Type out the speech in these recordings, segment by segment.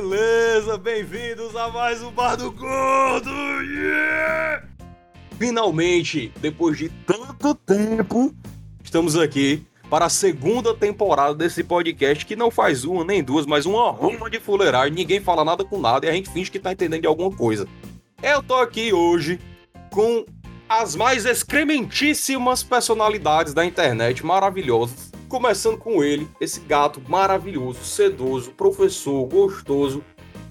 beleza? Bem-vindos a mais um Bar do Gordo! Yeah! Finalmente, depois de tanto tempo, estamos aqui para a segunda temporada desse podcast que não faz uma nem duas, mas uma ruma de fuleiragem. Ninguém fala nada com nada e a gente finge que tá entendendo de alguma coisa. Eu tô aqui hoje com as mais excrementíssimas personalidades da internet, maravilhosas. Começando com ele, esse gato maravilhoso, sedoso, professor, gostoso,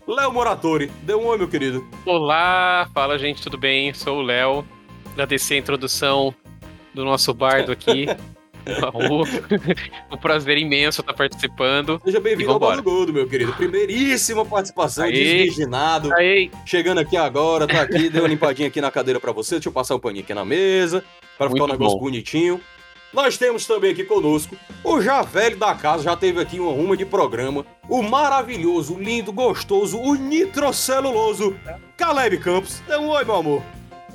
Léo Moratori. Dê um oi, meu querido. Olá, fala gente, tudo bem? Sou o Léo. Agradecer a introdução do nosso bardo aqui. o prazer imenso estar participando. Seja bem-vindo ao Bardo Gordo, meu querido. Primeiríssima participação, Aê. desvirginado. Aê. Chegando aqui agora, tá aqui, deu uma limpadinha aqui na cadeira para você. Deixa eu passar um paninho aqui na mesa, para ficar um negócio bom. bonitinho. Nós temos também aqui conosco o já velho da casa, já teve aqui uma ruma de programa, o maravilhoso, lindo, gostoso, o nitroceluloso Caleb Campos. Dê um oi, meu amor.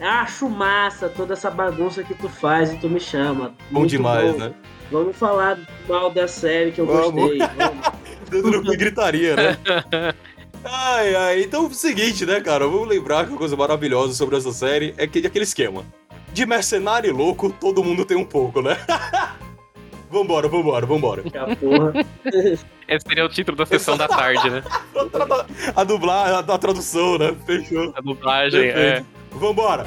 Acho massa toda essa bagunça que tu faz e tu me chama. Bom Muito demais, bom. né? Vamos falar mal da série que eu Vamos. gostei. No cu gritaria, né? Ai, ai, então é o seguinte, né, cara? Vamos lembrar que uma coisa maravilhosa sobre essa série é que aquele esquema. De mercenário louco, todo mundo tem um pouco, né? vambora, vambora, vambora. Esse seria o título da sessão da tarde, né? a dublagem, a, a, tradução, né? Fechou. A dublagem, Perfeito. é. Vambora!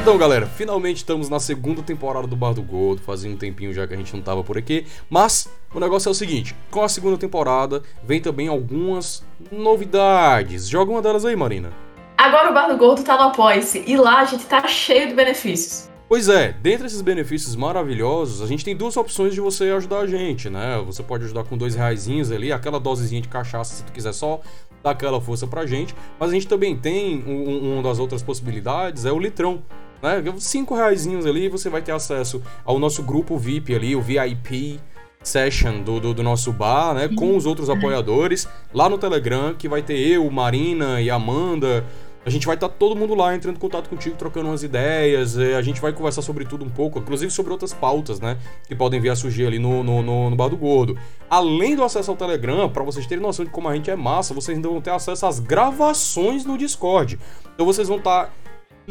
Então, galera, finalmente estamos na segunda temporada do Bar do Gordo. Fazia um tempinho já que a gente não tava por aqui. Mas o negócio é o seguinte: com a segunda temporada vem também algumas novidades. Joga uma delas aí, Marina. Agora o Bar do Gordo tá no Apoia-se e lá a gente tá cheio de benefícios. Pois é, dentre esses benefícios maravilhosos, a gente tem duas opções de você ajudar a gente, né? Você pode ajudar com dois reais ali, aquela dosezinha de cachaça se tu quiser só dar aquela força pra gente. Mas a gente também tem um, uma das outras possibilidades, é o litrão. Né? Cinco reais ali você vai ter acesso ao nosso grupo VIP ali, o VIP session do, do, do, nosso bar, né? Com os outros apoiadores lá no Telegram, que vai ter eu, Marina e Amanda. A gente vai estar tá todo mundo lá entrando em contato contigo, trocando umas ideias. A gente vai conversar sobre tudo um pouco, inclusive sobre outras pautas, né? Que podem vir a surgir ali no, no, no, no Bar do Gordo. Além do acesso ao Telegram, para vocês terem noção de como a gente é massa, vocês ainda vão ter acesso às gravações no Discord. Então vocês vão estar tá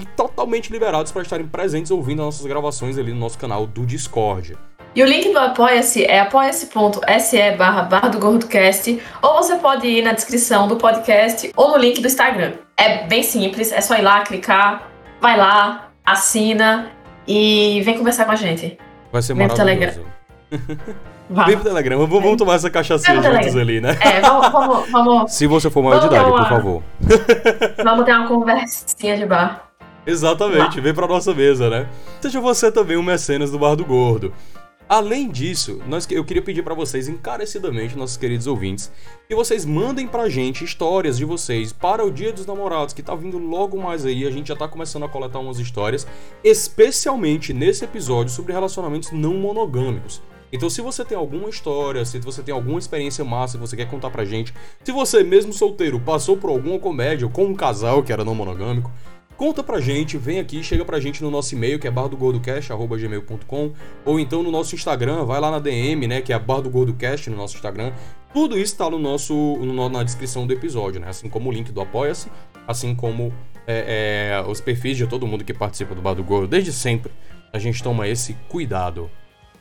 totalmente liberados para estarem presentes ouvindo as nossas gravações ali no nosso canal do Discord. E o link do Apoia-se é apoia-se.se barra barra do GordoCast, ou você pode ir na descrição do podcast ou no link do Instagram. É bem simples, é só ir lá, clicar, vai lá, assina e vem conversar com a gente. Vai ser vem maravilhoso. Vem pro Telegram, vamos, vamos tomar essa cachaça juntos ali, né? É, vamos, vamos, vamos. Se você for maior de idade, uma... por favor. Vamos ter uma conversinha de bar. Exatamente, vem pra nossa mesa, né? Seja você também um mecenas do Bar do Gordo. Além disso, nós, eu queria pedir para vocês encarecidamente, nossos queridos ouvintes, que vocês mandem pra gente histórias de vocês para o Dia dos Namorados, que tá vindo logo mais aí. A gente já tá começando a coletar umas histórias, especialmente nesse episódio sobre relacionamentos não monogâmicos. Então, se você tem alguma história, se você tem alguma experiência massa que você quer contar pra gente, se você, mesmo solteiro, passou por alguma comédia com um casal que era não monogâmico, Conta pra gente, vem aqui, chega pra gente no nosso e-mail, que é bardogordocast.gmail.com ou então no nosso Instagram, vai lá na DM, né, que é a Bar do Gordocast no nosso Instagram. Tudo isso tá no nosso, no, na descrição do episódio, né, assim como o link do Apoia-se, assim como é, é, os perfis de todo mundo que participa do Bar do Gordo. Desde sempre, a gente toma esse cuidado.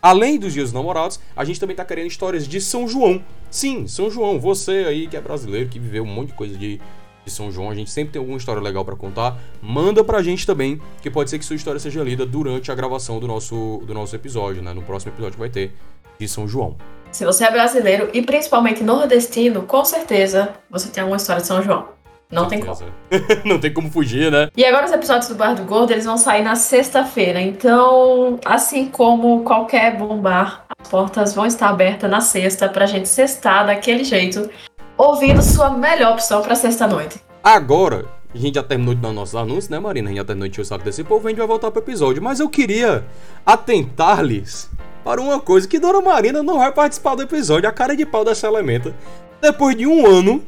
Além dos dias dos namorados, a gente também tá querendo histórias de São João. Sim, São João, você aí que é brasileiro, que viveu um monte de coisa de de São João. A gente sempre tem alguma história legal para contar. Manda pra gente também, que pode ser que sua história seja lida durante a gravação do nosso, do nosso episódio, né? No próximo episódio vai ter de São João. Se você é brasileiro e principalmente nordestino, com certeza você tem alguma história de São João. Não tem como. Não tem como fugir, né? E agora os episódios do Bar do Gordo, eles vão sair na sexta-feira. Então, assim como qualquer bom bar, as portas vão estar abertas na sexta pra gente sextar daquele jeito ouvindo sua melhor opção para sexta-noite. Agora, A gente já terminou de dar nossos anúncios, né, Marina? A gente já terminou de encher o saco desse povo, a gente vai voltar pro episódio. Mas eu queria atentar-lhes para uma coisa que Dona Marina não vai participar do episódio, a cara de pau dessa elementa. Depois de um ano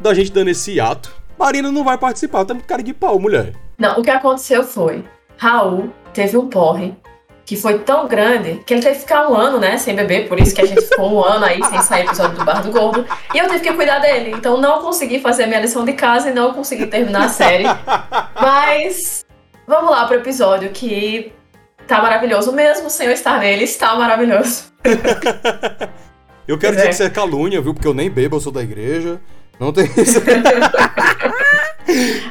da gente dando esse ato, Marina não vai participar, tá muito cara de pau, mulher. Não, o que aconteceu foi, Raul teve um porre que foi tão grande que ele teve que ficar um ano, né, sem beber, por isso que a gente ficou um ano aí sem sair episódio do Bar do Gordo, e eu tive que cuidar dele, então não consegui fazer minha lição de casa e não consegui terminar a série, mas vamos lá pro episódio que tá maravilhoso, mesmo sem eu estar nele, está maravilhoso. Eu quero Pois dizer é. que isso é calúnia, viu? Porque eu nem bebo, eu sou da igreja. Não tem isso.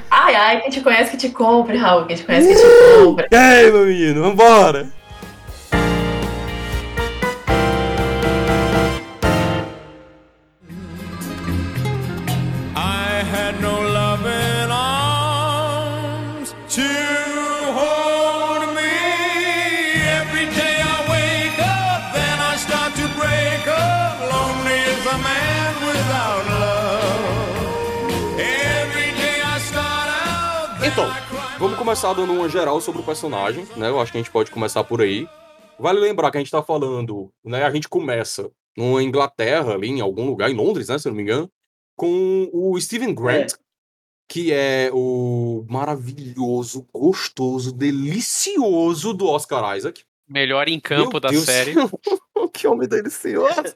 Ai, ai, quem te conhece que te compre, Raul, quem te conhece que te compre. E aí, meu menino, vambora! Had no loving arms to hold me. Every day I wake up, then I start to break up. Lonely a man without love. Every day I start out, Então, vamos começar dando uma geral sobre o personagem, né? Eu acho que a gente pode começar por aí. Vale lembrar que a gente tá falando, né? A gente começa numa Inglaterra, ali em algum lugar, em Londres, né? Se eu não me engano, com o Steven Grant, que é o maravilhoso, gostoso, delicioso do Oscar Isaac. Melhor em campo Meu da Deus, série, que homem delicioso!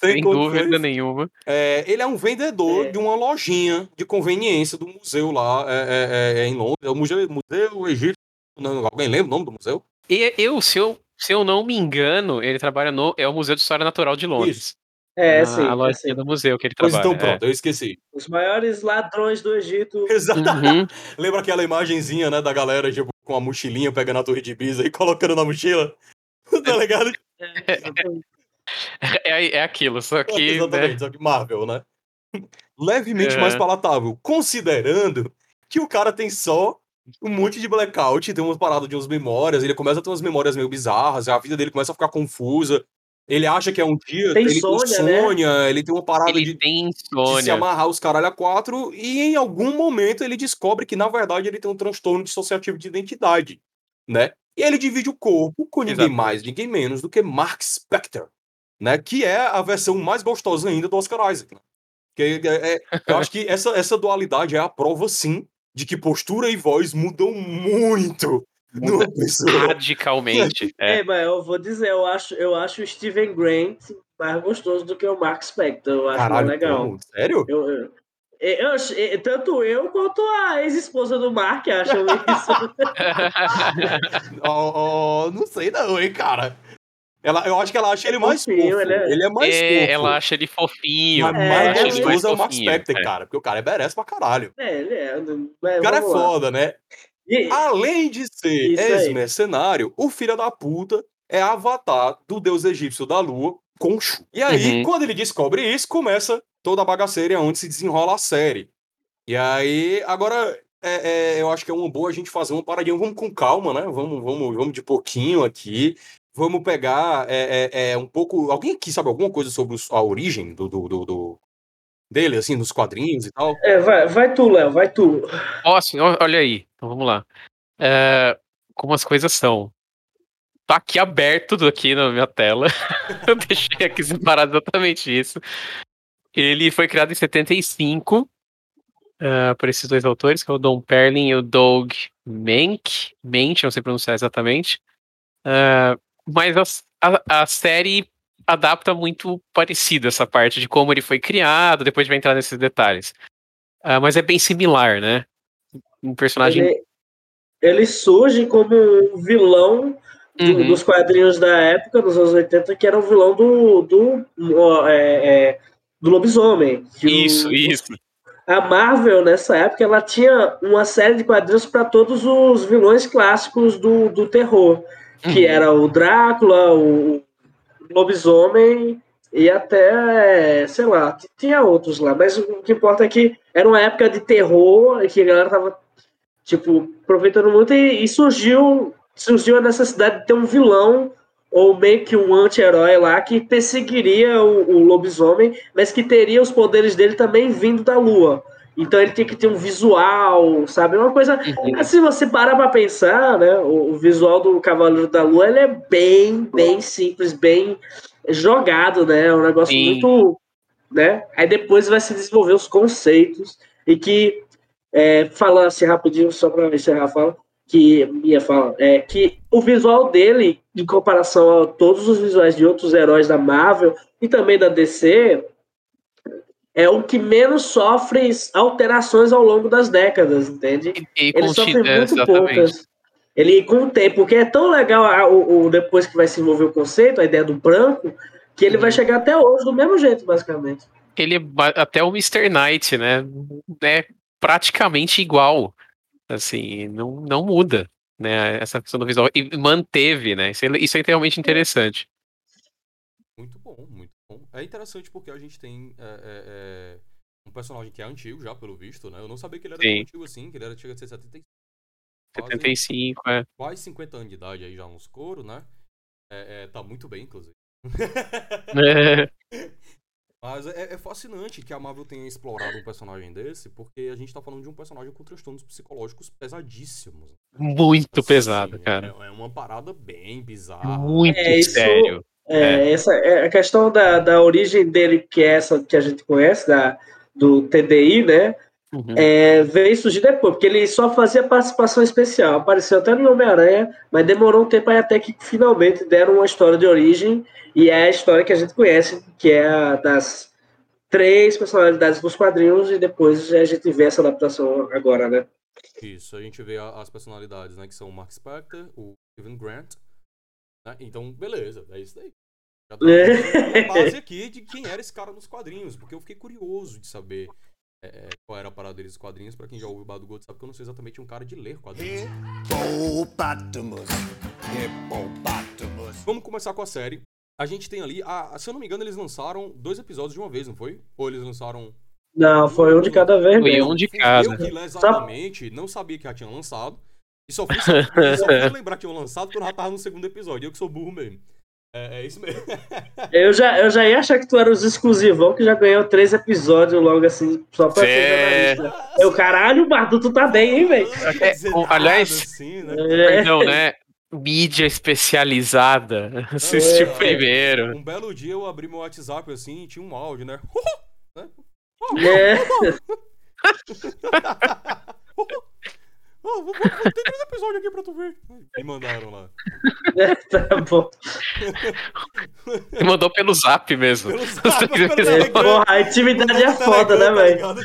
Sem sem dúvida nenhuma. É, ele é um vendedor É. de uma lojinha de conveniência do museu lá é, é, é, é em Londres. É o Museu, museu Egípcio. Não, alguém lembra o nome do museu? E eu, se eu, se eu não me engano, ele trabalha no é o Museu de História Natural de Londres. Isso. É, sim. a é lojinha sim. do museu que ele Pois trabalha. então pronto, eu esqueci. Os maiores ladrões do Egito. Exato. é. Uhum. Lembra aquela imagenzinha, né, da galera, tipo, com a mochilinha pegando a torre de Pisa e colocando na mochila? tá ligado? É, exatamente. É, é aquilo, só que. né, Exatamente, só que Marvel, né? Levemente É. mais palatável, considerando que o cara tem só um monte de blackout, tem umas paradas de umas memórias, ele começa a ter umas memórias meio bizarras, a vida dele começa a ficar confusa. Ele acha que é um dia, Tem ele insônia, tem né? insônia, ele tem uma parada ele de, tem de se insônia. amarrar os caralho a quatro, e em algum momento ele descobre que, na verdade, ele tem um transtorno dissociativo de identidade, né? E ele divide o corpo com ninguém Exatamente. mais, ninguém menos do que Mark Spector, né? Que é a versão mais gostosa ainda do Oscar Isaac, né? Que é- é- eu acho que essa, essa dualidade é a prova, sim, de que postura e voz mudam muito Muda radicalmente. É. É, mas eu vou dizer, eu acho, eu acho o Steven Grant mais gostoso do que o Mark Spector. Eu acho mais Caralho, legal. como? Sério? Eu, eu, eu eh, tanto eu quanto a ex-esposa do Mark acham isso. Ó, ó, não sei não, hein, cara. Ela, eu acho que ela acha ele mais fofo. fofinho, Ele ele é, é- mais É, fofo. ela acha ele fofinho. Mas É, mais ela acha ele gostoso é o Mark fofinho, Spector, é. cara. Porque o cara é merece pra caralho. é, ele é. Mas O cara é vamos lá. foda, né? E- Além de ser ex-mercenário, o filho da puta é avatar do deus egípcio da lua, Khonshu. E aí, Uhum. quando ele descobre isso, começa toda a bagaceira onde se desenrola a série. E aí, agora, é, é, eu acho que é uma boa a gente fazer uma paradinha. Vamos com calma, né? Vamos, vamos, vamos de pouquinho aqui. Vamos pegar é, é, é, um pouco. Alguém aqui sabe alguma coisa sobre a origem do, do, do- do- dele, assim, nos quadrinhos e tal? É, vai, vai tu, Léo, vai tu. Posso? Ó, Olha aí. Então vamos lá. É, como as coisas são. Tá aqui aberto tudo aqui na minha tela. Eu deixei aqui separado exatamente isso. Ele foi criado em 75 é, por esses dois autores, que é o Don Perlin e o Doug Menck. Menck, não sei pronunciar exatamente. É, mas as- a, a série adapta muito parecido essa parte de como ele foi criado, depois vai entrar nesses detalhes. Ah, mas é bem similar, né? Um personagem. Ele, ele surge como um vilão do- Uhum. dos quadrinhos da época, dos anos 80, que era o vilão do, do, ó, é, é, do lobisomem. que o- Isso, isso. A Marvel, nessa época, ela tinha uma série de quadrinhos para todos os vilões clássicos do, do terror, que Uhum. era o Drácula, o lobisomem e até, sei lá, tinha outros lá, mas o que importa é que era uma época de terror que a galera tava, tipo, aproveitando muito e, e surgiu, surgiu a necessidade de ter um vilão ou meio que um anti-herói lá que perseguiria o, o lobisomem, mas que teria os poderes dele também vindo da lua. Então ele tinha que ter um visual, sabe? Uma coisa. Uhum. Assim, você parar pra pensar, né? O, o visual do Cavaleiro da Lua ele é bem, bem simples, bem jogado, né? É um negócio Sim. muito. Né? Aí depois vai se desenvolver os conceitos e que, é, falando assim rapidinho, só pra encerrar a fala, que minha fala, é que o visual dele, em comparação a todos os visuais de outros heróis da Marvel e também da DC, é o que menos sofre alterações ao longo das décadas, entende? E, e Ele com sofre é, muito exatamente. poucas. Ele, com o tempo, porque é tão legal a- o, o- depois que vai se envolver o conceito, a ideia do branco, que ele Uhum. vai chegar até hoje do mesmo jeito, basicamente. Ele é até o Mr. Knight, né? É praticamente igual. Assim, não, não muda, né? Essa questão do visual. E manteve, né? Isso é, isso é realmente interessante. Muito bom, muito bom. É interessante porque a gente tem é, é, é, um personagem que é antigo já, pelo visto, né? Eu não sabia que ele era tão Sim. antigo assim, que ele era, chega a ser 75. Quase, 75, é. quase 50 anos de idade aí já nos couro, né? É, é, tá muito bem, inclusive. É, Mas é, é fascinante que a Marvel tenha explorado um personagem desse, porque a gente tá falando de um personagem com transtornos psicológicos pesadíssimos. Muito Assim, pesado, cara. É, uma parada bem bizarra. Muito É, isso- sério. É, Essa, é, a questão da, da origem dele, que é essa que a gente conhece, da, do TDI, né? Uhum. É, veio surgir depois, porque ele só fazia participação especial. Apareceu até no Homem-Aranha, mas demorou um tempo aí até que finalmente deram uma história de origem, e é a história que a gente conhece, que é a das três personalidades dos quadrinhos, e depois a gente vê essa adaptação agora, né? Isso, a gente vê as personalidades, né? Que são o Mark Spector, o Steven Grant. né, Então, beleza, é isso daí. Já tô É. uma base aqui de quem era esse cara nos quadrinhos, porque eu fiquei curioso de saber é, é, qual era a parada deles dos quadrinhos. Pra quem já ouviu o Bado Gold sabe que eu não sou exatamente um cara de ler quadrinhos. Hippopotamus. Hippopotamus. Vamos começar com a série. A gente tem ali, a- se eu não me engano, eles lançaram dois episódios de uma vez, não foi? Ou eles lançaram. Não, foi um de cada vez Foi mesmo. um de cada. Eu que exatamente não sabia que já tinham lançado. E só fui, só fui lembrar que tinham lançado quando eu já tava no segundo episódio. Eu que sou burro mesmo. É, é isso mesmo. Eu já, eu já ia achar que tu era os exclusivão, que já ganhou três episódios logo assim, só pra É. ser jornalista. Eu, caralho, Bardu, tu tá bem, hein, velho? Nada, aliás- assim, né? É. Perdão, né? Mídia especializada. Assistiu É. primeiro. Um belo dia eu abri meu WhatsApp assim e tinha um áudio, né? É. Oh, vou- vou- vou- tem três episódios aqui pra tu ver. Me mandaram lá. tá bom. Ele mandou pelo zap mesmo. Pelo zap, pelo É, porra, a intimidade é foda, né, tá velho?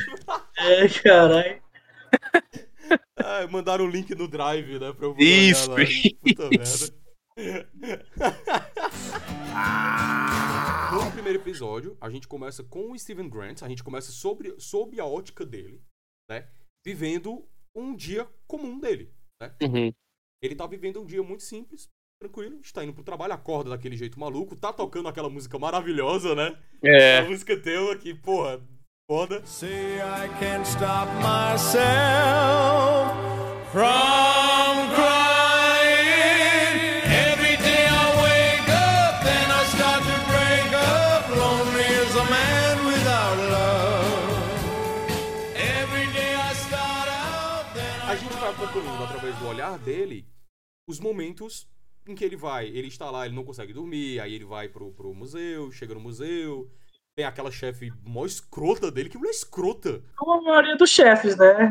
É, caralho. Ah, mandaram o link no Drive, né? Pra eu Isso, lá. Puta isso. merda. No primeiro episódio, a gente começa com o Steven Grant, a gente começa sobre, sob a ótica dele, né? Vivendo um dia comum dele. Uhum. Ele tá vivendo um dia muito simples, tranquilo, está indo pro trabalho, acorda daquele jeito maluco, tá tocando aquela música maravilhosa, né? A É. música tema que, porra, foda. See, I can't stop myself from do olhar dele os momentos em que ele vai. Ele está lá, ele não consegue dormir, aí ele vai pro, pro museu, chega no museu. Tem aquela chefe mó escrota dele, que mulher escrota. Como a maioria dos chefes, né?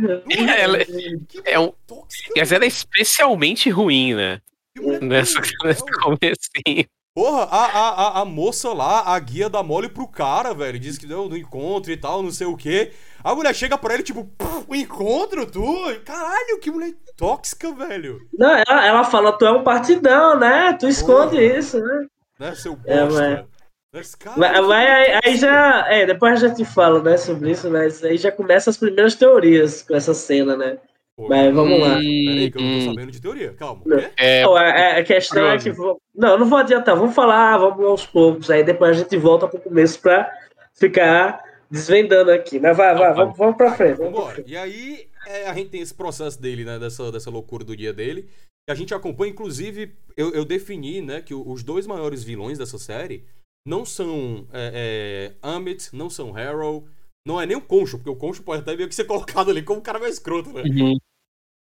Ela- Que É um. tóxica. Mas ela é especialmente ruim, né? que mulher Nessa, nesse comecinho. Porra, a, a, a, a moça lá, a guia dá mole pro cara, velho. Diz que deu no encontro e tal, não sei o quê. A mulher chega pra ele, tipo, "Pff, o encontro, tu? Caralho, que mulher tóxica, velho. Não, ela, ela fala, tu é um partidão, né? Tu esconde Porra. isso, né? Né, seu É, bosta. Esse cara- Mas, mas aí, aí já. É, depois a gente fala, né, sobre isso, mas aí já começa as primeiras teorias com essa cena, né? Pô, Mas vamos lá. Peraí, que eu não tô Hum, sabendo de teoria. Calma. É, Não, a, questão é que. vou- Não, eu não vou adiantar, vamos falar, vamos aos poucos. Aí depois a gente volta pro começo pra ficar desvendando aqui. Mas vai, vai, vamos, vamos pra frente. Vamos frente. E aí, é, a gente tem esse processo dele, né? Dessa, dessa loucura do dia dele. Que a gente acompanha, inclusive, eu, eu defini, né? Que o- os dois maiores vilões dessa série não são é, é, Amit, não são Harrow, Não é nem o Concho, porque o Concho pode até meio que ser colocado ali como um cara mais escroto, né? Uhum.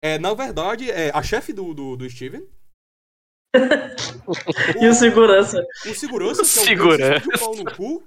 É, na verdade, é a chefe do, do, do Steven. E o segurança. O segurança, que é o Segurança. Francis de pau no cu.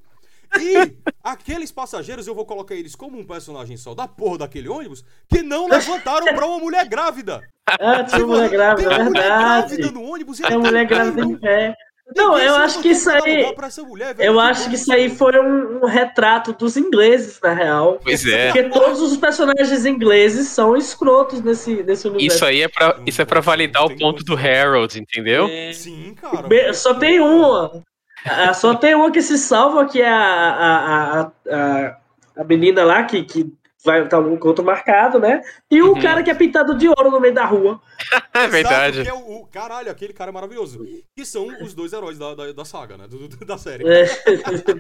E aqueles passageiros, eu vou colocar eles como um personagem só da porra daquele ônibus, que não levantaram pra uma mulher grávida. Ah, tinha mulher grávida, Tem é mulher verdade. grávida no ônibus e Tem ninguém- mulher grávida em pé. Não, eu acho que isso aí. mulher. Eu acho que isso aí foi um, um retrato dos ingleses, na real. Pois é. Porque todos os personagens ingleses são escrotos nesse, nesse universo. Isso aí é pra, isso é pra validar o ponto do Harold, entendeu? Sim, cara. Be- Só tem uma. Ah, Só tem uma que se salva, que é a, a, a, a, a menina lá que, que vai estar um encontro marcado, né? E o Uhum. cara que é pintado de ouro no meio da rua. É verdade. que é o, o- caralho, aquele cara é maravilhoso. Que são os dois heróis da, da, da saga, né? Do- do- da série. É.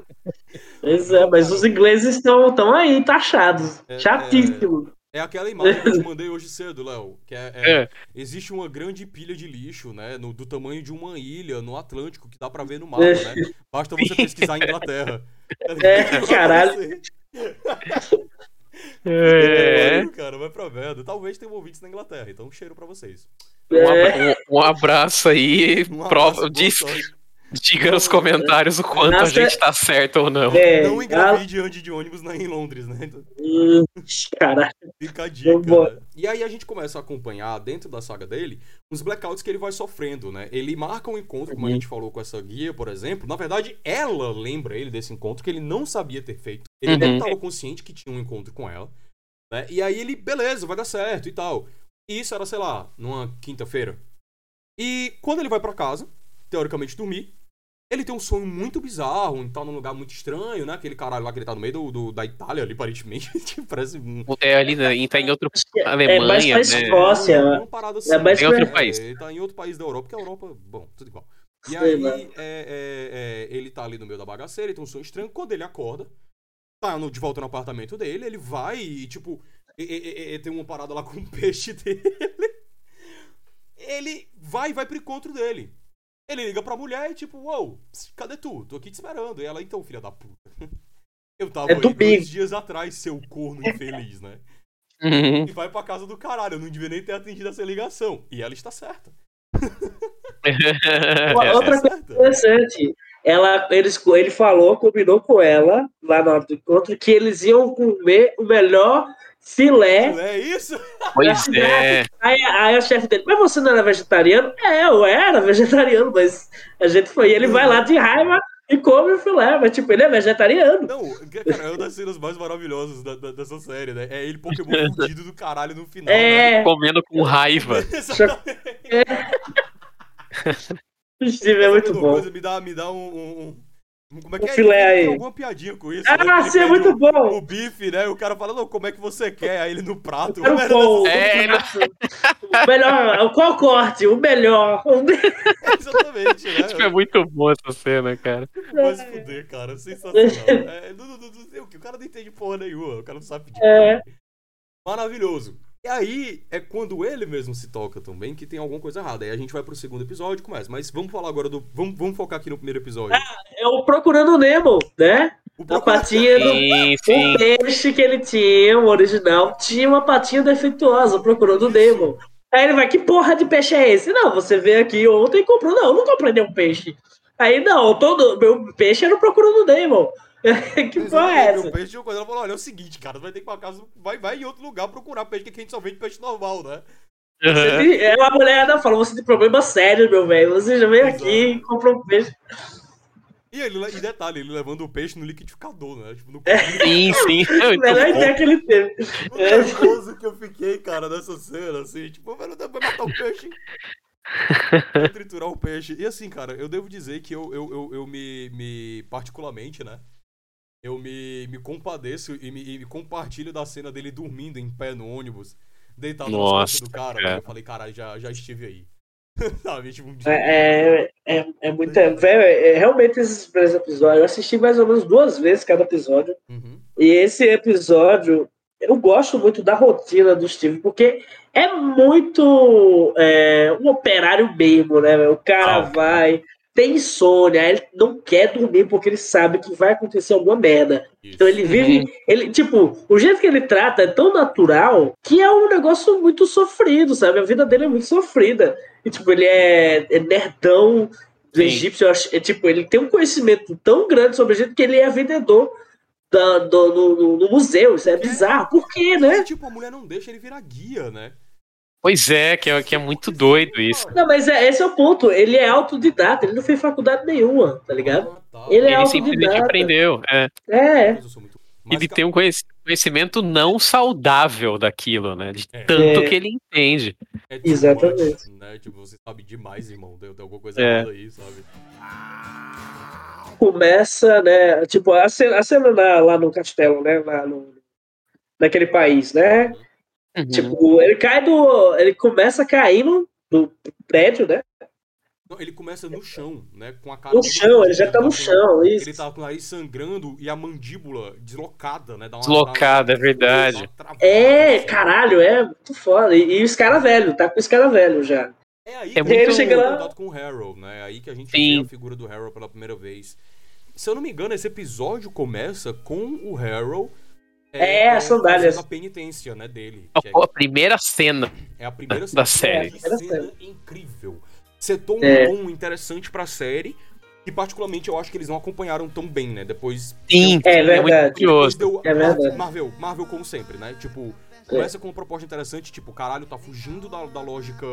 pois é, mas os ingleses estão tão aí, taxados. É, Chatíssimo. É aquela imagem que eu te mandei hoje cedo, Léo. Que é, é- É. Existe uma grande pilha de lixo, né? no- do tamanho de uma ilha no Atlântico, que dá pra ver no mapa, É. né? Basta você pesquisar Inglaterra. É, caralho. É. Pariu, cara, vai pra merda. Talvez tenham ouvintes na Inglaterra, então um cheiro pra vocês. Um, É, abra- um- um abraço aí. Um prova, abraço, diz, sorte. Diga nos comentários o quanto a Nossa. gente tá certo ou não. é, Não engravide antes de ônibus na, em Londres, né? Hum, Caralho. fica a dica, né? E aí a gente começa a acompanhar, dentro da saga dele, os blackouts que ele vai sofrendo, né? Ele marca um encontro, como a Uhum. gente falou com essa guia, por exemplo. Na verdade, ela lembra ele desse encontro que ele não sabia ter feito. Ele Uhum. nem estava consciente que tinha um encontro com ela. Né? E aí ele, beleza, vai dar certo e tal. E isso era, sei lá, numa quinta-feira. E quando ele vai pra casa, teoricamente dormir, ele tem um sonho muito bizarro, em tá num lugar muito estranho, né? Aquele caralho lá que ele tá no meio do, do- da Itália ali, aparentemente. Tipo, Parece um. É ali, né, em- tá em outro. É Alemanha, mais pra né? Escócia. Uma parada assim. É mais Em outro pra- país. Ele tá em outro país da Europa, porque a Europa, bom, tudo igual. E Sei aí, é, é, é, ele tá ali no meio da bagaceira, ele tem um sonho estranho. Quando ele acorda, tá no- de volta no apartamento dele, ele vai e, tipo, e- e- e- e tem uma parada lá com o peixe dele. Ele vai e vai pro encontro dele. Ele liga pra mulher e, tipo, uou, cadê tu? Tô aqui te esperando. E ela, então, filha da puta. Eu tava É aí do dois dias atrás, seu corno infeliz, né? Uhum. e vai pra casa do caralho. Eu não devia nem ter atendido essa ligação. E ela está certa. Uma- Outra coisa interessante, ela, eles, ele falou, combinou com ela, lá na hora do encontro, que eles iam comer o melhor filé. Não é isso? Pois é. Aí, aí a chefe dele, mas você não era vegetariano? É, eu era vegetariano, mas a gente foi. E ele vai lá de raiva e come o filé, mas tipo, ele é vegetariano. Não, cara, é uma das cenas mais maravilhosas da- da- dessa série, né? É ele Pokémon fudido do caralho no final. né? É, Comendo com raiva. Exatamente. o Steve é muito bom. coisa? me dá, me dá um, um- um- Como é que Um é? filé Ele tem aí. alguma piadinha com isso. Ah, né? Sim, é muito o- bom. O bife, né? O cara fala, não, como é que você quer? Aí ele no prato. Quero né? pão. É, ele- O melhor, qual corte? O melhor. O me- Exatamente, né? Tipo, é muito bom essa cena, cara. Vai se fuder, cara. Sensacional. É, não, não, não, não sei o que. O cara não entende porra nenhuma. O cara não sabe pedir. É. Maravilhoso. E aí é quando ele mesmo se toca também que tem alguma coisa errada. Aí a gente vai pro segundo episódio e começa. Mas vamos falar agora do. Vamos, vamos focar aqui no primeiro episódio. É o Procurando Nemo, né? O A patinha do. Sim, sim. O peixe que ele tinha, o original, tinha uma patinha defeituosa, procurando o Nemo. Aí ele vai, que porra de peixe é esse? Não, você veio aqui ontem e comprou. Não, eu não comprei nenhum peixe. Aí, não, todo meu peixe era procurando o Nemo. que porra é essa? peixe coisa. Ela falou: olha, é o seguinte, cara, você vai ter que ir pra casa, vai, vai em outro lugar procurar peixe, que a gente só vende peixe normal, né? Uhum. Você tem- É uma mulher ainda falou, você tem problema sério, meu velho. Você já veio aqui e comprou um peixe. E, ele, e detalhe, ele levando o peixe no liquidificador, né? Tipo, no Sim, sim. É muito Melhor ideia que ele teve. O nervoso que eu fiquei, cara, nessa cena, assim, tipo, velho, vai matar o peixe. Vai triturar o peixe. E assim, cara, eu devo dizer que eu, eu, eu, eu me, me. Particularmente, né? Eu me, me compadeço e me, e me compartilho da cena dele dormindo em pé no ônibus, deitado nas Nossa, costas do cara. cara. Eu falei, caralho, já, já estive aí. Sabe? Tipo, um É, é, é, é muito. Velho, é, realmente esses primeiros episódios. Eu assisti mais ou menos duas vezes cada episódio. Uhum. E esse episódio, eu gosto muito da rotina do Steve, porque é muito é, um operário mesmo, né? O cara Ah, vai, tem insônia, ele não quer dormir porque ele sabe que vai acontecer alguma merda. Isso. Então ele vive, ele, tipo, o jeito que ele trata é tão natural que é um negócio muito sofrido, sabe? A vida dele é muito sofrida. E, tipo, ele é, é nerdão do Sim. egípcio, eu acho, é, tipo, ele tem um conhecimento tão grande sobre o Egito que ele é vendedor da, do, no, no- no museu. Isso é bizarro. Por quê, E, né? tipo, a mulher não deixa ele virar guia, né? Pois é, que é, que é muito doido isso. Não, mas é, esse é o ponto. Ele é autodidata, ele não fez faculdade nenhuma, tá ligado? Ele é Ele simplesmente aprendeu. É. É. Ele ca- tem um conhec- conhecimento não saudável daquilo, né? De É. tanto É. que ele entende. é too Exatamente. much, né? Tipo, você sabe demais, irmão. Tem, tem alguma coisa É. errada aí, sabe? Começa, né? Tipo, a cena, a cena na- lá no castelo, né? Lá no, naquele país, né? Uhum. Tipo, ele cai do. Ele começa caindo do prédio, né? Não, ele começa no chão, né? Com a cara. No chão, ele já tá no com- chão, isso. Ele tá com o nariz sangrando e a mandíbula deslocada, né? Dá uma- Deslocada, é verdade. uma travada, É, assim. caralho, é muito foda. E, e os caras velhos, tá com os caras velhos já. É aí É que muito- a gente Ele chega lá- contato com o Harold, né? É aí que a gente Sim. vê a figura do Harold pela primeira vez. Se eu não me engano, esse episódio começa com o Harold. É, as sandálias. fazendo a penitência, né, dele. A, que é- a primeira cena. É a primeira da cena. série. É, a primeira cena incrível. Setou um É. tom interessante pra série. E particularmente eu acho que eles não acompanharam tão bem, né? Depois. Sim, É é muito verdade. Depois curioso. deu. É verdade. Marvel, Marvel, como sempre, né? Tipo, começa com uma proposta interessante, tipo, caralho, tá fugindo da, da lógica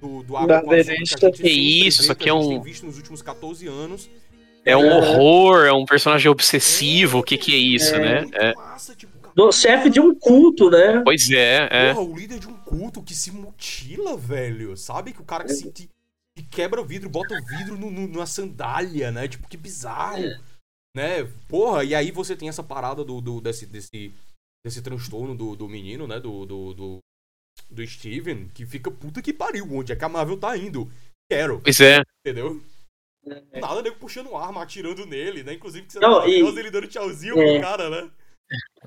do, do água Da com açúcar que a gente Que isso, isso aqui que a é gente um- tem visto nos últimos 14 anos. É um horror, é um personagem obsessivo. O que, que é isso, né? muito É. tipo, Do chefe de um culto, né? Pois é, é. Porra, o líder de um culto que se mutila, velho. Sabe? Que o cara que se que que quebra o vidro, bota o vidro no, no- numa sandália, né? Tipo, que bizarro. Né? Porra, e aí você tem essa parada do, do- desse, desse, desse transtorno do, do menino, né? Do, do, do, do Steven, que fica puta que pariu. Onde é que a Marvel tá indo? Quero, Pois é. entendeu? Nada, nego puxando arma, atirando nele, né? Inclusive que você Não, tá e- ele dando tchauzinho É. pro cara, né?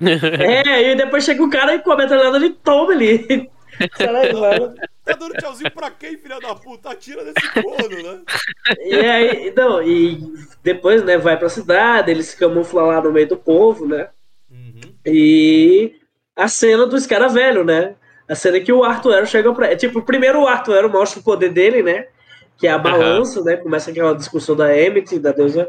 É, e depois chega o cara e comete a lenda de toma ali. Caralho. Tá dando tchauzinho pra quem, filha da puta? Atira nesse corno, né? E aí, não, e depois, né, vai pra cidade, ele se camufla lá no meio do povo, né? Uhum. E a cena dos caras velhos, né? A cena que o Arthur Arrow chega pra. é, Tipo, primeiro o Arthur Arrow mostra o poder dele, né? Que é a balança, né? Começa aquela discussão da Emmett, da deusa,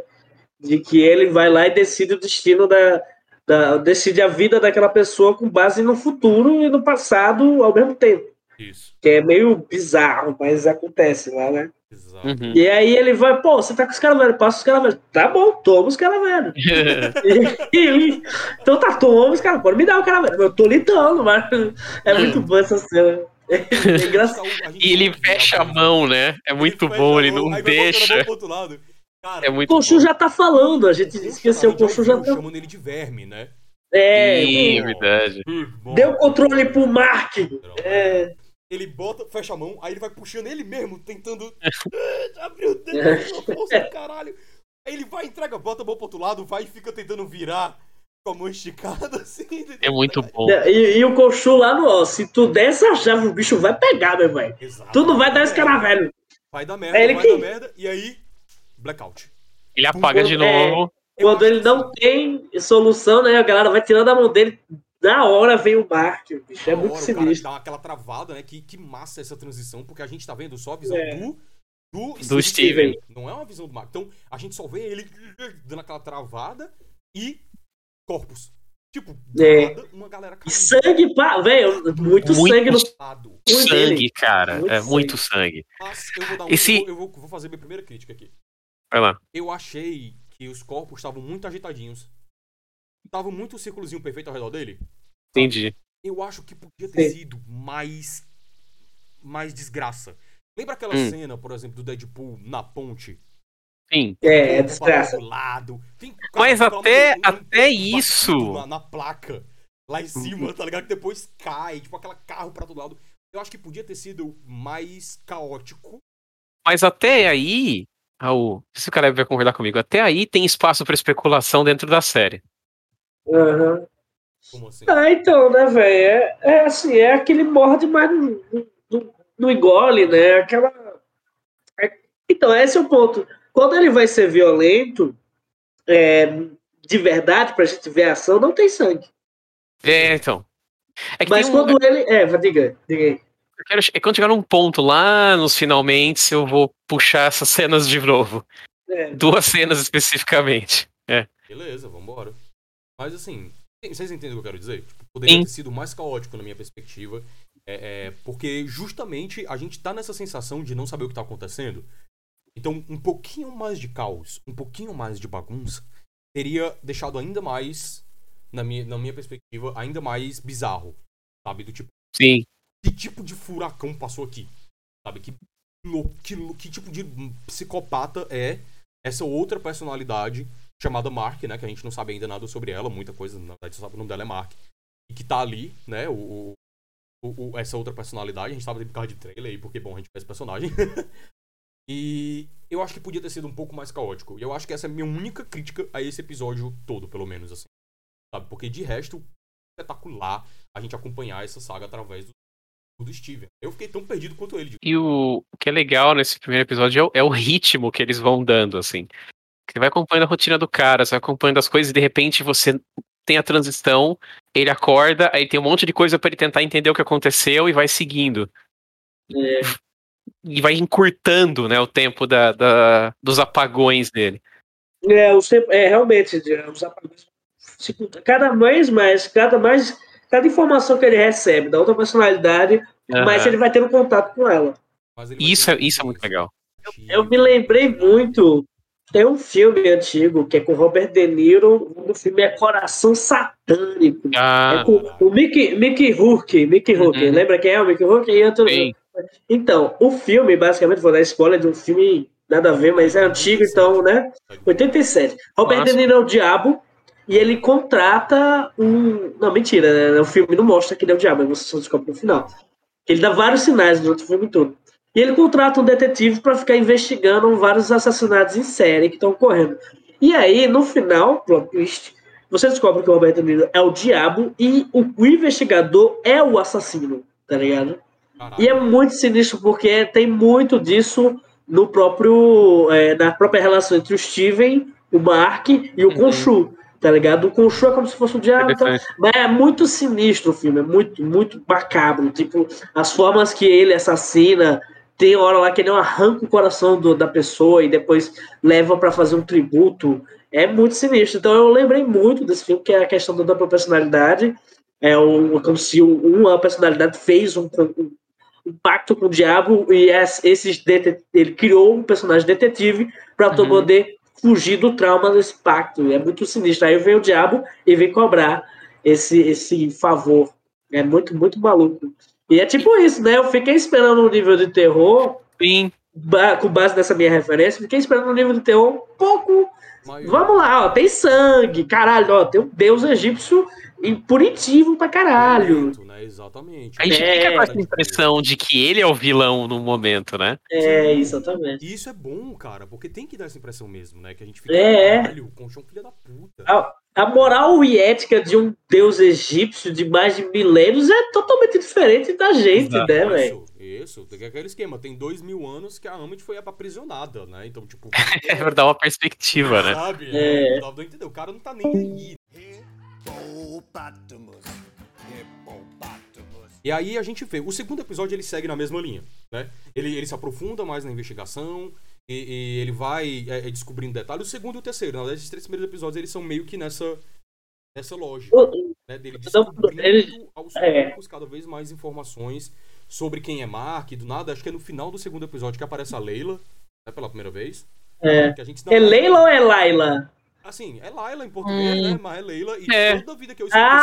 de que ele vai lá e decide o destino da, da. decide a vida daquela pessoa com base no futuro e no passado ao mesmo tempo. Isso. Que é meio bizarro, mas acontece lá, né? Exato. Uhum. E aí ele vai, pô, você tá com os caras velhos, passa os caras velhos. Tá bom, toma os caras velhos. E ele, então tá, toma os caras, pode me dar o cara velho. Eu tô lhe dando, mas é muito bom essa cena. É engraçado. E ele fecha a mão, né? É muito bom, ele não deixa. Cara, É O muito Conchu bom. já tá falando, a gente esqueceu, o Conchu já tá. chamando ele de verme, né? É, Sim, é verdade. deu o controle pro Mark. É, Ele bota, fecha a mão, aí ele vai puxando ele mesmo, tentando Ah, abrir o dedo, com a força do caralho. Aí ele vai, entrega, bota a mão pro outro lado, vai e fica tentando virar com a mão esticada, assim. É muito bom. e, e o Conchu lá no, ó, se tu der essa chave, o bicho vai pegar, meu velho. Tu não vai dar esse cara velho. Vai dar merda, É ele vai que- dar merda, e aí, blackout. Ele apaga de É. novo. Eu Quando ele não tem solução, né? A galera vai tirando a mão dele. Na hora vem o Mark, bicho. É muito hora, o cara sinistro. dá aquela travada, né? Que, que massa essa transição, porque a gente tá vendo só a visão É. do, do, Do Steven. Não é uma visão do Mark. Então, a gente só vê ele dando aquela travada e corpos. Tipo, É. nada, uma galera E caindo. sangue, pá, velho. Muito, Muito sangue no. Lado. Muito Sangue, dele. cara. Muito É sangue. muito sangue. Mas eu vou dar um. Esse- Eu, vou, eu vou fazer minha primeira crítica aqui. Vai lá. Eu achei que os corpos estavam muito agitadinhos. Tava muito o círculozinho perfeito ao redor dele. Entendi. Eu acho que podia ter Sim. sido mais. mais desgraça. Lembra aquela Hum. cena, por exemplo, do Deadpool na ponte? Sim. É, é desgraça. Do lado. Tem, Mas de até- até isso- Na, na placa. Lá em cima, tá ligado? Que depois cai, tipo, aquela carro pra todo lado. Eu acho que podia ter sido mais caótico. Mas até aí, Raul, não sei se o cara vai concordar comigo, até aí tem espaço pra especulação dentro da série. Aham. Como assim? Ah, então, né, velho? É, é assim, é aquele morde, mas não, não, não engole, né? Aquela. é- Então, esse é o ponto. Quando ele vai ser violento, é, de verdade, pra gente ver a ação, não tem sangue. É, então. É que Mas um- quando ele. É, vai, diga, diga aí. eu quero- é quando chegar num ponto lá nos finalmente, eu vou puxar essas cenas de novo. É, Duas cenas especificamente. Beleza, vambora. Mas assim, vocês entendem o que eu quero dizer? Tipo, poderia Sim. ter sido mais caótico na minha perspectiva. É, é, porque justamente a gente tá nessa sensação de não saber o que tá acontecendo. Então, um pouquinho mais de caos, um pouquinho mais de bagunça, teria deixado ainda mais, na minha, na minha perspectiva, ainda mais bizarro. Sabe? Do tipo, Sim. que tipo de furacão passou aqui? Sabe? Que, que, que tipo de psicopata é essa outra personalidade chamada Mark, né? Que a gente não sabe ainda nada sobre ela, muita coisa, na verdade, sabe o nome dela é Mark. E que tá ali, né? O, o- o- essa outra personalidade, a gente sabe por causa de trailer aí, porque, bom, a gente o personagem. e eu acho que podia ter sido um pouco mais caótico. E eu acho que essa é a minha única crítica a esse episódio todo, pelo menos, assim. Sabe? Porque de resto, espetacular a gente acompanhar essa saga através do, do Steven. Eu fiquei tão perdido quanto ele. E o, o que é legal nesse primeiro episódio é o, é o ritmo que eles vão dando, assim. Você vai acompanhando a rotina do cara, você vai acompanhando as coisas e de repente você tem a transição, ele acorda, aí tem um monte de coisa pra ele tentar entender o que aconteceu e vai seguindo. É. E vai encurtando, né, o tempo da, da- dos apagões dele. É, o tempo- é, realmente, os apagões. Cada vez mais, cada mais, cada informação que ele recebe da outra personalidade, mais Aham. ele vai tendo contato com ela. Isso, ter é, isso é muito legal. Eu me lembrei muito. Tem um filme antigo que é com Robert De Niro. O filme é Coração Satânico. Ah, é com o Mickey, Mickey Rourke. Mickey Rourke. Uhum. Lembra quem é o Mickey Rourke? E sim. Então, o filme, basicamente, vou dar spoiler de um filme nada a ver, mas é antigo, então, né? 87. Robert Nossa. De Niro é o diabo e ele contrata um. Não, mentira, né? O filme não mostra que ele é o diabo, mas você só descobre no final. Ele dá vários sinais durante o filme todo. E ele contrata um detetive para ficar investigando vários assassinatos em série que estão ocorrendo. E aí, no final, plot twist, você descobre que o Robert De Niro é o diabo e o, o investigador é o assassino, tá ligado? Caralho. E é muito sinistro porque tem muito disso no próprio é, na própria relação entre o Steven, o Mark e o Uhum. Khonshu, tá ligado? O Khonshu é como se fosse o diabo, então, Interessante. mas é muito sinistro o filme, é muito muito macabro, tipo as formas que ele assassina. Tem hora lá que ele arranca o coração do- da pessoa e depois leva pra fazer um tributo. É muito sinistro. Então eu lembrei muito desse filme, que é a questão da dupla personalidade. É um, como se um- uma personalidade fez um, um, um pacto com o diabo e es- esses ele criou um personagem detetive para Uhum. poder fugir do trauma desse pacto. É muito sinistro. Aí vem o diabo e vem cobrar esse, esse favor. É muito, muito maluco. E é tipo isso, né? Eu fiquei esperando um nível de terror, Sim. ba- com base nessa minha referência, fiquei esperando um nível de terror um pouco Mas- Vamos lá, ó, tem sangue, caralho, ó, tem um deus egípcio punitivo pra caralho. Né? Exatamente. A gente É. fica com essa impressão de que ele é o vilão no momento, né? É, exatamente. E isso é bom, cara, porque tem que dar essa impressão mesmo, né? Que a gente fica, É. caralho, o Conchão filha da puta. A, a moral e ética de um deus egípcio de mais de milênios é totalmente diferente da gente, Exato. né, velho? Isso, isso. Tem aquele esquema. Tem dois mil anos que a Amit foi aprisionada, né? Então, tipo... É pra dar uma perspectiva, né? Sabe? É. É. Não. O cara não tá nem aí. Hippopotamus. Hippopotamus. E aí a gente vê. O segundo episódio ele segue na mesma linha, né? Ele, ele se aprofunda mais na investigação e, e ele vai é, é, descobrindo detalhes. O segundo e o terceiro, na verdade, esses três primeiros episódios eles são meio que nessa, nessa lógica, O- né? Dele Então, descobrindo ele- aos é. poucos cada vez mais informações sobre quem é Mark. Do nada, acho que é no final do segundo episódio que aparece a Leila, né? Pela primeira vez. É. Que a gente É Leila ou é Laila? Assim, é Laila em português, Hum. né? Mas é Leila. E É. toda a vida que eu escuto Ah, é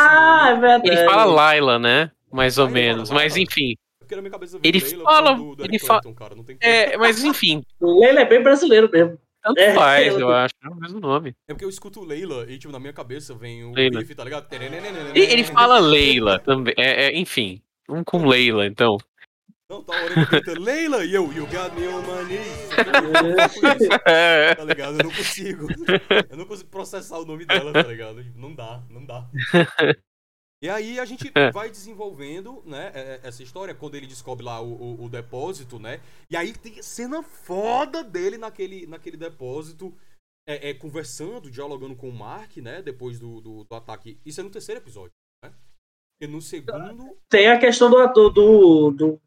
esse nome, verdade. Ele fala Laila, né? Mais ou fala menos. Mas enfim. porque na minha cabeça Ele Leila fala- do, do ele fala- Clapton, cara. Não tem É, mas enfim. Leila é bem brasileiro mesmo. Tanto É, faz, eu- eu acho. É o mesmo nome. É porque eu escuto Leila e, tipo, na minha cabeça vem o Leila. tá ligado? E ele fala Leila também. É, é, enfim. Um com Leila, então. Não, tá a orelha grita Leila e eu, you got me on my knees. Isso, É. tá ligado? Eu não consigo. Eu não consigo processar o nome dela, tá ligado? Não dá, não dá. E aí a gente É. vai desenvolvendo, né, é- é- essa história, quando ele descobre lá o, o- o depósito, né? E aí tem cena foda dele naquele, naquele depósito, é, é, conversando, dialogando com o Mark, né? Depois do, do, do ataque. Isso é no terceiro episódio, né? Porque no segundo. Tem a questão do, do, do,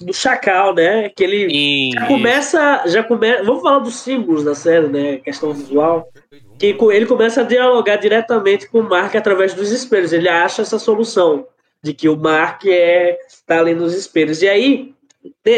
do, Chacal, né? Que ele já começa. Já começa. Vamos falar dos símbolos da série, né? Questão visual. Que ele começa a dialogar diretamente com o Mark através dos espelhos. Ele acha essa solução de que o Mark é tá ali nos espelhos. E aí,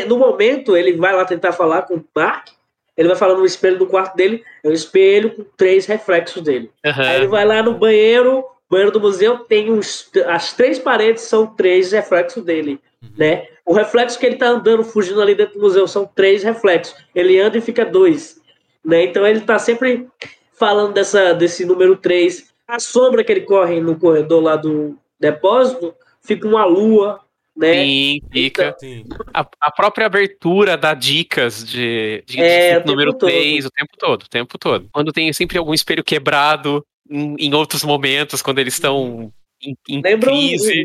no momento, ele vai lá tentar falar com o Mark. Ele vai falar no espelho do quarto dele. É um espelho com três reflexos dele. Aham. Aí ele vai lá no banheiro, banheiro do museu, tem uns, as três paredes são três reflexos dele, Uhum. né? O reflexo que ele tá andando, fugindo ali dentro do museu, são três reflexos. Ele anda e fica dois, né? Então ele tá sempre falando dessa, desse número três. A sombra que ele corre no corredor lá do depósito fica uma lua, né? Sim, fica. Sim. A, a própria abertura dá dicas de, de, É, de o tempo número todo. 3 o tempo todo, o tempo todo. Quando tem sempre algum espelho quebrado, em, em outros momentos, quando eles estão em, em Lembra um, crise.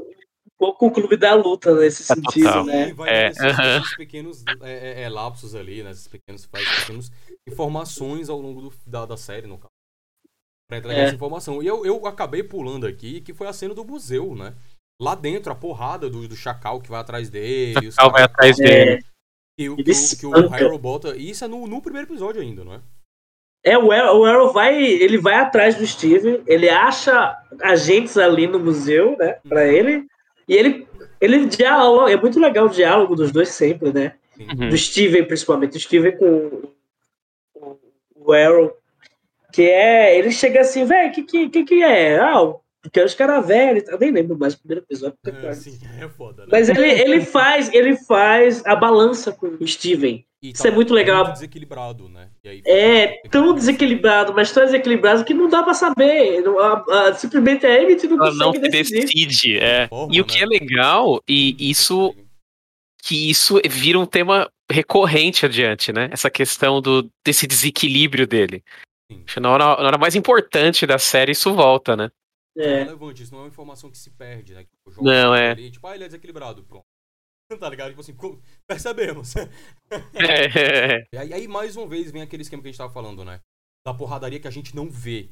Pouco o clube da luta nesse É, sentido, total. né? Sim, vai É, esses, pequenos é, é, é, lapsos ali, né? Esses pequenos, pequenos informações ao longo do- da, da série, no caso. Pra entregar É. essa informação. E eu, eu acabei pulando aqui, que foi a cena do museu, né? Lá dentro, a porrada do, do Chacal que vai atrás dele. os Chacal vai atrás É, dele. Que, o- Ele que, o- que o. Harold bota. E isso é no, no primeiro episódio ainda, não é? É, o Arrow, o Arrow vai, ele vai atrás do Steven, ele acha agentes ali no museu, né, pra ele, e ele, ele dialoga, é muito legal o diálogo dos dois sempre, né, Uhum. do Steven principalmente, o Steven com o, o Arrow, que é, ele chega assim, velho, que, que que que é? Ah, porque os caras velhos, eu nem lembro mais do primeiro episódio, É, pariu. sim, é foda, né? mas ele, ele faz, ele faz a balança com o Steven, E isso é muito legal. Muito desequilibrado, né? E aí, É tão desequilibrado, mas tão desequilibrado que não dá pra saber. Não- a- a- simplesmente a Emmett não Ela não consegue se decidir. decide, é. Forma, E o que né? é legal, e isso que isso vira um tema recorrente adiante, né? Essa questão do, desse desequilíbrio dele. Na hora, na hora mais importante da série, isso volta, né? É É, relevante, isso não é uma informação que se perde, né? Não, o é. Ali, tipo, ah, ele é desequilibrado, pronto. Tá ligado? Tipo assim, como- percebemos. É, E aí, aí, mais uma vez, vem aquele esquema que a gente tava falando, né? Da porradaria que a gente não vê.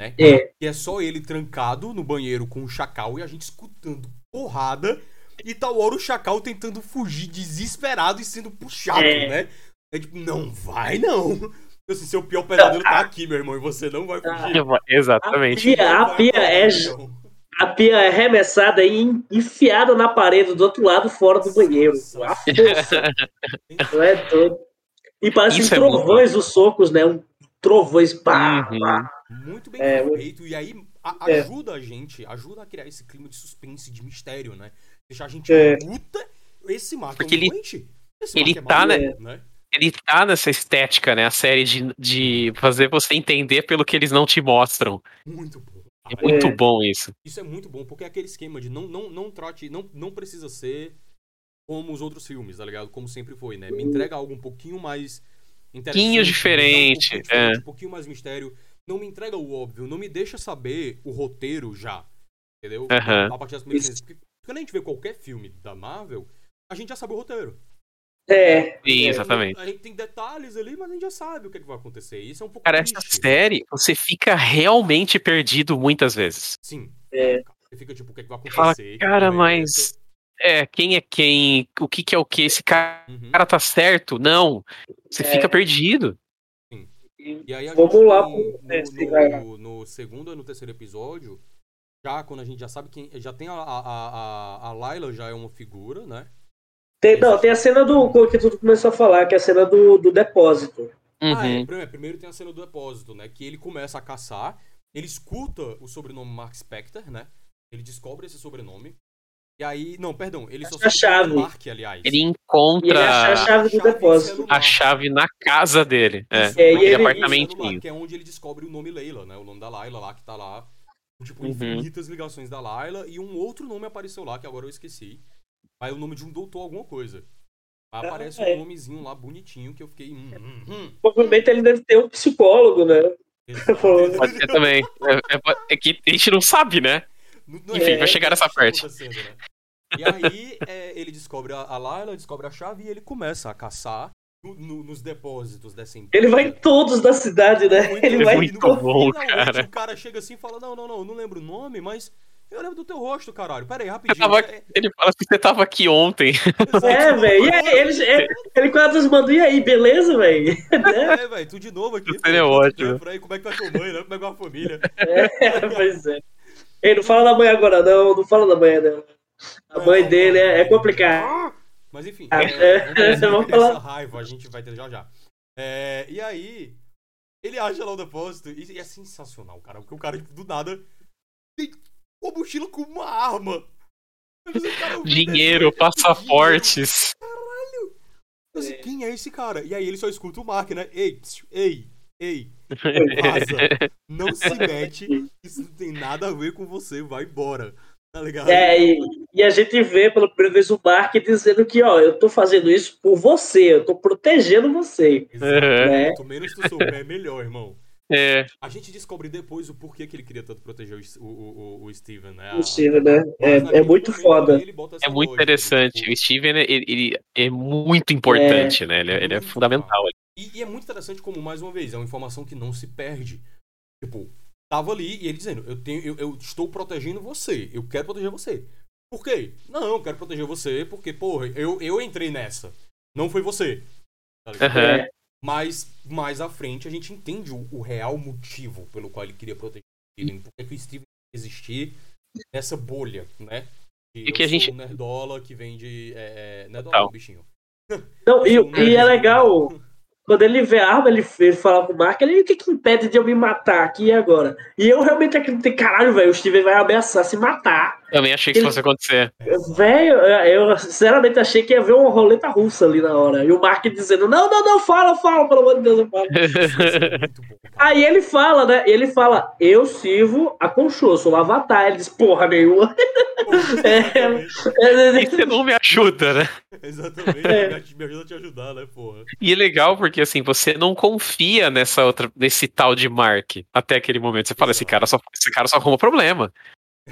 Né? É. Que é só ele trancado no banheiro com o chacal e a gente escutando porrada. E tal hora o chacal tentando fugir desesperado e sendo puxado, É. né? É tipo, não vai não. Assim, seu pior pesadelo tá aqui, meu irmão, e você não vai fugir. Exatamente. A pia, a pia é, então. a pia é arremessada e en- enfiada na parede do outro lado, fora do banheiro. A força. Não é todo. E parecem Isso é trovões os socos, né? Um trovões. Pá, Uhum. pá. Muito bem É, feito. E aí a- É. ajuda a gente, ajuda a criar esse clima de suspense, de mistério, né? Deixar a gente É. puta. Esse Mark Porque é um ele- doente. Esse ele é tá, maluco, né? Ele tá nessa estética, né? A série de, de fazer você entender pelo que eles não te mostram. Muito bom. É muito É. bom isso. Isso é muito bom, porque é aquele esquema de não, não, não trate, não, não precisa ser como os outros filmes, tá ligado? Como sempre foi, né? Me entrega algo um pouquinho mais interessante. Pouquinho diferente, Um pouquinho, diferente, é. um pouquinho mais mistério. Não me entrega o óbvio, não me deixa saber o roteiro já. Entendeu? A partir das primeiras cenas. Porque quando a gente vê qualquer filme da Marvel, a gente já sabe o roteiro. É. Sim, É, exatamente. A gente tem detalhes ali, mas a gente já sabe o que, é que vai acontecer. Isso é um pouco Cara, essa triste. série, você fica realmente perdido muitas vezes. Sim. É. Você fica tipo, o que, é que vai Você fala, acontecer? cara, é que mas. É, quem é quem? O que, que é o que? Esse cara Uhum. tá certo? Não. Você É. fica perdido. E aí a Vamos gente lá tem pro- no, sim, no, no segundo e no terceiro episódio, já quando a gente já sabe quem. Já tem a, a, a, a Layla já é uma figura, né? Tem, não, tem a cena do que tu começou a falar, que é a cena do, do depósito. Ah, é. Uhum. Primeiro, primeiro tem a cena do depósito, né? Que ele começa a caçar, ele escuta o sobrenome Mark Spector, né? Ele descobre esse sobrenome. E aí. Não, perdão, ele só Acha a sabe que é chave. Mark, aliás. Ele E ele acha a encontra chave do depósito. a chave na casa dele. É, É, e ele- apartamentinho. celular, que é onde ele descobre o nome Leila, né? O nome da Layla lá, que tá lá. Tipo, Uhum. infinitas ligações da Layla. E um outro nome apareceu lá, que agora eu esqueci. Aí o nome de um doutor alguma coisa. Aí Ah, aparece é. um nomezinho lá bonitinho que eu fiquei. Hum, hum, hum. Provavelmente ele deve ter um psicólogo, né? Pode ser também. É, é- é que a gente não sabe, né? Não- não Enfim, é- vai chegar nessa isso parte. né? E aí é, ele descobre a, a Layla, descobre a chave e ele começa a caçar no- no- nos depósitos dessa empresa. Ele vai em todos da cidade, né? Muito Ele é vai em muito no todos. bom, cara. O cara chega assim e fala: Não, não, não, eu não lembro o nome, mas eu lembro do teu rosto, caralho. Pera aí, rapidinho. tava- É- Ele fala assim, você tava aqui ontem. exato, É, velho. E ele, ele, ele quase mandou, e aí, beleza, velho? Né? É, velho, tu de novo aqui. Seria pô, ótimo. né, Por aí, como é que tá tua mãe, né? Como é que vai a família? É, pois é. Ei, não fala da mãe agora, não. Não fala da mãe, não. A mãe dele é, é complicada. Mas enfim, Ah, é, é, vamos dizer vamos que falar. essa raiva a gente vai ter já já. É, e aí, ele acha lá o depósito e, e é sensacional, cara, porque o cara, do nada, tem uma mochila com uma arma. É Dinheiro, passaportes. Eu sei, quem é esse cara? E aí ele só escuta o Mark, né? Ei, ei, ei, vaza. Não se mete, isso não tem nada a ver com você, vai embora. Tá ligado? É, e, e a gente vê pela primeira vez o Mark dizendo que, ó, eu tô fazendo isso por você, eu tô protegendo você. Exato. É. Quanto menos tu souber, melhor, irmão. É, A gente descobre depois o porquê que ele queria tanto proteger o, o, o, o Steven, né? A- Possível, né? É, é muito foda. é muito interessante. tipo, O Steven, ele, ele é muito importante, né? Ele, é- ele é fundamental. E, e é muito interessante como, mais uma vez, é uma informação que não se perde. Tipo, tava ali e ele dizendo, eu, tenho, eu, eu estou protegendo você, eu quero proteger você. Por quê? Não, eu quero proteger você porque, porra, eu, eu entrei nessa. Não foi você. Tá ligado? É, Mas mais à frente a gente entende o, o real motivo pelo qual ele queria proteger o Steven. Por que que o Steven existir nessa bolha, né? E que a gente- um nerdola que vende. É, é, nerdola, bichinho. Não, sou um e, e é legal, quando ele vê a arma, ele, ele fala pro Mark, ele, o que que impede de eu me matar aqui e agora? E eu realmente acreditei, caralho, velho, o Steven vai ameaçar se matar. Também achei que isso Ele- fosse acontecer. Velho, eu eu sinceramente achei que ia ver uma roleta russa ali na hora. E o Mark dizendo, não, não, não, fala, fala, pelo amor de Deus, eu falo. Isso é. Aí ele fala, né? Ele fala, eu sirvo a Conchô, sou o Avatar. Ele diz, porra nenhuma. Exatamente. E você não me ajuda, né? Exatamente. É. Me ajuda a te ajudar, né, porra? E é legal porque assim, você não confia nessa outra, nesse tal de Mark até aquele momento. Você fala, esse cara só, esse cara só arruma problema.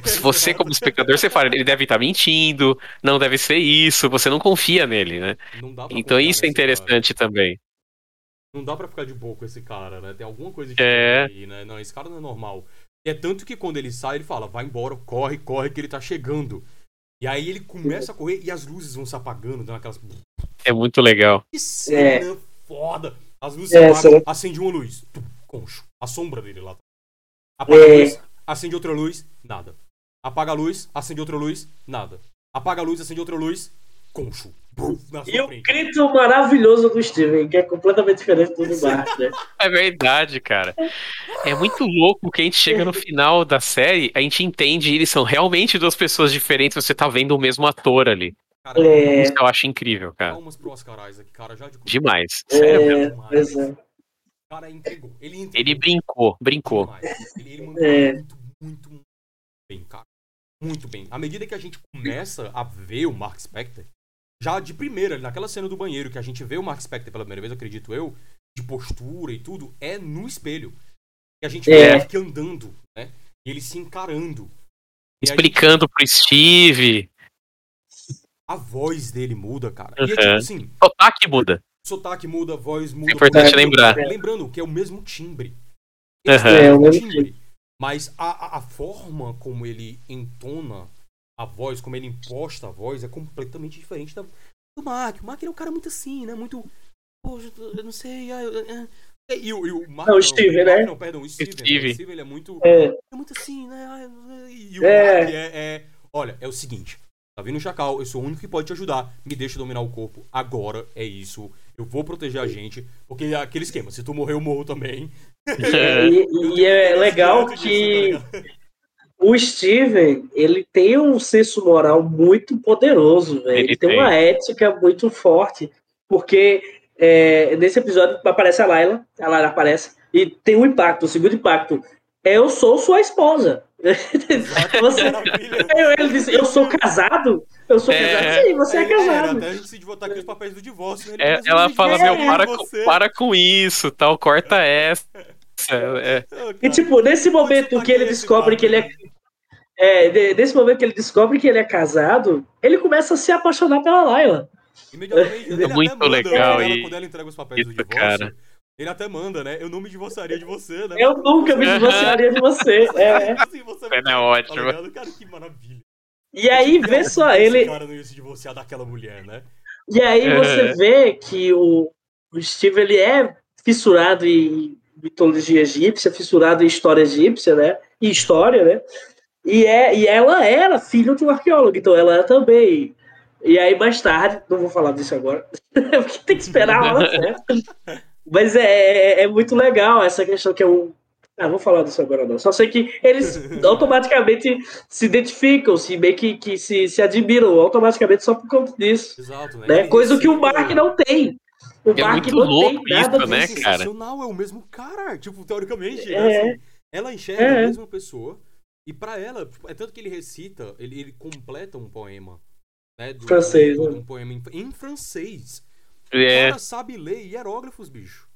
Se você, como espectador, você fala, ele deve estar mentindo, não deve ser isso, você não confia nele, né? Então isso é nesse cara. interessante também. Não dá pra ficar de boa com esse cara, né? Tem alguma coisa É. diferente aí, né? Não, esse cara não é normal. E é tanto que quando ele sai, ele fala, vai embora, corre, corre, que ele tá chegando. E aí ele começa a correr e as luzes vão se apagando, dando aquelas. É muito legal. Que cena foda! As luzes É, se apagam, cena- acende uma luz, concho. A sombra dele lá. Apaga a É. luz, acende outra luz, nada. Apaga a luz, acende outra luz, nada. Apaga a luz, acende outra luz, concho. Brum, na sua E o grito maravilhoso do Steven, que é completamente diferente do do Mark, né? É verdade, cara. É muito louco que a gente chega no final da série, a gente entende eles são realmente duas pessoas diferentes, você tá vendo o mesmo ator ali. Cara, É, Isso eu acho incrível, cara. palmas pro Oscar Isaac, cara, já de Demais. Sério mesmo. é, Demais. pois é. O cara entregou. Ele entregou. Ele brincou, brincou. demais. Ele, ele mandou É. muito, muito, muito bem, cara. Muito bem. À medida que a gente começa a ver o Mark Spector, já de primeira, naquela cena do banheiro, que a gente vê o Mark Spector pela primeira vez, acredito eu, de postura e tudo, é no espelho. E a gente vê É. o Mark andando, né? E ele se encarando. E a gente- Explicando pro Steve. a voz dele muda, cara. E é Uhum. tipo assim, Sotaque muda. sotaque muda, a voz muda. É importante postura- lembrar. Lembrando que é o mesmo timbre. Uhum. É, é o o mesmo timbre. Mas a, a, forma como ele entona a voz, como ele imposta a voz, é completamente diferente da, do Mark. O Mark é um cara muito assim, né? Muito. Poxa, eu não sei. ah, eu- eu- é. E, o, e o Mark. Não, o Steve, o Mark né? Não, perdão, o Steven. né? Steve. O Steven ele é muito. É, É muito assim, né? Ah, E o É. Mark é, é. Olha, é o seguinte. Tá vindo o Chacal, eu sou o único que pode te ajudar. Me deixa dominar o corpo. Agora é isso. Eu vou proteger a gente. Porque é aquele esquema. Se tu morrer, eu morro também. É, e, e é legal que tá o Steven, ele tem um senso moral muito poderoso, velho. Ele, Ele tem, tem. uma ética muito forte, porque é, nesse episódio aparece a Layla, a Layla aparece, e tem um impacto, o segundo impacto, é eu sou sua esposa. Você- Maravilha. Aí ele disse, eu sou casado? Eu sou É. casado? Sim, você é Aí, era casado. até a gente se votar aqui os papéis do divórcio, né? Ele, É, ela fala, meu, eu para, com- para com isso, tal, corta essa. É, Ah, E tipo, nesse momento tá que ele descobre que ele é né? é, de- nesse momento que ele descobre que ele é casado, ele começa a se apaixonar pela Laila. Imediatamente, ele até muito manda, legal quando ela, e- quando ela entrega os papéis do Isso, divórcio, cara. Ele até manda, né? Eu não me divorciaria de você, né? Eu nunca me divorciaria de você. É. Assim, você Cena tá ótima. ligado? Cara, que maravilha. E aí vê só, esse ele. cara não ia se divorciar daquela mulher, né? E aí É. você vê que o, o Steve ele é fissurado em mitologia egípcia, fissurado em história egípcia, né? E história, né? E, é, e ela era filha de um arqueólogo, então ela era também. E aí mais tarde, não vou falar disso agora, porque tem que esperar a hora certa. Mas é, é, é muito legal essa questão que é um. Ah, vou falar disso agora não. Só sei que eles automaticamente se identificam, se meio que, que se, se admiram automaticamente só por conta disso Exato, né? né? Coisa que o Mark não tem. O É Mark muito não louco tem nada isso, né, disso. cara? sensacional, é o mesmo cara, tipo, teoricamente, É. né, assim, ela enxerga É. a mesma pessoa, e pra ela, tipo, é tanto que ele recita, ele, ele completa um poema, né, do, Francês, do- né? um poema em, em francês. O É, cara sabe ler hieróglifos, bicho.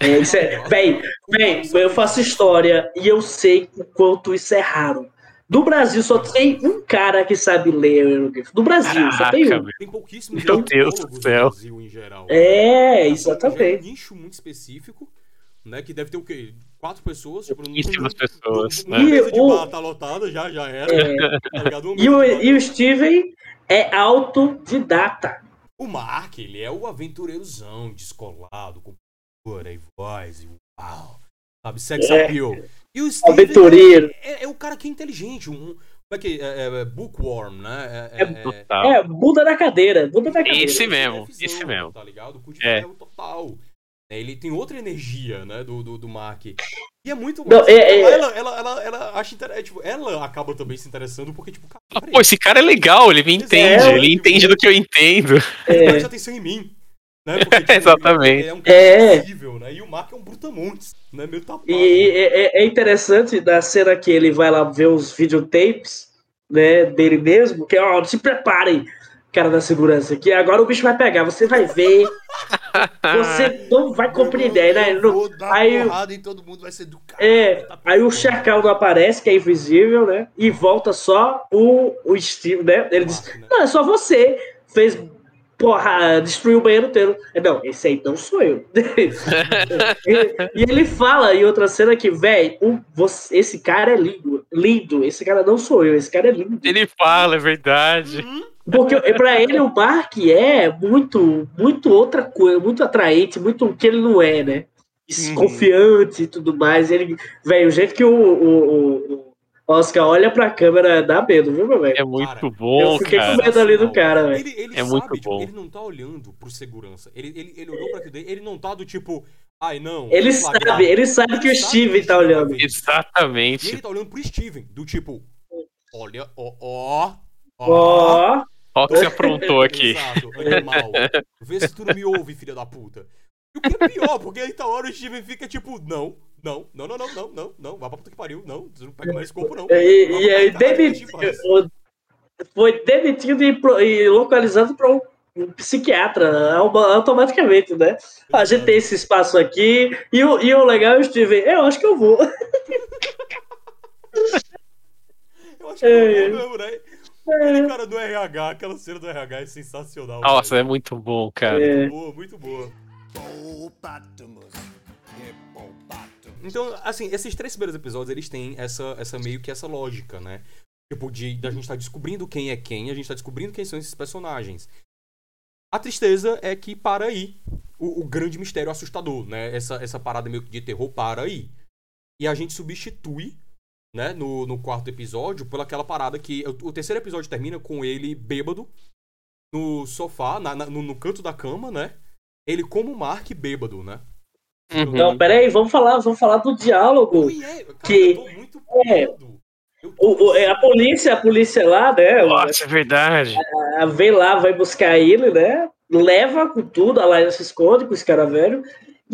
É, isso é, bem, bem, eu faço história e eu sei o quanto isso é raro. No Brasil só tem um cara que sabe ler hieroglifo. No Brasil, só tem Caraca, um. Tem pouquíssimos Meu Deus do céu. Brasil em geral. É, Já é um exatamente. nicho muito específico, né, que deve ter o quê? Quatro pessoas? Tipo, Pouquíssimas pessoas, né? De o- tá lotada, já, já era. É. tá E o, e o Steven é autodidata. O Mark, ele é o aventureirozão, descolado, com cor e voz, e uau, sabe, sex É. appeal. E o Steven Aventureiro. é, é o cara que é inteligente, um, como é que é, é, é bookworm, né? É, É é, total. É, Buda na cadeira. Buda na cadeira. Esse mesmo, esse mesmo. Tá ligado? Cu de É. total. É, Ele tem outra energia, né, do, do, do Mark. E é muito Não, é- é- ela, ela, ela, ela acha inter... é, tipo, ela acaba também se interessando porque, tipo, cara, Ah, Pô, esse cara é legal, ele me entende, É, ele tipo, entende do que eu entendo. ele presta atenção em mim. Né? Porque, tipo, Exatamente. Ele é um cara É. sensível, né? E o Mark é um brutamontes, né? Meio tapado. E é, é- é interessante da cena que ele vai lá ver os videotapes né, dele mesmo, que ó, se preparem, cara da segurança, que agora o bicho vai pegar, você vai ver, você não vai compreender, né? Não- aí- porrada em todo mundo, vai ser do cara. É, tá aí o. Chacal não aparece, que é invisível, né? E volta só o, o Steve, né? Ele diz, né? não, é só você, fez, porra, destruiu o banheiro inteiro. É, Não, esse aí não sou eu. e, e ele fala em outra cena que, velho, esse cara é lindo, lindo, esse cara não sou eu, esse cara é lindo. Ele fala, é verdade. Uhum. Porque pra ele o Mark é muito, muito outra coisa, muito atraente, muito o que ele não é, né? Uhum. Confiante e tudo mais. Ele, velho, o jeito que o, o, o Oscar olha pra câmera dá medo, viu, meu velho? É muito Cara, bom, eu fiquei cara. com medo ali do cara, velho. Ele, ele É sabe, muito tipo, bom. ele não tá olhando pro segurança. Ele, ele, ele olhou pra aquilo dele, ele não tá do tipo, ai não. Ele sabe, ele sabe que o sabe Steven que tá olhando. ver. E Exatamente. ele tá olhando pro Steven, do tipo, olha, ó, ó, Ó, Olha o que você aprontou aqui. Exato, animal. Vê se tu não me ouve, filha da puta. E o que é pior, porque aí tá hora o Steven fica tipo, não, não, não, não, não, não, não, não, vai pra puta que pariu, não, você não pega mais corpo, não. e, e aí Vai pra caralho, demiti- que a gente faz. o- foi demitido e, e localizado pra um, um psiquiatra auto- automaticamente, né? A gente tem esse espaço aqui e o, e o legal é o Steven, eu acho que eu vou. Eu acho que é É. mesmo, né? Aquele cara do RH, aquela cena do RH é sensacional. Nossa, é velho. muito bom, cara. É. Muito boa, muito boa. Então, assim, esses três primeiros episódios, eles têm essa, essa meio que essa lógica, né? Tipo, de da gente tá descobrindo quem é quem, a gente tá descobrindo quem são esses personagens. A tristeza é que para aí o, o grande mistério assustador, né? Essa, essa parada meio que de terror para aí. E a gente substitui, né, no, no quarto episódio, por aquela parada que. O, o terceiro episódio termina com ele bêbado no sofá, na- na- no, no canto da cama, né? Ele como Mark bêbado, né? Uhum. Não, peraí, vamos falar, vamos falar do diálogo. Ui, é, cara, que- eu tô muito é. puto. Eu tô O, o- é, a polícia, a polícia lá, né? Nossa, é verdade. a- vem lá, vai buscar ele, né? Leva com tudo, a Laila se esconde com esse cara velho.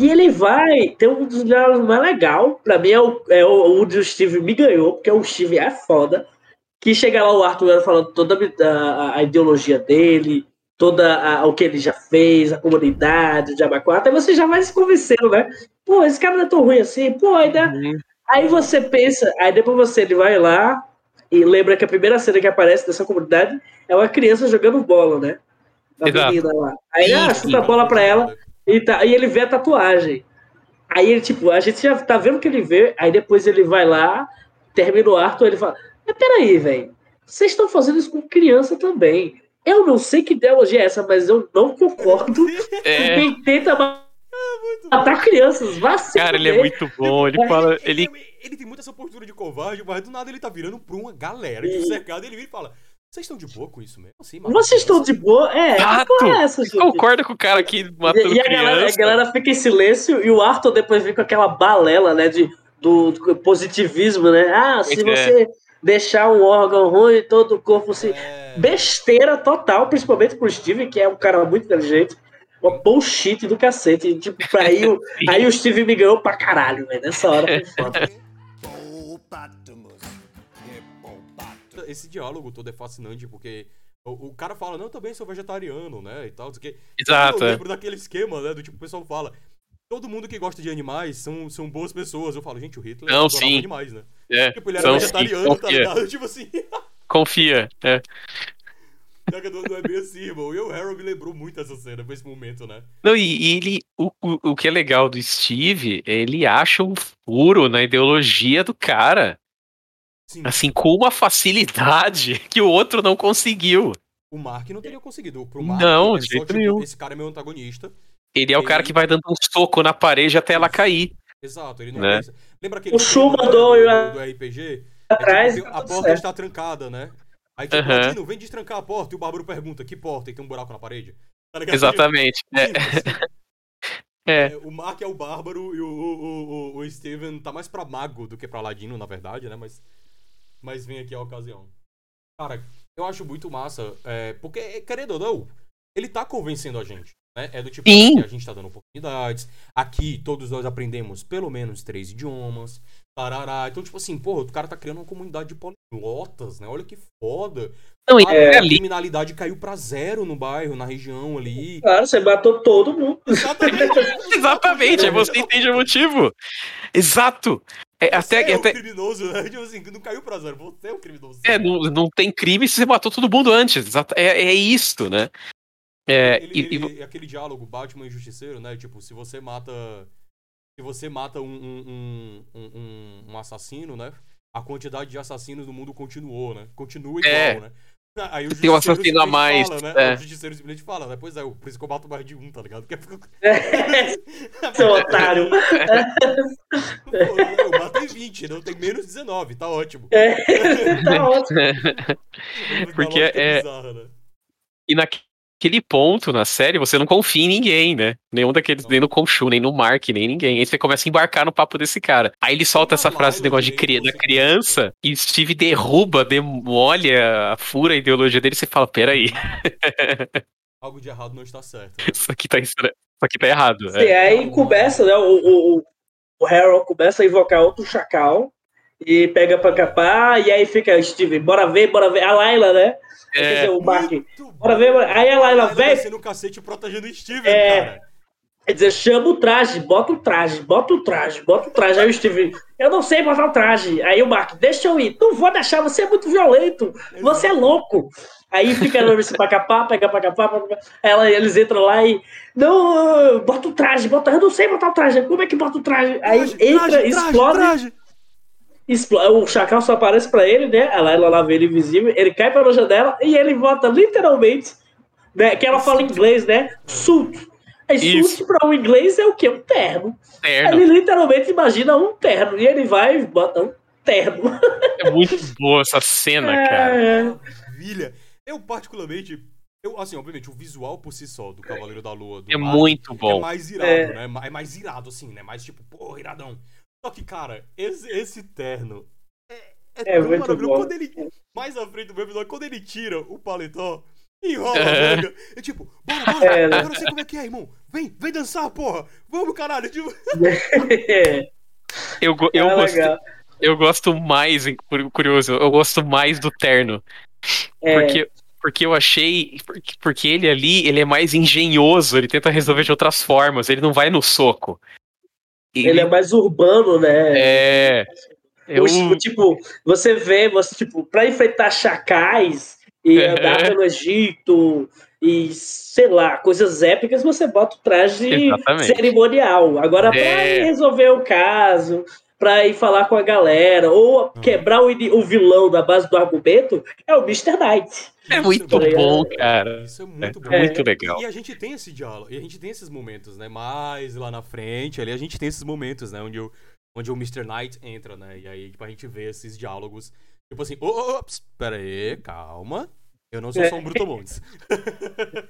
E ele vai. Tem um dos diálogos mais legal. Pra mim é o, é o, o do Steve me ganhou, porque o Steve é foda. Que chega lá o Arthur falando toda a, a- ideologia dele, toda a- o que ele já fez, a comunidade, o Diaba Até você já vai se convencendo, né? Pô, esse cara não é tão ruim assim, pô, ainda. Uhum. Aí você pensa, aí depois você ele vai lá, E lembra que a primeira cena que aparece dessa comunidade é uma criança jogando bola, né? A Exato. menina lá. Aí ah, chuta a bola pra ela e, tá, e ele vê a tatuagem. Aí ele, tipo, a gente já tá vendo que ele vê, aí depois ele vai lá, termina o Arthur, ele fala: Mas peraí, velho, vocês estão fazendo isso com criança também. Eu não sei que ideologia é essa, mas eu não concordo com É, quem tenta ma- matar crianças. Vá cara, ele é muito bom. Ele fala. Ele, ele, ele tem muita essa postura de covarde, mas do nada ele tá virando pra uma galera de cercado e ele vira e fala: Vocês estão de boa com isso mesmo? Matar Vocês estão de criança?" boa? É, Exato. é essa, gente? concorda com o cara que matando E, e a, galera, a criança. galera fica em silêncio e o Arthur depois vem com aquela balela, né, de, do, do positivismo, né? Ah, se é. você deixar um órgão ruim, todo o corpo se... É, Besteira total, principalmente pro Steve, que é um cara muito inteligente. Uma bullshit do cacete. E, Tipo, aí, o, aí o Steve me ganhou pra caralho, velho. Nessa hora foi foda. Hippopotamus. esse diálogo todo é fascinante porque o, o cara fala: Não, eu também sou vegetariano, né? E tal, quê. Exato, Eu é. lembro daquele esquema, né? Do tipo, o pessoal fala. Todo mundo que gosta de animais são, são boas pessoas. Eu falo, gente, o Hitler Não, sim. animais, né? É, Tipo, ele era São sim, vegetariano, tá confia. ligado? Tipo assim, confia. É. não, é bem assim, irmão. E o Harold me lembrou muito essa cena, esse momento, né? Não, e, e ele. O, o, o que é legal do Steve, ele acha um furo na ideologia do cara. Sim, Assim, com uma facilidade que o outro não conseguiu. o Mark não teria conseguido. Pro Mark, Não, de jeito tipo, nenhum. Esse cara é meu antagonista. Ele é o cara que vai dando um soco na parede até ela cair. Exato, ele não Né? pensa. Lembra aquele O Shu mandou do, do, do RPG? atrás, É, tipo, a porta certo. está trancada, né? Aí tipo. Latino, vem destrancar a porta. E o Bárbaro pergunta, que porta? E tem um buraco na parede. Tá ligado? Exatamente. É, Tipo, assim, é. é, o Mark é o Bárbaro e o, o, o, o Steven tá mais pra mago do que pra ladino, na verdade, né? Mas, mas vem aqui a ocasião. Cara, eu acho muito massa, é, porque, querendo ou não, ele tá convencendo a gente. Né? É do tipo Sim. que a gente tá dando oportunidades. Aqui, todos nós aprendemos pelo menos três idiomas. Tarará. Então, tipo assim, porra, o cara tá criando uma comunidade de poliglotas, né? Olha que foda. Não, Ah, é a ali. criminalidade caiu pra zero no bairro, na região ali. Claro, você matou todo mundo. Exatamente. Exatamente, aí você entende o motivo. Exato. É, Você até, é o até, criminoso, né? Tipo assim, não caiu pra zero. Você é o criminoso. é, não, não tem crime se você matou todo mundo antes. É, é isso, né? É, Ele- e- e- ele- aquele diálogo Batman e Justiceiro, né? Tipo, se você mata. Se você mata um, um- um, um assassino, né? A quantidade de assassinos no mundo continuou, né? Continua igual, É. né? Aí o Tem um assassino a mais, Fala, né? é. O Justiceiro simplesmente fala, né? Pois é, por isso que eu mato mais de um, tá ligado? Porque fica- Seu otário. Pô, eu matei 20, não tem menos 19, tá ótimo. Tá ótimo. Porque é- bizarra, né? E naquele ponto na série, você não confia em ninguém, né? Nenhum daqueles, nem no Khonshu, nem no Mark, nem ninguém. Aí você começa a embarcar no papo desse cara. Aí ele solta essa frase, negócio de também, cri da criança, e Steve derruba, demolha, fura a ideologia dele, e você fala, peraí, Algo de errado não está certo. né? isso aqui tá, isso aqui tá errado. Sim, é. aí começa, né? O, o, o- o Harold começa a invocar outro chacal e pega pra capar, e aí fica Steve, bora ver, bora ver. A Layla, né? Quer É, dizer, o Mark. Bora ver, bora- aí a Layla vem, descendo o cacete protegendo o Steven, É. cara. quer dizer, chama o traje, bota o traje, bota o traje, bota o traje. Aí o Steve, eu não sei botar o traje. Aí o Mark, deixa eu ir. Não vou deixar, você é muito violento. Você é louco. Aí fica no pra capar, pega pra capar, pra capar. Ela, eles entram lá e. Não, bota o traje, bota. Eu não sei botar o traje. Como é que bota o traje? Aí Traje, entra, traje, explode. traje. O chacal só aparece pra ele, né? Ela, ela lá vê ele invisível, ele cai pela janela e ele bota literalmente. Né, que ela fala em inglês, né? Suit. Aí Isso. suit pra um inglês é o quê? Um terno. terno. Ele literalmente imagina um terno. E ele vai e bota um terno. É muito boa essa cena, cara. É, Maravilha. Eu, particularmente, eu, assim, obviamente, o visual por si só do Cavaleiro da Lua. Do É Mark, muito É bom. mais irado, É. né? É mais irado, assim, né? Mais tipo, porra, iradão. Só que, cara, esse, esse terno é, é, É tão muito maravilhoso. bom. Quando ele, mais à frente do episódio, quando ele tira o paletó, enrola É. a manga, é tipo, bora, bora, É, né? agora eu sei como é que é, irmão. Vem, vem dançar, porra. Vamos, caralho. Tipo, Eu, eu, é gostei- legal. eu gosto mais, curioso, eu gosto mais do terno. É, Porque, porque eu achei. Porque, porque ele ali, ele é mais engenhoso, ele tenta resolver de outras formas, ele não vai no soco. Ele é mais urbano, né? É. Eu, Os- tipo, você vê, você, tipo, pra enfrentar chacais e É. andar pelo Egito e, sei lá, coisas épicas, você bota o traje Exatamente. cerimonial. Agora, pra É. ir resolver o caso, pra ir falar com a galera, ou quebrar o, o vilão da base do argumento, é o Mr. Knight. é muito bom. bom, cara. Isso é muito bom. É muito legal. E a gente tem esse diálogo, e a gente tem esses momentos, né? Mais lá na frente, ali a gente tem esses momentos, né? Onde, o onde o Mr. Knight entra, né? E aí, tipo, a gente vê esses diálogos. Tipo assim, ops, pera aí, calma. Eu não sou só um Brutamontes.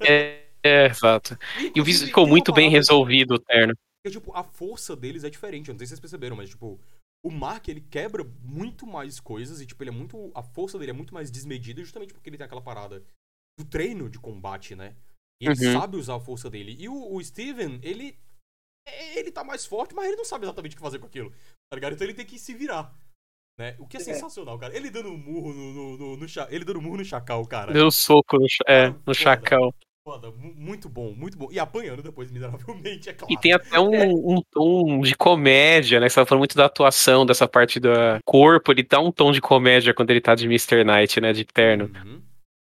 É, é, exato. E o vídeo ficou muito bem resolvido, o terno. Porque, tipo, a força deles é diferente. Eu não sei se vocês perceberam, mas, tipo, o Mark, ele quebra muito mais coisas e, tipo, ele é muito. A força dele é muito mais desmedida, justamente porque ele tem aquela parada do treino de combate, né? E ele Uhum. sabe usar a força dele. E o, o Steven, ele. é- Ele tá mais forte, mas ele não sabe exatamente o que fazer com aquilo. Tá ligado? Então ele tem que se virar. Né? O que é sensacional, cara. Ele dando um murro no. no, no, no Ele dando um murro no chacal, cara. Deu um soco no, é, no chacal. Foda, mu- muito bom, muito bom. E apanhando depois, miseravelmente, é claro. E tem até um, um tom de comédia, né? Você tava falando muito da atuação, dessa parte do corpo. Ele dá um tom de comédia quando ele tá de Mr. Knight, né? De terno. Uhum.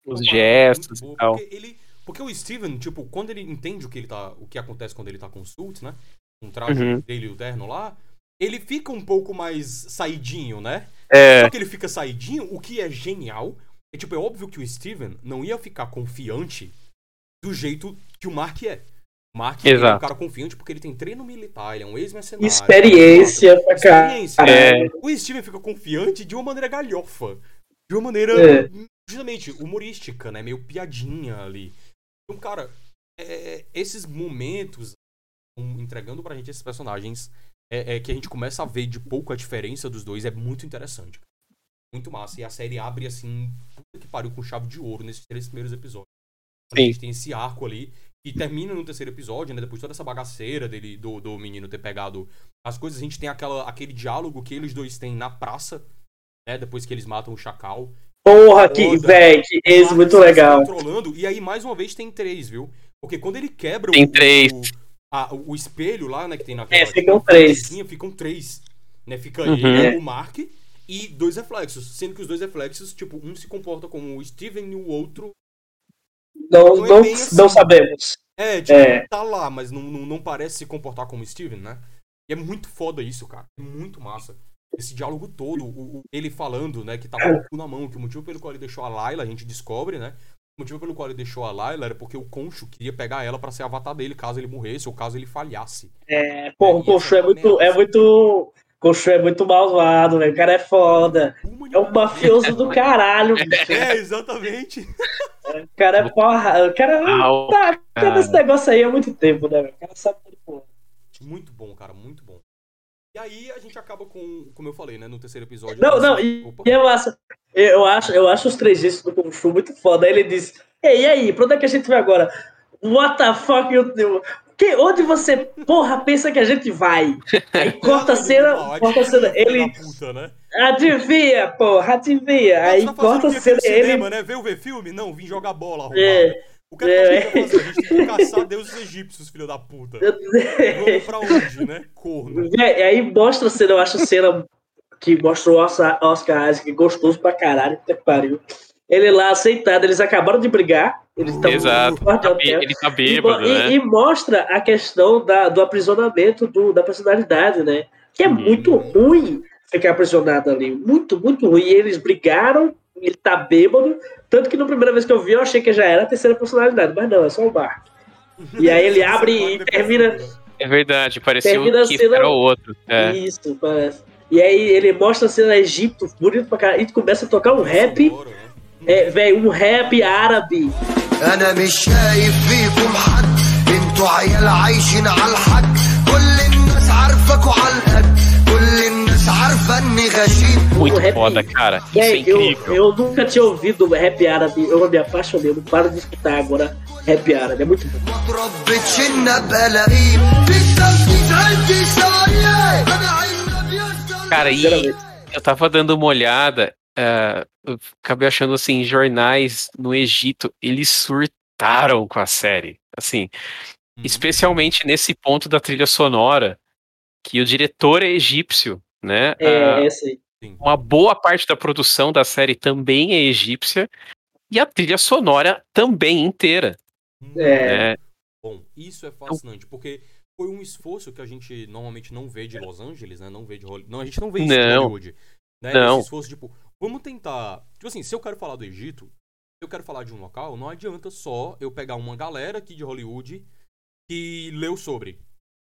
Os parada gestos muito e tal. Porque, ele, porque o Steven, tipo, quando ele entende o que ele tá. O que acontece quando ele tá com o suit, né? Com o traje Uhum. dele e o terno lá, ele fica um pouco mais saidinho, né? É, Só que ele fica saidinho, o que é genial. É tipo, é óbvio que o Steven não ia ficar confiante do jeito que o Mark é. O Mark ele é um Exato. cara confiante porque ele tem treino militar, ele é um ex-mercenário. Experiência pra Experiência. caralho. É. O Steven fica confiante de uma maneira galhofa. De uma maneira, É. justamente, humorística, né? Meio piadinha ali. Então, cara, é, esses momentos entregando pra gente esses personagens é, é que a gente começa a ver de pouco a diferença dos dois é muito interessante. Muito massa. E a série abre assim, puta que pariu, com chave de ouro nesses três primeiros episódios. A Sim. gente tem esse arco ali e termina no terceiro episódio, né? Depois de toda essa bagaceira dele, do, do menino ter pegado as coisas, a gente tem aquela, aquele diálogo que eles dois têm na praça, né? Depois que eles matam o Chacal. Porra, que, velho, que esse Mark muito legal. Controlando, e aí, mais uma vez, tem três, viu? Porque quando ele quebra Tem o, três. o, a- o espelho lá, né, que tem naquela... É, ficam três. Ficam três. Né? Fica Uhum. ele, o Mark e dois reflexos. Sendo que os dois reflexos, tipo, um se comporta como o Steven e o outro... Não, Não é assim. não sabemos. É, tipo, É. tá lá, mas não, não, não parece se comportar como o Steven, né? E é muito foda isso, cara. É muito massa. Esse diálogo todo, o, o- ele falando, né, que tá com o cu na mão, que o motivo pelo qual ele deixou a Layla, a gente descobre, né? O motivo pelo qual ele deixou a Layla era porque o Concho queria pegar ela pra ser avatar dele caso ele morresse ou caso ele falhasse. É, porra, o E Conchu essa é muito, é muito. Conchu é muito malvado, velho. O cara é foda. É um mafioso do caralho, bicho. É, exatamente. O cara é porra. O cara Au, tá tá nesse negócio aí há muito tempo, né, velho? O cara sabe tudo, porra. Muito bom, cara, muito bom. E aí a gente acaba com, como eu falei, né, no terceiro episódio. Não, não, e, Opa. e é massa. Eu acho, eu acho os trejeitos do Conchu muito foda. Aí ele diz: Ei, e aí, pra onde é que a gente vai agora? What the fuck? You do? Que, onde você, porra, pensa que a gente vai? Aí corta a cena, Não, corta a cena. Ele. puta, né? Adivinha, porra, adivinha. Aí tá corta o a cena. Ele. cinema, né? Veio ver filme? Não, vim jogar bola, arrombado. É. O que, é que a gente vai fazer? A gente tem que caçar deuses egípcios, filho da puta. Vamos pra onde, né? Corno. E aí mostra a cena, eu acho a cena que mostrou o Oscar, Oscar Isaac gostoso pra caralho, que pariu. Ele lá sentado, eles acabaram de brigar, eles estão Exato. no quarto de Tá hotel. Ele tá E, bêbado, e- né? e mostra a questão da, do aprisionamento do, da personalidade, né? Que é Uhum. muito ruim ficar aprisionado ali. Muito, muito ruim. E eles brigaram, ele tá bêbado. Tanto que na primeira vez que eu vi, eu achei que já era a terceira personalidade. Mas não, é só o Mark. E aí ele abre e termina. É verdade, parecia Termina a que cena- era o outro. É. Isso, parece. E aí ele mostra a cena Egito, bonito pra caralho. E começa a tocar um rap. Sonoro, né? É, velho, um rap árabe. انا مش شايف فيكم حد انتوا عيال عايشين على الحق كل الناس عارفاكوا على القد كل الناس عارفه اني غشيم Muito rap- foda, cara. Isso é Véi, eu, incrível. eu nunca tinha ouvido rap árabe. Eu me apaixonei. Eu não paro de escutar agora rap árabe. É muito bom. ما تربتش بلاقيه في التنفيذ عندي شويه انا عنب يفضل Cara, e Sinceramente. eu tava dando uma olhada, é, eu acabei achando assim, jornais no Egito, eles surtaram com a série. Assim, Uhum. especialmente nesse ponto da trilha sonora, que o diretor é egípcio, né? É, Ah. Uma boa parte da produção da série também é egípcia. E a trilha sonora também inteira. É. né? Bom, isso é fascinante, porque foi um esforço que a gente normalmente não vê de Los Angeles, né? Não vê de Hollywood. Não, a gente não vê isso de Não. Hollywood. Né? Não. Esse esforço, tipo, vamos tentar. Tipo assim, se eu quero falar do Egito, eu quero falar de um local, não adianta só eu pegar uma galera aqui de Hollywood que leu sobre.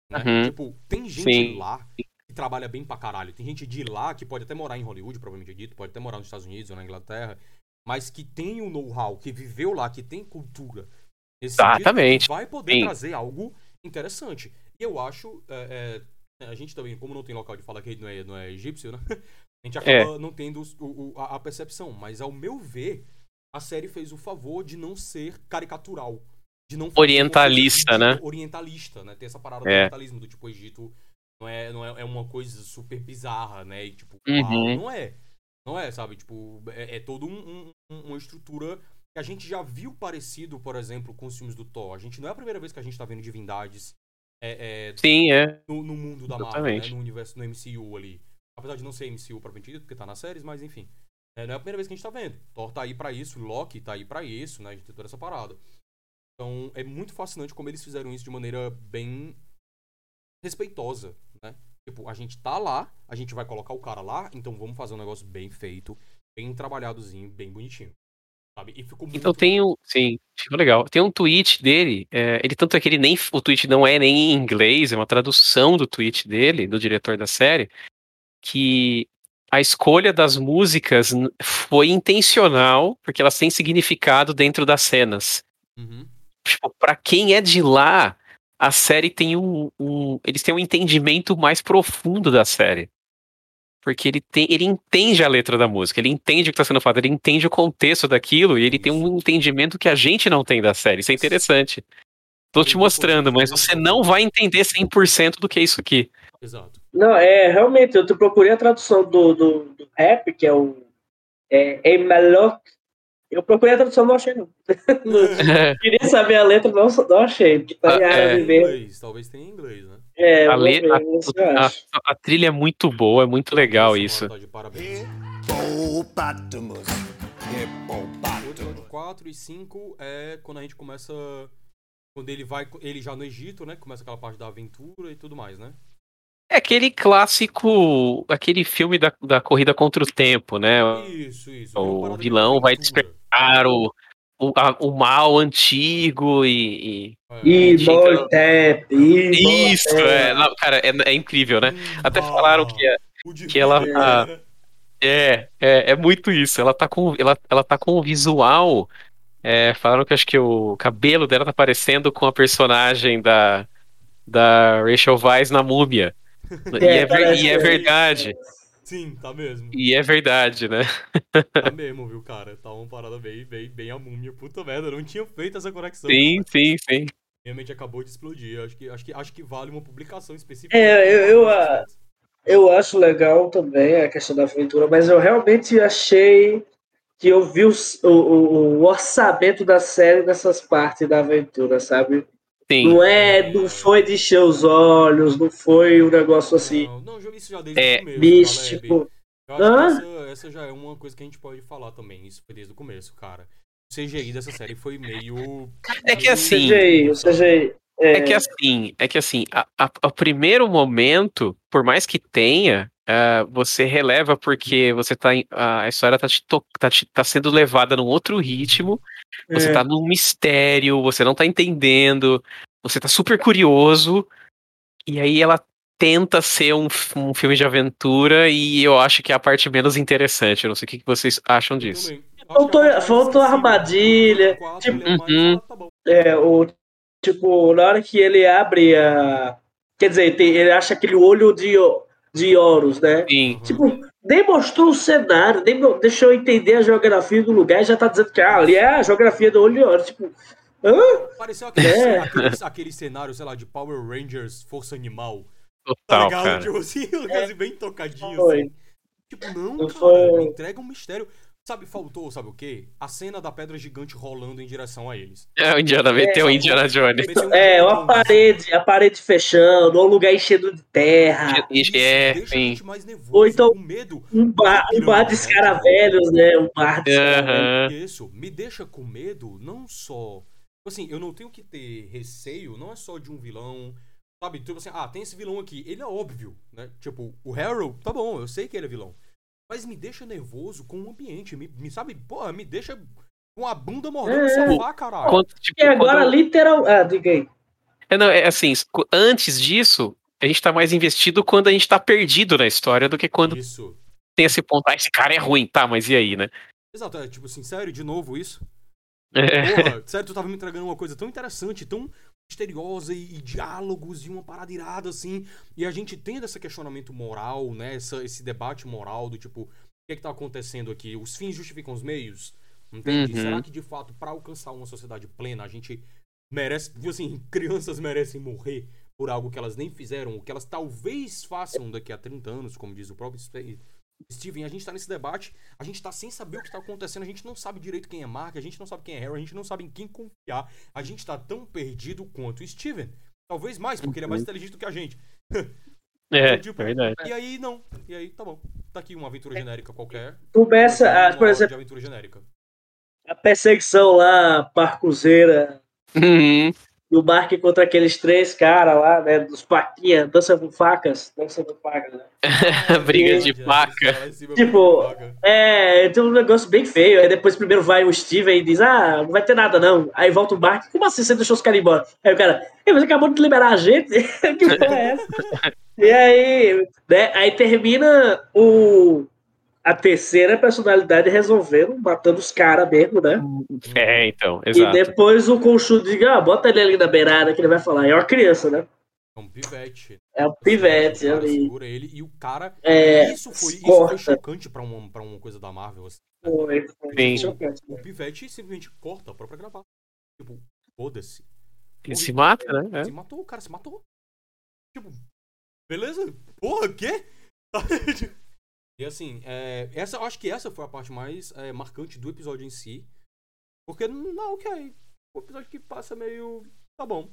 Né? Uhum. Tipo, tem gente Sim. lá que trabalha bem pra caralho. Tem gente de lá que pode até morar em Hollywood, provavelmente dito, pode até morar nos Estados Unidos ou na Inglaterra, mas que tem o know-how, que viveu lá, que tem cultura. Exatamente. vai poder Sim. trazer algo interessante. E eu acho. é, é, a gente também, como não tem local de falar que não é, não é egípcio, né? A gente É. acaba não tendo o- o- a, a percepção. Mas ao meu ver, a série fez o favor de não ser caricatural. De não Orientalista, né? Orientalista, né? Ter essa parada do É. orientalismo, do tipo, o Egito não é, não é, é uma coisa super bizarra, né? E tipo, Uhum. uau, não é. Não é, sabe? Tipo, é, é todo um, um- uma estrutura que a gente já viu parecido, por exemplo, com os filmes do Thor. A gente não é a primeira vez que a gente tá vendo divindades é, é, Sim, é. no, no mundo da Marvel, né? No universo, no MCU ali. Apesar de não ser MCU propriamente dito, porque tá nas séries, mas enfim. É, não é a primeira vez que a gente tá vendo. Thor tá aí pra isso, Loki tá aí pra isso, né? A gente tem toda essa parada. Então, é muito fascinante como eles fizeram isso de maneira bem respeitosa, né? Tipo, a gente tá lá, a gente vai colocar o cara lá, então vamos fazer um negócio bem feito, bem trabalhadozinho, bem bonitinho. Sabe? E ficou muito Então tem um. Sim, ficou legal. Tem um tweet dele. é, ele tanto é que ele nem. O tweet não é nem em inglês, é uma tradução do tweet dele, do diretor da série, que a escolha das músicas foi intencional, porque elas têm significado dentro das cenas. Uhum. Tipo, pra quem é de lá, a série tem um, um- Eles têm um entendimento mais profundo da série. Porque ele, tem, ele entende a letra da música, ele entende o que está sendo falado, ele entende o contexto daquilo e ele tem um entendimento que a gente não tem da série. Isso é interessante. Tô te mostrando, mas botou- você não vai entender 100% do que é isso aqui. Exato. Não, é, realmente, eu procurei a tradução do, do, do rap, que é o é, Emalok. Eu procurei a tradução, não achei, não. Não- Queria saber a letra, não, não achei. porque Tá em Ah, é. Em mesmo. inglês, talvez tenha em inglês, né? É, A eu vou le- ver, a- A, a trilha é muito boa, é muito legal Essa isso. tá de parabéns. Hippopotamus. O Hippopotamus. episódio 4 e 5 é quando a gente começa. Quando ele vai. Ele já no Egito, né? Começa aquela parte da aventura e tudo mais, né? É aquele clássico, aquele filme da, da corrida contra o tempo, né? Isso, isso. O é vilão vai despertar o, o, a- o mal antigo e. e- É. E e Isso, é, não, cara, é, é incrível, né? Até falaram que, é- que ela- Hitler, ah, né? é, é, é muito isso. Ela tá com, ela, ela tá com o visual. é, falaram que acho que o cabelo dela tá parecendo com a personagem da, da Rachel Weisz na Múmia. E É, é, ver- e é mesmo. verdade. Sim, tá mesmo. E é verdade, né? Tá mesmo, viu, cara? Tá uma parada bem, bem, bem a múmia. Puta merda, eu não tinha feito essa conexão. Sim, cara. sim, sim. Realmente acabou de explodir. Acho que, acho que, acho que vale uma publicação específica. É, eu- eu, Desses ah. Eu acho legal também a questão da aventura, mas eu realmente achei que eu vi o, o- o orçamento da série nessas partes da aventura, sabe? Sim. Não é, não foi de encher os olhos, não foi um negócio assim Não, não, já- isso já desde É, o começo. místico. Caleb. Eu acho Hã? que essa, essa já é uma coisa que a gente pode falar também. Isso foi desde o começo, cara. O CGI dessa série foi meio. É que assim- CGI, o CGI. É, É que assim, é que assim, a, a- a primeiro momento, por mais que tenha, ah, você releva porque você tá em- a história tá, te to- tá, te- tá sendo levada num outro ritmo, você é. tá num mistério, você não tá entendendo, você tá super curioso, e aí ela tenta ser um, um filme de aventura e eu acho que é a parte menos interessante. Eu não sei o que que vocês acham disso. Faltou- é faltou esquecível. armadilha, tipo- é Uhum. tá. É, o, tipo, na hora que ele abre a. Quer dizer, tem- ele acha aquele olho de, de Horus, né? Sim. Tipo, nem mostrou o cenário, nem deixou eu entender a geografia do lugar e já tá dizendo que ah, ali é a geografia do olho de Horus. Tipo, hã? Pareceu aquele, É. aquele, aquele cenário, sei lá, de Power Rangers Força Animal. Tá total, ligado? cara. Tipo assim, coisa bem tocadinho Foi. assim. Tipo, não, Não cara, foi. entrega um mistério. Sabe, faltou, sabe o quê? A cena da pedra gigante rolando em direção a eles. É o Indiana, meteu o Indiana Jones. É, uma parede, a parede fechando, ou um lugar enchendo de terra, Isso, É, deixa a sim. gente mais nervoso, Ou então- com medo. um bar, um bar de escaravelhos, né? Um bar de escaravelhos. Aham. Isso, me deixa com medo, não só. Assim, eu não tenho que ter receio, não é só de um vilão. Sabe, tipo assim, ah, tem esse vilão aqui. Ele é óbvio, né? Tipo, o Harold, tá bom, eu sei que ele é vilão. Mas me deixa nervoso com o ambiente. Me, me sabe, porra, me deixa com a bunda mordendo É. o sofá, caralho. Quando, tipo, E agora, quando- literal. Ah, diga aí. É, não, é assim, antes disso, a gente tá mais investido quando a gente tá perdido na história do que quando Isso. tem esse ponto, ah, esse cara é ruim, tá, mas e aí, né? Exato, é tipo assim, sério, de novo isso? É. Porra, sério, tu tava me entregando uma coisa tão interessante, tão misteriosa e, e diálogos e uma parada irada, assim. E a gente tendo esse questionamento moral, né? Essa, esse debate moral do tipo, o que é que tá acontecendo aqui? Os fins justificam os meios? Entende? Uhum. Será que de fato, pra alcançar uma sociedade plena, a gente merece. Tipo assim, crianças merecem morrer por algo que elas nem fizeram, o que elas talvez façam daqui a 30 anos, como diz o próprio Steven, a gente tá nesse debate, a gente tá sem saber o que tá acontecendo, a gente não sabe direito quem é Mark, a gente não sabe quem é Harry, a gente não sabe em quem confiar, a gente tá tão perdido quanto o Steven. Talvez mais, porque ele é mais inteligente do que a gente. É, Então, tipo, é verdade. E aí, não. E aí, tá bom. Tá aqui uma aventura genérica qualquer. Começa, Uma por exemplo, De aventura genérica. a perseguição lá, parcuzeira, Uhum. E o Mark contra aqueles três caras lá, né? Dos Paquinha, dança com facas, dança com facas, né? Briga de Verdade, faca. né? Esse- Tipo, faca. É, tem um negócio bem feio. Aí depois primeiro vai o Steven e diz: Ah, não vai ter nada não. Aí volta o Mark: Como assim você deixou os caras embora? Aí o cara: você acabou de liberar a gente? que porra é essa? e aí, né, aí termina o, a terceira personalidade resolvendo, matando os caras mesmo, né? É, então, E exato. depois o Conchu diga: ah, bota ele ali na beirada que ele vai falar. É uma criança, né? É um pivete. É um pivete O cara ali. segura ele e o cara. É, isso foi, isso corta. foi chocante pra uma, pra uma coisa da Marvel. assim. Foi, foi Sim. chocante. O pivete simplesmente corta a própria gravata. Tipo, foda-se. Ele se mata, né? Se matou, o cara se matou. Tipo, beleza? Porra, quê? e assim, é, essa, eu acho que essa foi a parte mais é, marcante do episódio em si. Porque, não, ok. O episódio que passa meio. Tá bom.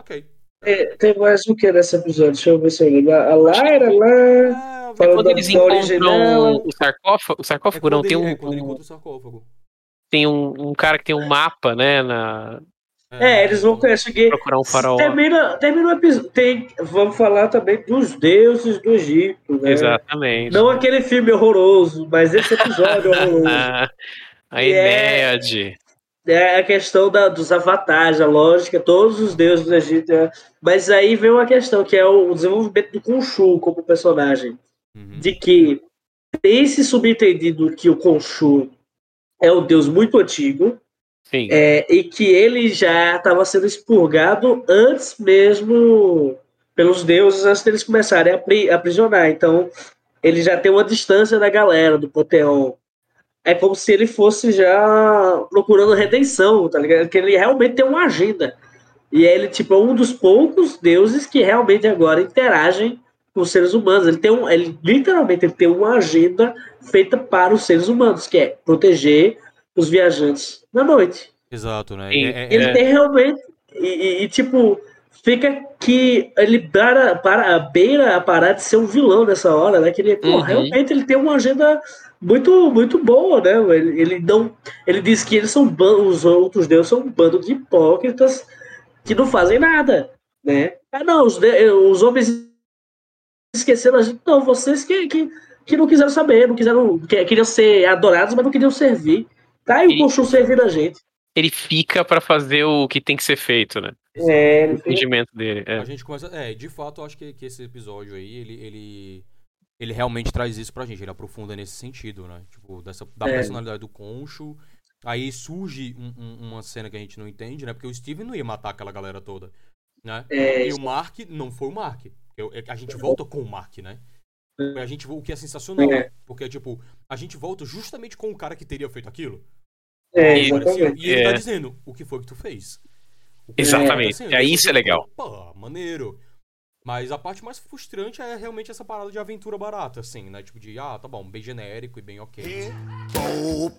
Ok. É, tem mais o que nesse episódio? Deixa eu ver se eu lembro. A Lara lá. É, É quando da- eles encontram o sarcófago. O sarcófago é não, tem um, é quando ele encontra o sarcófago. tem um, um cara que tem um mapa, né? Na, É, eles vão conseguir. procurar um faraó. Termina, termina o episódio. Tem, vamos falar também dos deuses do Egito, né? Exatamente. Não aquele filme horroroso, mas esse episódio horroroso. Ah, a E é- Enéade. É a questão da, dos avatares, a lógica, todos os deuses do Egito. é. Mas aí vem uma questão, que é o desenvolvimento do Khonshu como personagem. Uhum. De que tem esse subentendido que o Khonshu é um deus muito antigo. É, e que ele já estava sendo expurgado antes mesmo pelos deuses, antes deles começarem a apri- aprisionar. Então, ele já tem uma distância da galera do Panteão. É como se ele fosse já procurando redenção, tá ligado? Que ele realmente tem uma agenda. E ele, tipo, é um dos poucos deuses que realmente agora interagem com os seres humanos. Ele tem um, ele literalmente ele tem uma agenda feita para os seres humanos, que é proteger os viajantes na noite. Exato, né? Sim. É- é- Ele é- tem realmente. E, e- e, tipo, fica que ele para, para, beira a parar de ser um vilão nessa hora, né? Que ele, pô, Uhum. realmente ele tem uma agenda muito, muito boa, né? Ele, ele não. Ele diz que eles são os outros deuses são um bando de hipócritas que não fazem nada, né? Ah, não, os, os homens esqueceram a gente. Não, vocês que, que, que não quiseram saber, não quiseram. Que, queriam ser adorados, mas não queriam servir. Tá aí o E- Conchu servindo a gente. Ele fica pra fazer o que tem que ser feito, né? É, O ele entendimento dele. A É. gente começa. É, de fato, eu acho que, que esse episódio aí, ele, ele. Ele realmente traz isso pra gente, ele aprofunda nesse sentido, né? Tipo, dessa, da É. personalidade do Concho. Aí surge um- um- uma cena que a gente não entende, né? Porque o Steven não ia matar aquela galera toda, né? É, E o Mark não foi o Mark. Eu- é- a gente volta com o Mark, né? A gente, o que é sensacional, É. porque, tipo, a gente volta justamente com o cara que teria feito aquilo. É, E- exatamente. E ele tá É. dizendo, o que foi que tu fez? Exatamente. tá É, isso é legal. Pô, maneiro. Mas a parte mais frustrante é realmente essa parada de aventura barata, assim, né? Tipo de, ah, tá bom, bem genérico e bem ok. O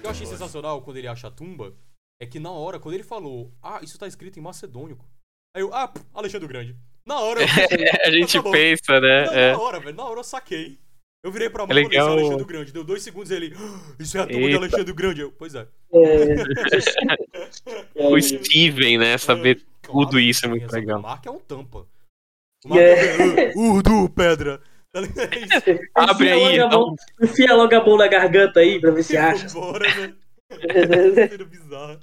que eu achei sensacional quando ele acha a tumba é que na hora, quando ele falou, ah, isso tá escrito em macedônico. Aí eu, ah, Alexandre o Grande. Na hora eu. a gente Tá pensa, né? Não, É. na hora, velho, na hora eu saquei. Eu virei pra mão É e falei, isso é. Alexandre Grande. Deu dois segundos e ele, "Ah, isso é a tumba de Eita. Alexandre Grande. Eu, pois é. É, O Steven, né? Saber tudo Claro, isso é sim, muito essa- legal. O Mark é um tampa. O Mark É. é. Uh, Urdu, pedra. Tá? É. Abre Enfia aí, logo então. mão- Enfia logo a mão na garganta aí pra ver se acha. Vambora, né? Sendo bizarro.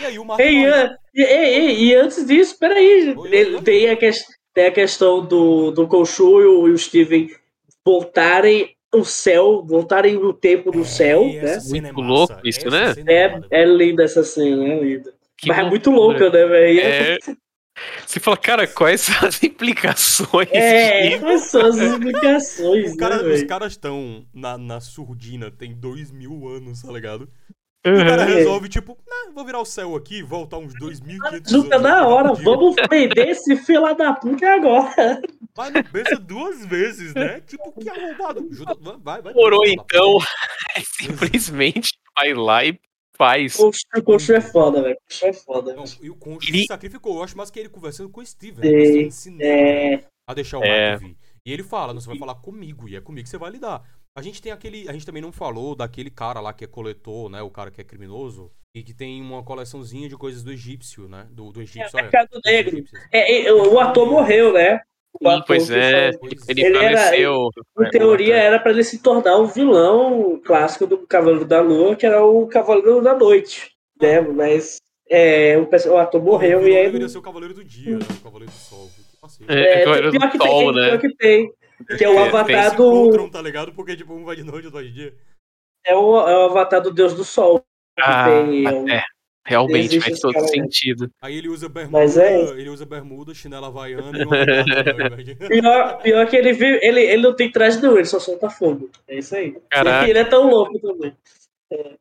E aí o Mark Ei, an- e, ei, ei, e antes disso, peraí, gente. Oi, tem, a ques- tem a questão do, do Khonshu e o, e o Steven voltarem o céu, voltarem no tempo do céu, É, essa né? Muito massa. louco isso, Essa né? é. É, é linda essa cena, é linda. Que Mas é muito louca, né, velho? É. Você fala, cara, quais são as implicações É, quais são as explicações, O cara- né, os caras estão na, na surdina tem dois mil anos, tá ligado? E o cara Uhum. resolve, tipo, nah, vou virar o céu aqui, voltar uns 2.500 Junta anos. na hora, vamos prender esse fila da puta agora. Mas não pensa duas vezes, né? Tipo, que arrombado. Junta, vai, vai. Morou vai, então. Simplesmente vai lá e faz. O Khonshu é foda, velho. O Khonshu é foda. Não, e o Concho Ele- se sacrificou. Eu acho mais que ele conversando com o Steven. Né? Ensinando É, a deixar o É. Vir. E ele fala, não, você vai falar comigo, e é comigo que você vai lidar. A gente tem aquele. A gente também não falou daquele cara lá que é coletor, né? O cara que é criminoso. E que tem uma coleçãozinha de coisas do egípcio, né? Do, do egípcio. É, Mercado dos Negro. é, é, o ator morreu, né? O ator pois é. Pois Ele, Ele era- faleceu. Em teoria era pra ele se tornar o vilão clássico do Cavaleiro da Lua, que era o Cavaleiro da Noite, né? Mas é, o, o ator morreu o e aí. deveria ser o Cavaleiro do Dia, né? O Cavaleiro do Sol. Passeio. É, É, Cavaleiro pior do que Sol, tem, né? pior que tem. Que é o avatar do. encontram, tá ligado? Porque, tipo, um vai de noite, outro vai de dia. É o, é o avatar do Deus do Sol. Ah, tem, é. Realmente faz todo cara, sentido. Aí ele usa bermuda, Mas é- ele usa bermuda, chinela havaiana e uma Pior, pior que ele, vive, ele, ele não tem traje nenhum, ele só solta fogo. É isso aí. Caraca. Ele é tão louco também.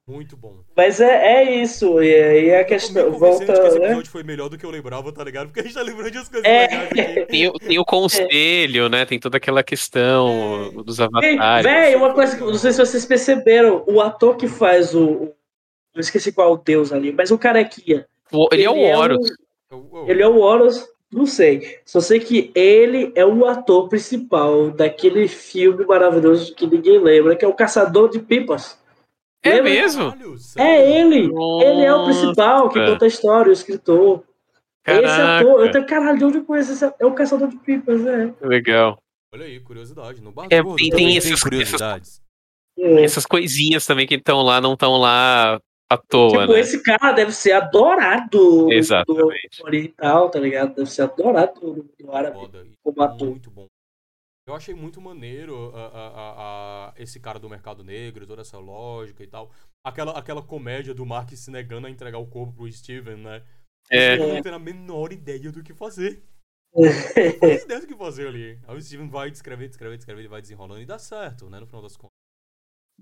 Muito bom. Mas é, é isso. E aí a questão. Volta. que esse Né? episódio foi melhor do que eu lembrava, tá ligado? Porque a gente tá lembrando de as coisas É. legais. Tem, o- tem o conselho, né? Tem toda aquela questão É. dos avatares. Véi, uma coisa que não sei se vocês perceberam, o ator que faz o. o- Eu esqueci qual é o deus ali, mas o carequinha. O- Ele é o Horus. Eu- eu- Ele é o Horus, não sei. Só sei que ele é o ator principal daquele filme maravilhoso que ninguém lembra, que é o Caçador de Pipas. É Lembra? mesmo? Caralho, sério? É ele! Ele é o principal que Nossa. conta a história, o escritor. Esse Caraca. ator, eu tenho caralho, de onde eu conheço esse? É o Caçador de Pipas, é. Legal. Olha aí, curiosidade. No bar É, Gordo tem- tem esses- curiosidades. É. Essas coisinhas também que estão lá, não estão lá à toa, Tipo, né? esse cara deve ser adorado Exatamente. do oriental, tá ligado? Deve ser adorado do, do árabe Foda. como ator. Muito bom. Eu achei muito maneiro a, a- a- a- esse cara do mercado negro, toda essa lógica e tal. Aquela, aquela comédia do Mark se negando a entregar o corpo pro Steven, né? É. Eu não tenho a menor ideia do que fazer. Não tenho ideia do que fazer ali. Aí o Steven vai descrever, descrever, descrever, ele vai desenrolando e dá certo, né? No final das contas.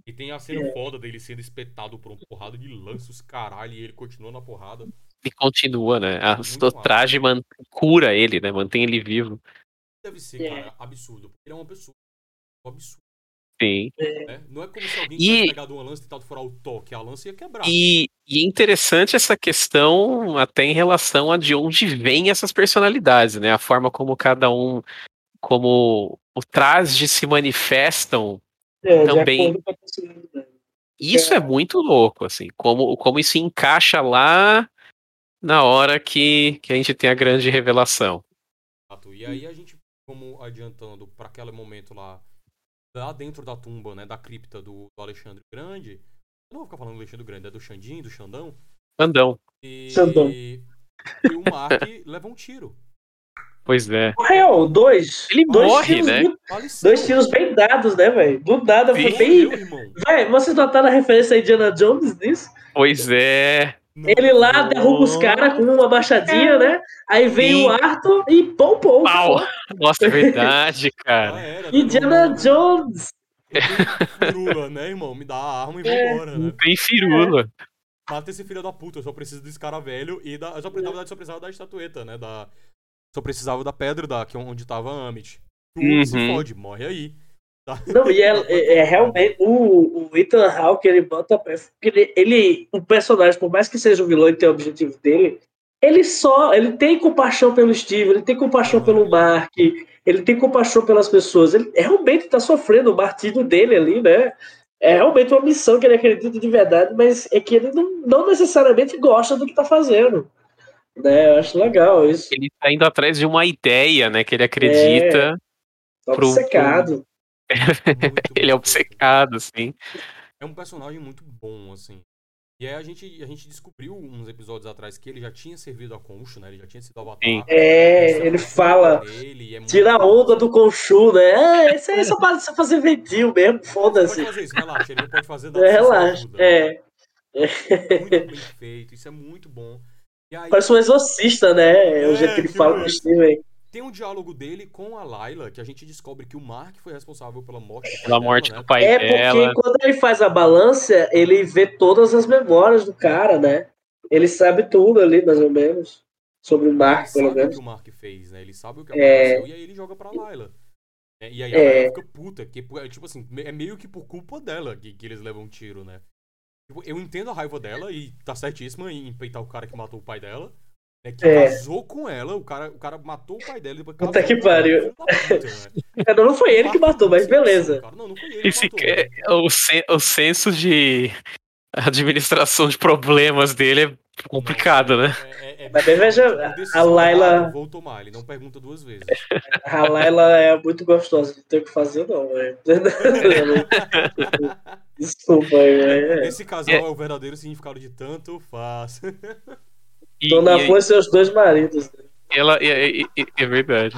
E tem a cena É. foda dele sendo espetado por uma porrada de lanços, caralho, e ele continua na porrada. E continua, né? A- traje man- cura ele, né? Mantém ele vivo. Deve ser, É. cara, absurdo. Porque ele é uma pessoa. Um absurdo, Sim. né? Não é como se alguém E- tivesse pegado uma lança e tentado furar o toque. A lança ia quebrar. E, e é interessante essa questão até em relação a de onde vêm essas personalidades, né? A forma como cada um, como o traje se manifestam. É, de Também-. Isso é muito louco, assim, como, como isso encaixa lá na hora que, que a gente tem a grande revelação. E aí a gente, como adiantando para aquele momento lá, lá dentro da tumba, né, da cripta do, do Alexandre Grande. Eu não vou ficar falando do Alexandre Grande, é do Xandinho, do Xandão. Andão, E, Xandão. e o Mark leva um tiro. pois é. Morreu, dois. Ele dois morre, tiros né? dois tiros bem dados, né, velho? Do nada, foi bem. Véi, vocês notaram a referência a Indiana Jones nisso? Pois é. Ele lá derruba os caras com uma machadinha, né? Aí vem Sim. o Arthur e pum, pum. Pau! Nossa, é verdade, cara. era, né? Indiana Não- Jones. Furula, né, irmão? Me dá a arma e vambora, Não né? tem firula. Mata esse filho da puta, eu só preciso desse cara velho e da. Eu só, na verdade, só precisava da estatueta, né? Da, Só precisava da pedra da, que é onde tava a Amit. Tu se Uhum. fode, morre aí. Não, e é, é- é realmente o, o Ethan Hawke, ele bota. Ele, ele, o personagem, por mais que seja um vilão e tenha o objetivo dele, ele só. Ele tem compaixão pelo Steve, ele tem compaixão pelo Mark, ele tem compaixão pelas pessoas. Ele realmente tá sofrendo o martírio dele ali, né? É realmente uma missão que ele acredita de verdade, mas é que ele não, não necessariamente gosta do que tá fazendo. Né? Eu acho legal isso. Ele tá indo atrás de uma ideia, né? Que ele acredita. Tá pro-. Ele é obcecado, assim. É um personagem muito bom, assim. E aí a gente, a gente descobriu uns episódios atrás que ele já tinha servido a Concho, né? Ele já tinha sido avatar. Sim. É, ele fala. dele, é Tira a onda do Conchu, né? É, isso aí é só pra fazer ventil mesmo, Pode foda-se. fazer isso, relaxa. Ele não pode fazer nada. É, relaxa. É, Muito bem feito, isso é muito bom. E aí, parece um exorcista, né? É o É, jeito que ele que fala com o. Steven. Tem um diálogo dele com a Layla, que a gente descobre que o Mark foi responsável pela morte do pai Pela dela, morte né? do pai É dela. porque quando ele faz a balança, ele vê todas as memórias do cara, né? Ele sabe tudo ali, mais ou menos. Sobre o Ele Mark, sabe pelo o menos. que o Mark fez, né? Ele sabe o que É. aconteceu e aí ele joga pra Layla. É, E aí a É. Layla fica puta, que é tipo assim, é meio que por culpa dela que, que eles levam um tiro, né? Tipo, eu entendo a raiva dela e tá certíssima em peitar o cara que matou o pai dela. Né, que É. casou com ela, o cara, o cara matou o pai dela e depois Puta casou que com ela, pariu. puta, né? É, Não foi ele que matou, mas beleza. cara. Não, não foi ele que Esse, matou. é- o, sen- o senso de administração de problemas dele é complicado, né? É, é, é, Mas veja, tipo, a errada, Vou tomar, ele não pergunta duas vezes. A Layla é muito gostosa, não tem o que fazer, não, velho. Desculpa aí, velho. Esse casal é o verdadeiro significado de tanto faz. E, Dona e- Flor e seus dois maridos. ela é, é- é- é verdade.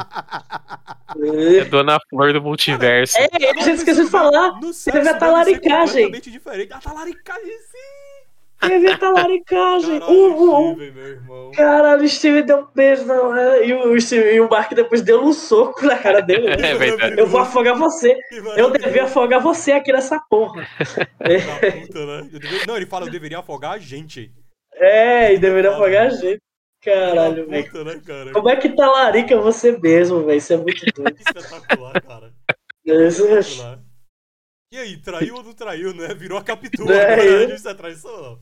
É Dona Flor do multiverso. É, a gente esqueceu de falar. Teve a talaricagem. completamente diferente. A talaricagem, sim! Teve a talaricagem. Caralho, Uh, uh, meu irmão. Caralho, o Steven deu um beijo na hora. E o, Steven- e o Mark depois deu um soco na cara dele. É verdade. Eu vou afogar você. Eu devia afogar você aqui nessa porra. Puta, né? Eu devia- Não, ele fala, eu deveria afogar a gente. É, e deveria afogar a gente. Caralho, velho. né, cara? Como é que talarica você mesmo, velho? Isso é muito doido. Espetacular, cara. Isso Espetacular. E aí, traiu ou não traiu, né? Virou a captura. É, eu- Isso é traição ou não?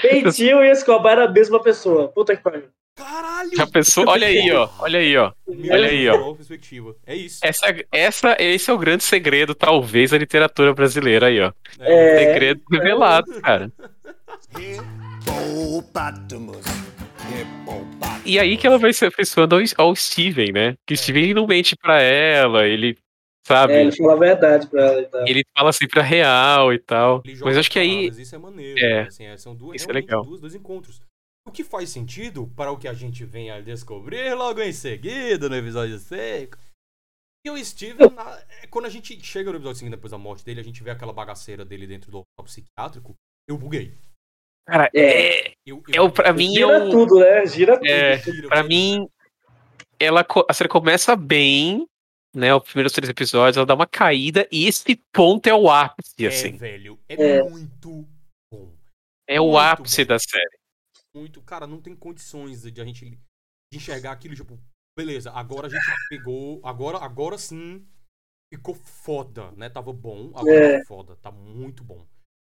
Pentinho e Escobar era a mesma pessoa. Puta que pariu. Caralho! Já pensou? Olha aí, ó. Olha aí, ó. Olha aí, ó. Perspectiva. É isso. Essa, essa, esse é o grande segredo, talvez, da literatura brasileira aí, ó. É. Segredo revelado, cara. Hippopotamus. Hippopotamus. E aí que ela vai se afeiçoando ao, ao Steven, né? Que o Steven não mente pra ela, ele, sabe? É, ele fala a verdade pra ela e tal. Ele fala sempre a real e tal. Mas acho que aí. Isso é maneiro. É. né? Assim, é, são duas, Isso é legal. duas, dois encontros. O que faz sentido para o que a gente vem a descobrir logo em seguida no episódio 6. E o Steven, na- é, quando a gente chega no episódio 5 depois da morte dele, a gente vê aquela bagaceira dele dentro do hospital psiquiátrico. Eu buguei. Cara, É. é, Eu, é o, pra mim é Gira o. tudo, né? Gira tudo. É, Gira, Pra mim, ela, a série começa bem, né? Os primeiros três episódios, ela dá uma caída, e esse ponto é o ápice, É, assim. velho. É, É. muito bom. É o muito ápice bom. da série. muito. Cara, não tem condições de a gente de enxergar aquilo, tipo, beleza, agora a gente pegou. Agora, agora sim ficou foda, né? Tava bom, agora É. tá foda, tá muito bom.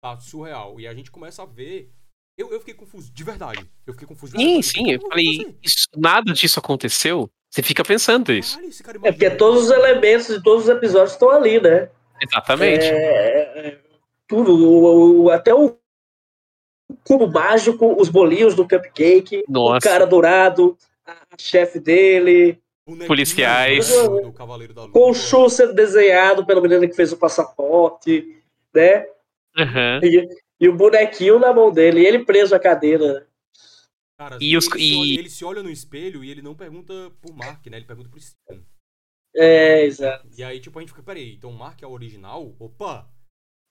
Tá surreal. E a gente começa a ver. Eu, eu fiquei confuso, de verdade. Eu fiquei confuso de Sim, verdade. sim, eu falei, isso- nada disso aconteceu. Você fica pensando isso. Caralho, É porque todos os elementos de todos os episódios estão ali, né? Exatamente. É, é, tudo, o- o- até o cubo mágico, os bolinhos do cupcake, o Nossa. cara dourado, a chefe dele, policiais. do- do com o show sendo desenhado pela menina que fez o passaporte, né? Aham. E, e o bonequinho na mão dele, e ele preso à cadeira. Cara, E os- ele, e- Se olha, ele se olha no espelho e ele não pergunta pro Mark, né? Ele pergunta pro Steven. É, exato. E aí, tipo, a gente fica, peraí, então o Mark é o original? Opa!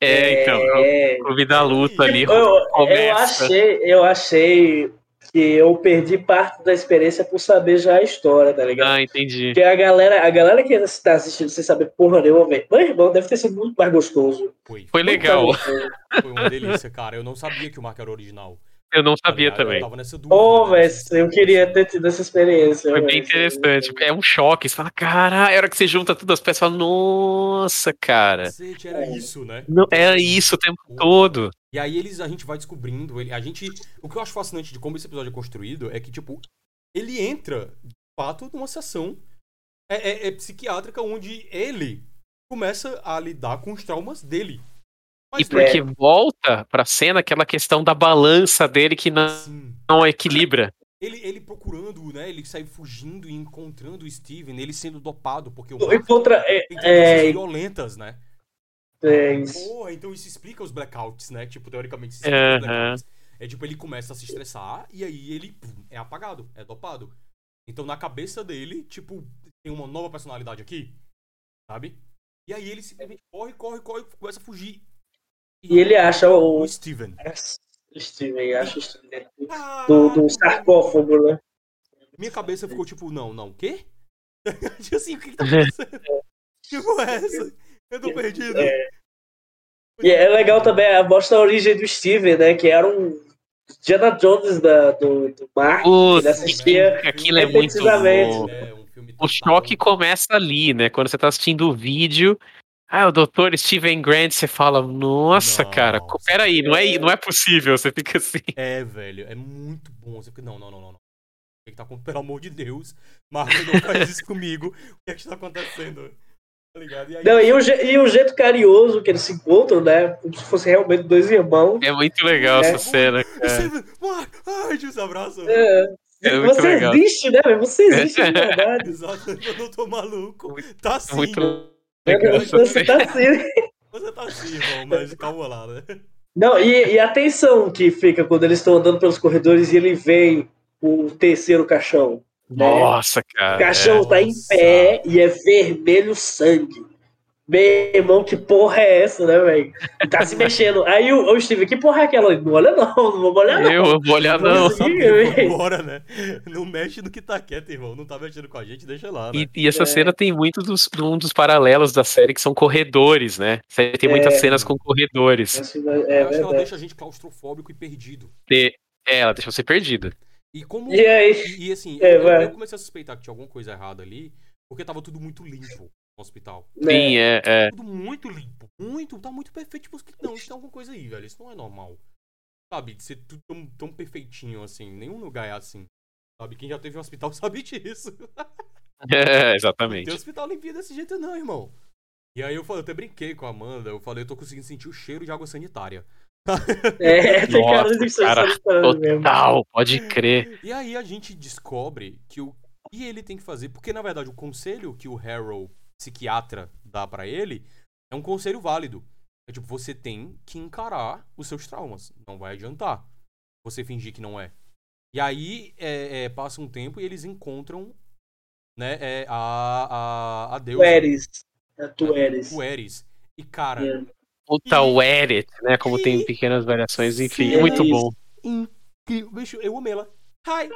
É, então, É, o da luta ali eu, eu começa. achei, eu achei que eu perdi parte da experiência por saber já a história, tá ligado? Ah, entendi. Porque a galera, a galera que está assistindo sem saber porra nenhuma, velho. Meu irmão, deve ter sido muito mais gostoso. Foi. Foi legal. Foi uma delícia, cara. Eu não sabia que o Mark era original. Eu não sabia? Eu também. tava nessa dúvida. Pô, né? velho, eu queria ter tido essa experiência. Foi bem interessante. É um choque. Você fala, caralho, a hora que você junta tudo, as pessoas falam, nossa, cara. Era isso, né? Não, era isso o tempo todo. E aí eles, a gente vai descobrindo, ele, a gente, o que eu acho fascinante de como esse episódio é construído é que, tipo, ele entra, de fato, numa sessão é, é- é psiquiátrica onde ele começa a lidar com os traumas dele. E porque volta pra cena aquela questão da balança dele que não, não equilibra. ele, ele procurando, né, ele sai fugindo e encontrando o Steven, ele sendo dopado, porque o E Mark contra. É, tem tendências é, violentas, né? é isso. Porra, então isso explica os blackouts, né? Tipo, teoricamente, isso explica os Aham. blackouts. É tipo, ele começa a se estressar e aí ele pum, é apagado, é dopado. Então na cabeça dele, tipo, tem uma nova personalidade aqui, sabe? E aí ele simplesmente corre, corre, corre, começa a fugir. E ele acha o. O Steven. Steven, acha o Steven. Do, Caralho, do sarcófago, né? Minha cabeça ficou tipo, não, não, o quê? tipo assim, o que, que tá acontecendo? Que porra é essa? Eu tô perdido. E é legal também, mostra a origem do Steven, né? Que era um Diana Jones da, do, do Mark. Ele assistia. aquilo é muito louco. É, O choque começa ali, né? Quando você tá assistindo o vídeo. Ah, o doutor Steven Grant, você fala, nossa, cara, Nossa. peraí, não é, não é possível, você fica assim. É, velho, é muito bom. Você fica, não, não, não, não. não. O que, tá acontecendo? Pelo amor de Deus, Marvel não faz isso comigo. O que é que tá acontecendo? Tá ligado? E aí, Não, e o, e o jeito carinhoso que eles se encontram, né? Como se fossem realmente dois irmãos. É muito legal É. essa cena, cara. Ai, te abraço. É, É você legal. existe, né? velho? Você existe de verdade. Exato, eu não tô maluco. Tá assim. Muito Você tá assim. Você tá assim, irmão, mas calma lá, né? Não, e, e a tensão que fica quando eles estão andando pelos corredores e ele vê o terceiro caixão. Nossa, O cara. caixão é. tá em Nossa. pé e é vermelho sangue. Meu irmão, que porra é essa, né, velho? Tá se mexendo. Aí o, o Steve, que porra é aquela? Não olha não, não vou olhar não. Eu, eu vou olhar, não. Vambora, né? Não mexe no que tá quieto, irmão. Não tá mexendo com a gente, deixa lá, né? E, e essa É. cena tem muito dos, um dos paralelos da série que são corredores, né? Tem muitas É. cenas com corredores. Assim, é eu acho que ela deixa a gente claustrofóbico e perdido. É, ela deixa você perdido. E como. E aí? E, e assim, É, eu, eu comecei a suspeitar que tinha alguma coisa errada ali, porque tava tudo muito limpo hospital. Sim, é, é. Tudo muito limpo. Muito, tá muito perfeito. Tipo, não, isso tem alguma coisa aí, velho. Isso não é normal. Sabe, de ser tudo tão, tão perfeitinho assim. Nenhum lugar é assim. Sabe, quem já teve um hospital sabe disso. É, Não exatamente. tem hospital limpinho desse jeito, não, irmão. E aí eu falei, eu até brinquei com a Amanda, eu falei, eu tô conseguindo sentir o cheiro de água sanitária. É, tem cara de Nossa, cara, mesmo. Total, pode crer. E aí a gente descobre que o que ele tem que fazer, porque na verdade o conselho que o Harrow, psiquiatra, dá pra ele é um conselho válido. É tipo, você tem que encarar os seus traumas. Não vai adiantar você fingir que não é. E aí é, é, passa um tempo e eles encontram né, é, a, a, a Tu deusa, eres. É, Tu eres. o Eris. E cara, É. Puta, o Edit, né? Como tem pequenas variações, enfim, Sim, muito é bom. incrível. Bicho, eu amei ela. Hi.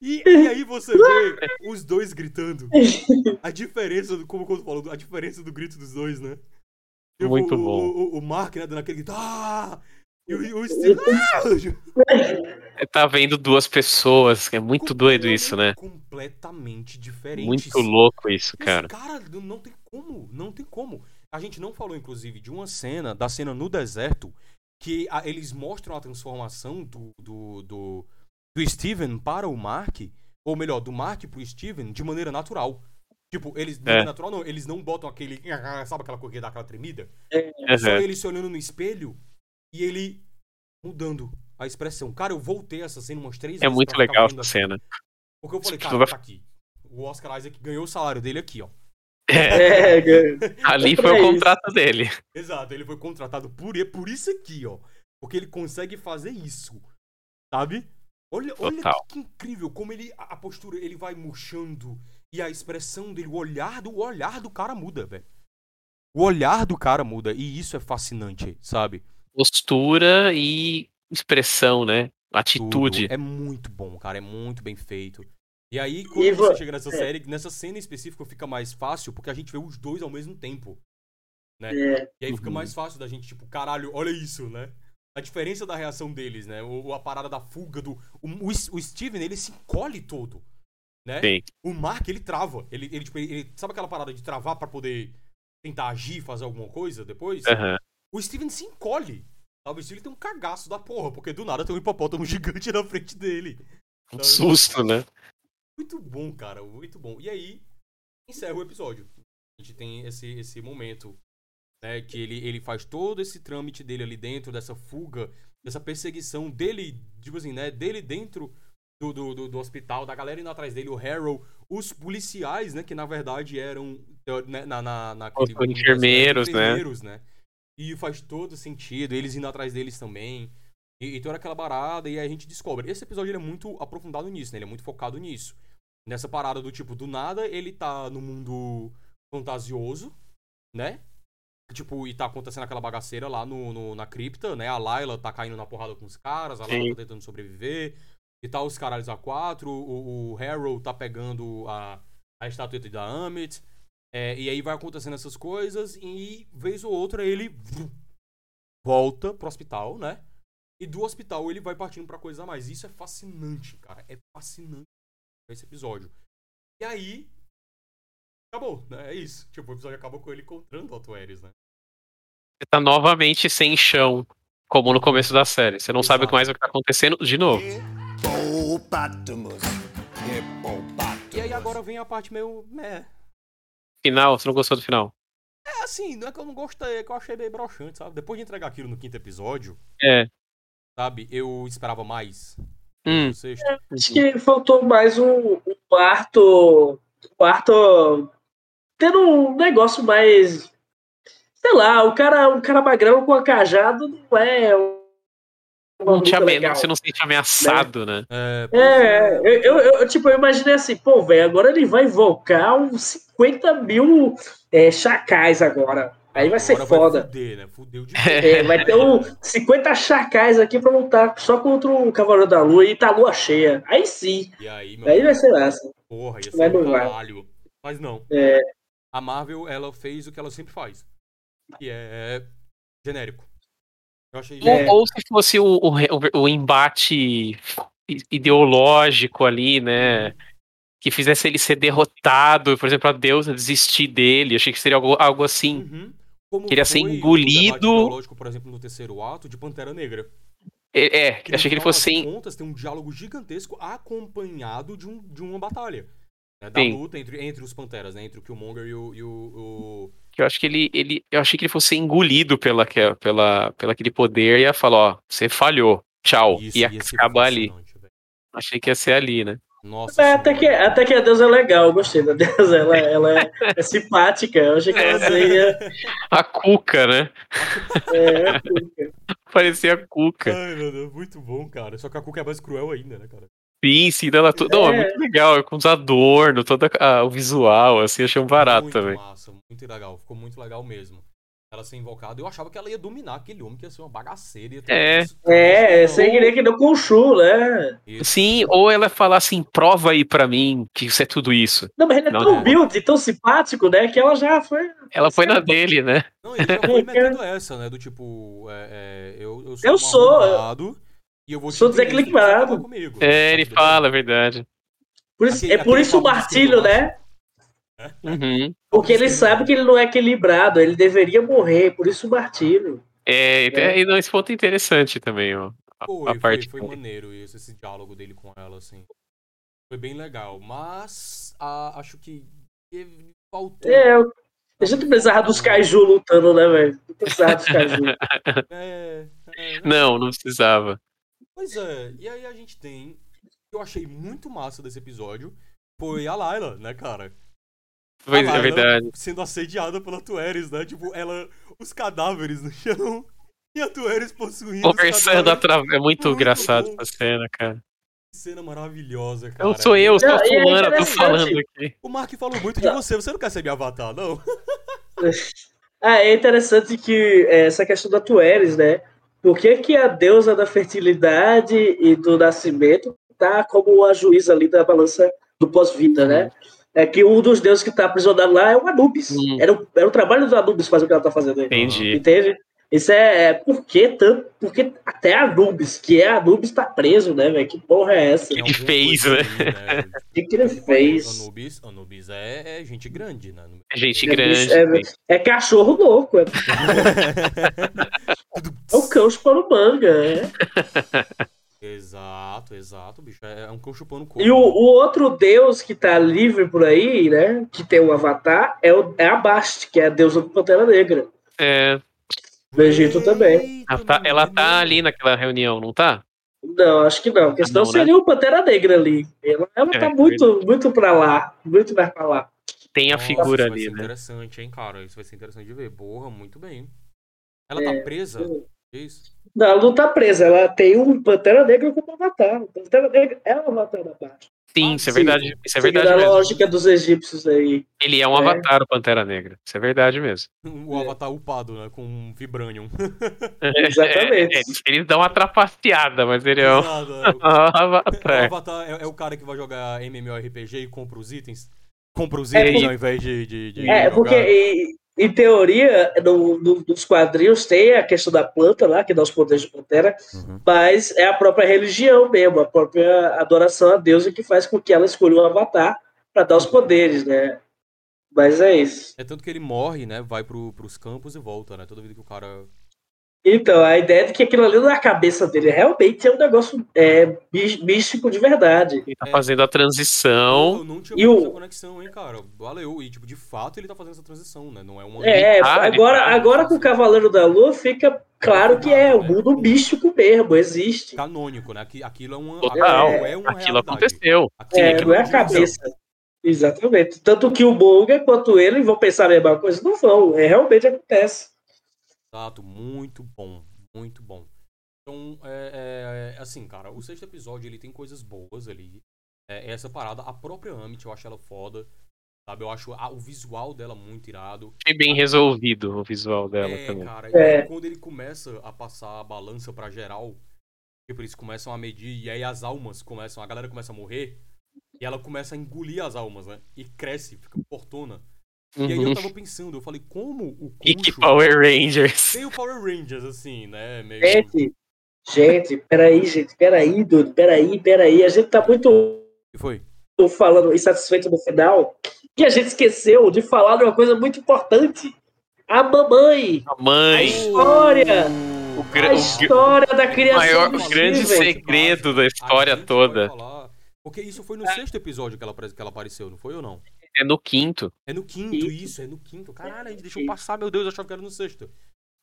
E, e aí você vê os dois gritando. A diferença, do, como o falou, a diferença do grito dos dois, né? Tipo, Muito o, bom. O, o, o Mark, né, dando aquele grito. Ah! E o, o Steve. Ah! Tá vendo duas pessoas, é muito doido isso, né? Completamente diferentes. Muito louco isso, cara. cara, não- não tem como, não tem como. A gente não falou, inclusive, de uma cena, da cena no deserto, que a- eles mostram a transformação do, do, do, do Steven para o Mark, ou melhor, do Mark pro Steven, de maneira natural. Tipo, eles, de É. maneira natural não, eles não botam aquele, sabe aquela coisa que dá aquela tremida? Só Aham. ele se olhando no espelho e ele mudando a expressão. Cara, eu voltei essa cena umas três É vezes muito pra ficar legal essa assim. cena. Porque eu falei, cara, vai- tá aqui. O Oscar Isaac ganhou o salário dele aqui, ó. É, É, é. ali foi É o isso. contrato dele. Exato, ele foi contratado por, é por isso aqui, ó. Porque ele consegue fazer isso. Sabe? Olha, olha Total. que incrível como ele. A postura, ele vai murchando. E a expressão dele, o olhar do, o olhar do cara muda, velho. O olhar do cara muda. E isso é fascinante, sabe? Postura e expressão, né? Atitude. Tudo. É muito bom, cara. É muito bem feito. E aí, quando E você vo- chega nessa é. série, nessa cena específica fica mais fácil, porque a gente vê os dois ao mesmo tempo. É. E aí fica Uhum. mais fácil da gente, tipo, caralho, olha isso, né? A diferença da reação deles, né? O, a parada da fuga do. O, o, Steven, ele se encolhe todo. Né? Sim. O Mark, ele trava. Ele, ele, tipo, ele- sabe aquela parada de travar pra poder tentar agir, fazer alguma coisa depois? Aham. O Steven se encolhe. O Steven tem um cagaço da porra, porque do nada tem um hipopótamo gigante na frente dele. Um Sabe? susto, né? Muito bom, cara, muito bom. E aí, encerra o episódio. A gente tem esse, esse momento, né, que ele, ele faz todo esse trâmite dele ali dentro, dessa fuga, dessa perseguição dele, tipo assim, né, dele dentro do, do, do, hospital, da galera indo atrás dele, o Harrow, os policiais, né, que na verdade eram, né, na, na, naquele Os enfermeiros, eram né? enfermeiros, né. E faz todo sentido, eles indo atrás deles também. E, e toda aquela barada, e aí a gente descobre. Esse episódio é muito aprofundado nisso, né? Ele é muito focado nisso. Nessa parada do tipo, do nada ele tá no mundo fantasioso, né? Tipo, e tá acontecendo aquela bagaceira lá no, no- na cripta, né? A Layla tá caindo na porrada com os caras, a Layla tá tentando sobreviver. E tá os caralhos a quatro, o, o Harrow tá pegando a, a estatueta da Amit. É, e aí vai acontecendo essas coisas, e vez ou outra ele volta pro hospital, né? E do hospital ele vai partindo pra coisa a mais. Isso é fascinante, cara. É fascinante esse episódio. E aí. Acabou, né? É isso. Tipo, o episódio acaba com ele encontrando o Otto Ares, né? Você tá novamente sem chão, como no começo da série. Você não sabe o que mais vai estar acontecendo de novo. E aí agora vem a parte meio. É, Final, você não gostou do final? é assim, não é que eu não gostei, é que eu achei meio broxante, sabe? Depois de entregar aquilo no quinto episódio, É. sabe? Eu esperava mais. Hum, No sexto. Acho que faltou mais um, um quarto. Quarto. Tendo um negócio mais. Sei lá, o cara, um cara magrão com a cajado não é. um- não te legal. você não se sente ameaçado, né? É, É, eu, eu, eu, tipo, eu imaginei assim, pô, velho, agora ele vai invocar uns 50 mil é, chacais agora. Aí vai ser agora foda. Vai fuder, né? Fudeu de É, vai ter um 50 chacais aqui pra lutar só contra o Cavaleiro da Lua e tá a lua cheia. Aí sim, E aí, meu aí vai ser massa. Porra, ia Vai ser um caralho. Mas não. É. A Marvel, ela fez o que ela sempre faz. Que é genérico. Eu achei É. Ou, ou se fosse o, o, o- o embate ideológico ali, né? Que fizesse ele ser derrotado, por exemplo, a deusa desistir dele. Achei que seria algo, algo assim. Uhum. Como Queria ser o engolido. debate ideológico, por exemplo, no terceiro ato de Pantera Negra. É, é, achei que ele fosse sem. contas tem um diálogo gigantesco acompanhado de, um, de uma batalha. Né, da Sim. luta entre, entre os Panteras, né? Entre o Killmonger e o. E o, o- Eu acho que ele, ele. Eu achei que ele fosse engolido pela, pela, pela aquele poder e ia falar, ó, você falhou. Tchau. Isso, ia ia ser acabar ali. velho. Achei que ia ser ali, né? Nossa É, até, que, até que a deusa é legal, eu gostei da deusa, ela, ela é, é simpática, eu achei que ela seria. A Cuca, né? É, Parecia a Cuca. Ai, meu Deus, muito bom, cara. Só que a Cuca é mais cruel ainda, né, cara? Sim, sim, ela tu... Não, é É. muito legal, com os adornos, todo a- o visual, assim, achei um barato muito também. massa, muito legal. Ficou muito legal mesmo. Ela ser invocada. Eu achava que ela ia dominar aquele homem, que ia ser uma bagaceira. Ia ter É. isso. é, Não, sem querer que deu com o Chu, né? isso. Sim, ou ela falar assim, prova aí pra mim que isso é tudo isso. Não, mas ele é Não, tão humilde, tão simpático, né? Que ela já foi. Ela foi na dele, né? Não, ele já foi metendo essa, né? Do tipo, é, é, eu, eu sou Eu um sou, e eu vou te sou desequilibrado. comigo. É, ele Sabe? fala, é verdade. Por isso, Aquele- é por isso o martírio, né? Uhum. Porque ele sabe que ele não é equilibrado, ele deveria morrer, por isso o martírio. É, É. e não, esse ponto é interessante também, ó. A, Foi, a parte. foi, foi maneiro isso, esse diálogo dele com ela, assim. Foi bem legal. Mas a- acho que faltou. É, eu- a gente precisava dos kaiju lutando, né, velho? Não precisava dos kaiju. É, é, Não, não precisava. Pois é, e aí a gente tem. que Eu achei muito massa desse episódio. Foi a Layla, né, cara? Foi, A é Layla verdade. Sendo assediada pela Tueres, né? Tipo, ela. Os cadáveres no chão. E a Tueres possuindo. os Conversando cadáveres. atra... É muito Muito engraçado bom. essa cena, cara. Que cena maravilhosa, cara. Eu sou eu, sou Não, a é fulana, tô falando aqui. O Mark falou muito de você. Você não quer ser meu avatar, não? Ah, é interessante que é, essa questão da Tueres, né? Por que, que a deusa da fertilidade e do nascimento tá como a juíza ali da balança do pós-vida, né? É que um dos deuses que tá aprisionado lá é o Anubis. Hum. Era, o, era o trabalho do Anubis fazer o que ela tá fazendo aí. Entendi. Entende? Isso é, é porque tanto, porque até Anubis, que é Anubis, tá preso, né, velho? Que porra é essa? Ele alguma fez, né? ali, né? O que, que ele fez? Anubis, Anubis é, é gente grande, né? Gente É, grande. é, é cachorro louco, é, é o cão chupando manga. É. Exato, exato, bicho. É, é um cão chupando couro. E o, o outro deus que tá livre por aí, né? Que tem o avatar, é, o, é a Bast, que é a deusa do Pantera Negra. É, Do Egito também. Ela tá, ela é tá ali naquela reunião, não tá? Não, acho que não, porque senão não, né? seria o Pantera Negra ali. Ela, ela É, tá muito, muito pra lá, muito mais pra lá. Tem a Nossa, figura isso vai ali, ser né? interessante, hein, cara? Isso vai ser interessante de ver. Porra, muito bem. Ela É. tá presa? É Isso. Não, ela não tá presa, ela tem um Pantera Negra como avatar. O Pantera Negra é o avatar da Bast. Sim, Ah, isso é sim. verdade. Isso é verdade a mesmo. lógica dos egípcios aí. Ele é um É. avatar, o Pantera Negra. Isso é verdade mesmo. O avatar upado, né? Com um Vibranium. Exatamente. É, eles, eles dão uma trapaceada, mas ele é um Exato, é. O avatar. avatar é, é o cara que vai jogar MMORPG e compra os itens. Compra os É, itens e- ao invés de, de, de É, jogar. porque em, em teoria, no, no- nos quadrinhos tem a questão da planta lá, que dá os poderes de Pantera, Uhum. mas é a própria religião mesmo, a própria adoração a Deus é que faz com que ela escolha um avatar para dar os poderes, né? Mas é isso. É tanto que ele morre, né? Vai pro, pros campos e volta, né? Toda vida que o cara. Então, a ideia de que aquilo ali na cabeça dele realmente é um negócio é, mí- místico de verdade. Ele tá É. fazendo a transição. Eu não tinha E o- essa conexão, hein, cara? Valeu. E, tipo, de fato ele tá fazendo essa transição, né? Não é uma. É, ele agora, tá agora com o Cavaleiro da Lua fica claro que é o mundo místico mesmo, existe. canônico, né? Aqui- Aquilo é uma. Total. aquilo é uma Aquilo realidade. aconteceu. Aquilo É, uma não é a cabeça. Exatamente. Tanto que o Bonga quanto ele vão pensar a mesma coisa. Não vão. É, realmente acontece. Exato, muito bom, muito bom. Então, é, é, assim, cara, o sexto episódio ele tem coisas boas ali. É, essa parada, a própria Amit, eu acho ela foda. Sabe, eu acho a- o visual dela muito irado. Foi bem resolvido o visual dela é, também. cara, É. e aí, quando ele começa a passar a balança pra geral, tipo, eles começam a medir, e aí as almas começam, a galera começa a morrer, e ela começa a engolir as almas, né? E cresce, fica portona. E aí eu Uhum. tava pensando, eu falei, como o E que Concho Power Rangers. tem o Power Rangers, assim, né? Meio... Gente, gente, peraí, gente, peraí, Dudu, peraí, peraí. A gente tá muito O que foi? falando insatisfeito no final que a gente esqueceu de falar de uma coisa muito importante. A mamãe. A A mãe. história. O, A gra- o, história da criação maior- do o grande Steven. segredo da história A toda. Porque isso foi no sexto episódio que ela, que ela apareceu, não foi ou não? É no quinto. É no quinto, isso, é no quinto. Caralho, a gente deixou passar, meu Deus, eu achava que era no sexto.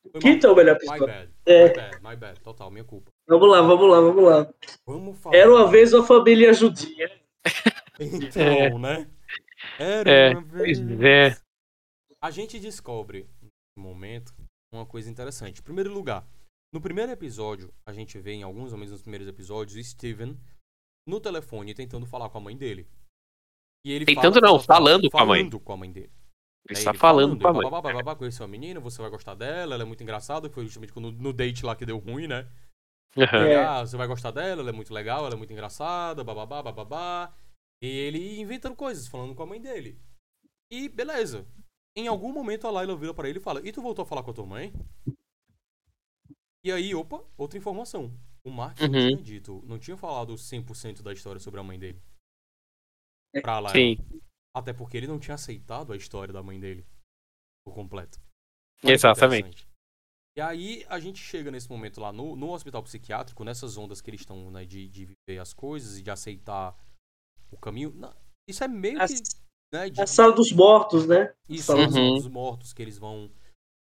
Foi mal. Quinto é o melhor My episódio. bad, É. my bad, my bad, total, minha culpa. Vamos lá, vamos lá, vamos lá. Vamos falar. Era uma vez uma família judia. Então, né? Era É, uma Pois vez. é. A gente descobre, nesse momento, uma coisa interessante. Em primeiro lugar, no primeiro episódio, a gente vê em alguns momentos nos primeiros episódios, o Steven no telefone tentando falar com a mãe dele. E ele Tentando fala- não, fala- falando com a mãe. Falando com a mãe dele. Ele está falando com a ele mãe. babá, babá, conheceu a menina, você vai gostar dela, ela é muito engraçada, foi justamente quando, no date lá que deu ruim, né? Aham. É. Ah, você vai gostar dela, ela é muito legal, ela é muito engraçada, bababá, bababá. E ele inventando coisas, falando com a mãe dele. E beleza. Em algum momento a Layla vira pra ele e fala: E tu voltou a falar com a tua mãe? E aí, opa, outra informação. O Mark não Uhum. tinha dito, não tinha falado 100% da história sobre a mãe dele. Pra Layla. Sim, Até porque ele não tinha aceitado a história da mãe dele por completo. Que exatamente. E aí a gente chega nesse momento lá no, no hospital psiquiátrico, nessas ondas que eles estão, né, de, de viver as coisas e de aceitar o caminho. Não, isso é meio A, que. Né, de, a sala dos mortos, né? isso, sala dos mortos que eles vão.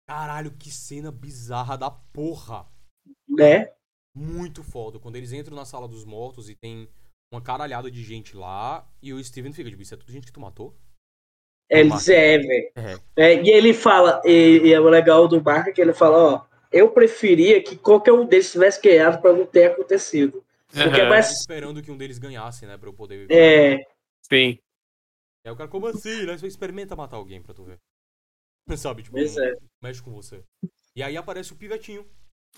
Caralho, que cena bizarra da porra! Né? Muito foda. Quando eles entram na sala dos mortos e tem uma caralhada de gente lá e o Steven fica tipo, isso é tudo gente que tu matou? Ele Mark. diz, é, velho. É. É, e ele fala, e, e é o legal do Mark que ele fala, ó, eu preferia que qualquer um desses tivesse ganhado pra não ter acontecido. Porque é mais. Esperando que um deles ganhasse, né? Pra eu poder. É, Sim. Aí o cara, como assim, né? Você experimenta matar alguém pra tu ver. Sabe, tipo, é. mexe com você. E aí aparece o pivetinho.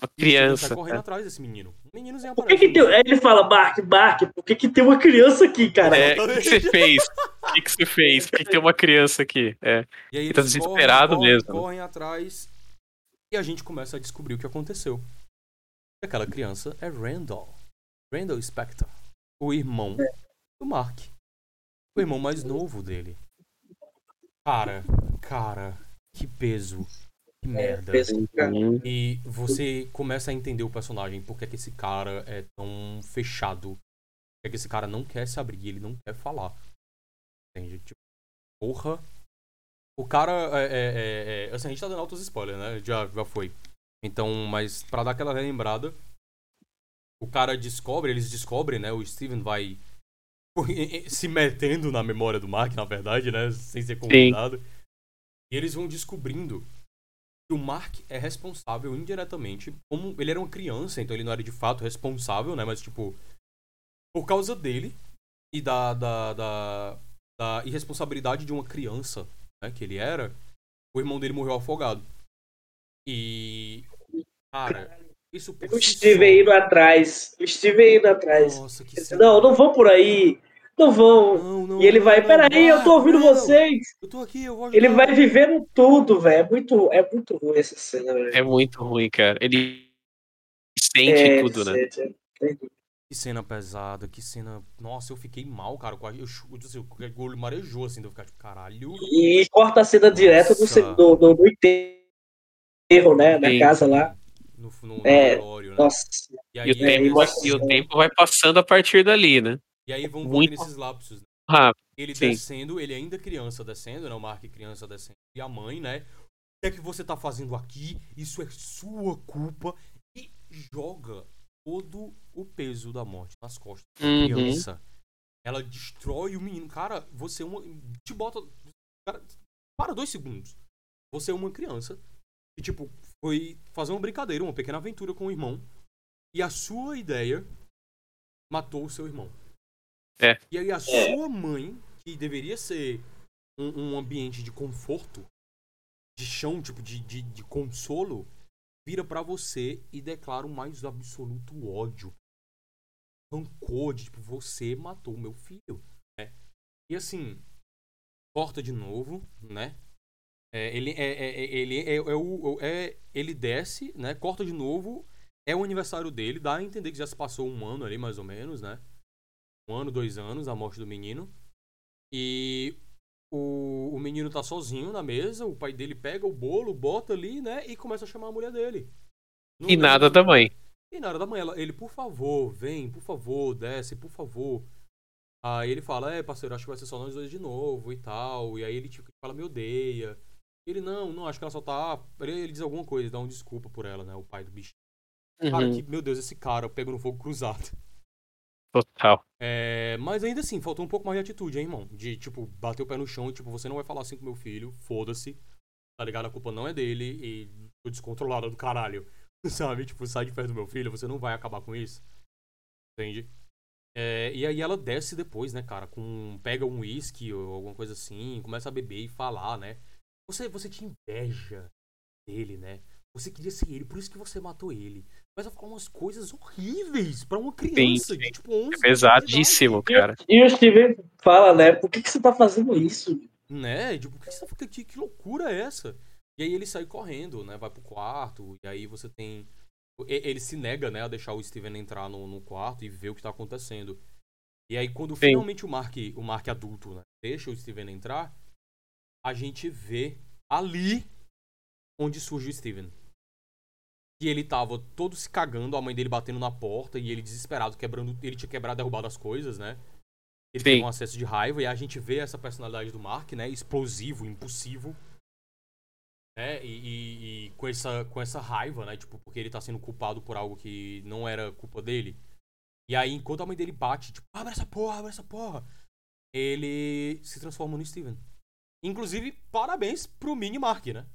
Uma o Steven criança. sai correndo né? atrás desse menino. O meninozinho por que que tem. Ele fala, Mark, Mark, por que que tem uma criança aqui, cara? É, o que que você fez? O que que você fez? Por que que tem uma criança aqui? É. E aí Ele tá eles desesperado correm, mesmo. Correm, correm atrás. E a gente começa a descobrir o que aconteceu. E aquela criança é Randall. Randall Spector. O irmão do Mark. O irmão mais novo dele. Cara, cara, que peso. Que merda. Pensa, cara, E você começa a entender o personagem, porque é que esse cara é tão fechado. Porque é que esse cara não quer se abrir, ele não quer falar. Entende? Tipo, porra. O cara é, é, é- é- Assim, a gente tá dando altos spoilers, né? Já, já foi. Então, mas pra dar aquela relembrada, o cara descobre, eles descobrem, né? O Steven vai se metendo na memória do Mark, na verdade, né? Sem ser convidado. E eles vão descobrindo que o Mark é responsável indiretamente, como ele era uma criança, então ele não era de fato responsável, né? Mas tipo, por causa dele e da, da, da, da irresponsabilidade de uma criança, né? Que ele era, o irmão dele morreu afogado. E. Cara, isso por O Steven só- indo atrás. O Steven indo atrás. Nossa, que Não, não vão por aí. Não vão. Não, não, E ele vai, não, peraí, eu tô ouvindo não, vocês. Eu tô aqui, eu vou Ele vai vivendo tudo, velho. É muito, é muito ruim essa cena, velho. É muito ruim, cara. Ele sente É, tudo, né? sente, é. Que cena pesada, que cena. Nossa, eu fiquei mal, cara. Eu, eu, eu, eu, o olho marejou assim, de eu ficar tipo, caralho. E corta a cena direto do, Nossa. do, do, do enterro, né? Na Sim. casa lá. No, no, no É, velório, né? Nossa. E E aí, o, tempo e vai, você- e o tempo vai passando a partir dali, né? E aí vão, muito- tendo esses lapsos. Né? Rápido. Ele Sim. descendo, ele ainda criança descendo, né? O Mark criança descendo. E a mãe, né? O que é que você tá fazendo aqui? Isso é sua culpa. E joga todo o peso da morte nas costas da Uhum. criança. Ela destrói o menino. Cara, você é uma. Te bota. Cara, para dois segundos. Você é uma criança que, tipo, foi fazer uma brincadeira, uma pequena aventura com o irmão. E a sua ideia matou o seu irmão. É. E aí a sua mãe, que deveria ser um, um ambiente de conforto, de chão, tipo, de, de, de consolo, vira pra você e declara o mais absoluto ódio. Rancor de, tipo, você matou meu filho. né? E assim, corta de novo, né? É, ele é, é- é- ele é, é o é, ele desce, né? Corta de novo. É o aniversário dele, dá a entender que já se passou um ano ali, mais ou menos, né? Um ano, dois anos, a morte do menino. E o, o menino tá sozinho na mesa, o pai dele pega o bolo, bota ali, né? E começa a chamar a mulher dele. Não E nada da mãe. e na hora da manhã, ela- ele, por favor, vem, por favor, desce, por favor. Aí ele fala, é, parceiro, acho que vai ser só nós dois de novo e tal. E aí ele tipo, fala, me odeia. Ele, não, não, acho que ela só tá. Ele, ele diz alguma coisa, dá uma desculpa por ela, né? O pai do bicho. Cara, Uhum, que, meu Deus, esse cara pega no fogo cruzado. Total. É, mas ainda assim, faltou um pouco mais de atitude, hein, irmão? De, tipo, bater o pé no chão e, tipo, você não vai falar assim com meu filho, foda-se. Tá ligado? A culpa não é dele e tô descontrolada do caralho. Sabe? Tipo, sai de perto do meu filho, você não vai acabar com isso. Entende? É, e aí ela desce depois, né, cara? Com, pega um uísque ou alguma coisa assim, começa a beber e falar, né? Você, você tinha inveja dele, né? Você queria ser ele, por isso que você matou ele. Mas ela fala umas coisas horríveis pra uma criança de tipo 11 É pesadíssimo, cara. E o Steven fala, né? Por que, que você tá fazendo isso? Né? Tipo, que, que, você tá- que, que loucura é essa? E aí ele sai correndo, né? Vai pro quarto, e aí você tem. e- Ele se nega, né, a deixar o Steven entrar no, no quarto e ver o que tá acontecendo. E aí, quando Sim. finalmente o Mark, o Mark adulto, né, deixa o Steven entrar, a gente vê ali onde surge o Steven. E ele tava todo se cagando, a mãe dele batendo na porta e ele desesperado, quebrando. Ele tinha quebrado, derrubado as coisas, né? Ele Sim. teve um acesso de raiva e a gente vê essa personalidade do Mark, né? Explosivo, impulsivo. Né? E, e- e com, essa, com essa raiva, né? Tipo, porque ele tá sendo culpado por algo que não era culpa dele. E aí, enquanto a mãe dele bate, tipo, abre essa porra, abre essa porra. Ele se transforma no Steven. Inclusive, parabéns pro mini Mark, né?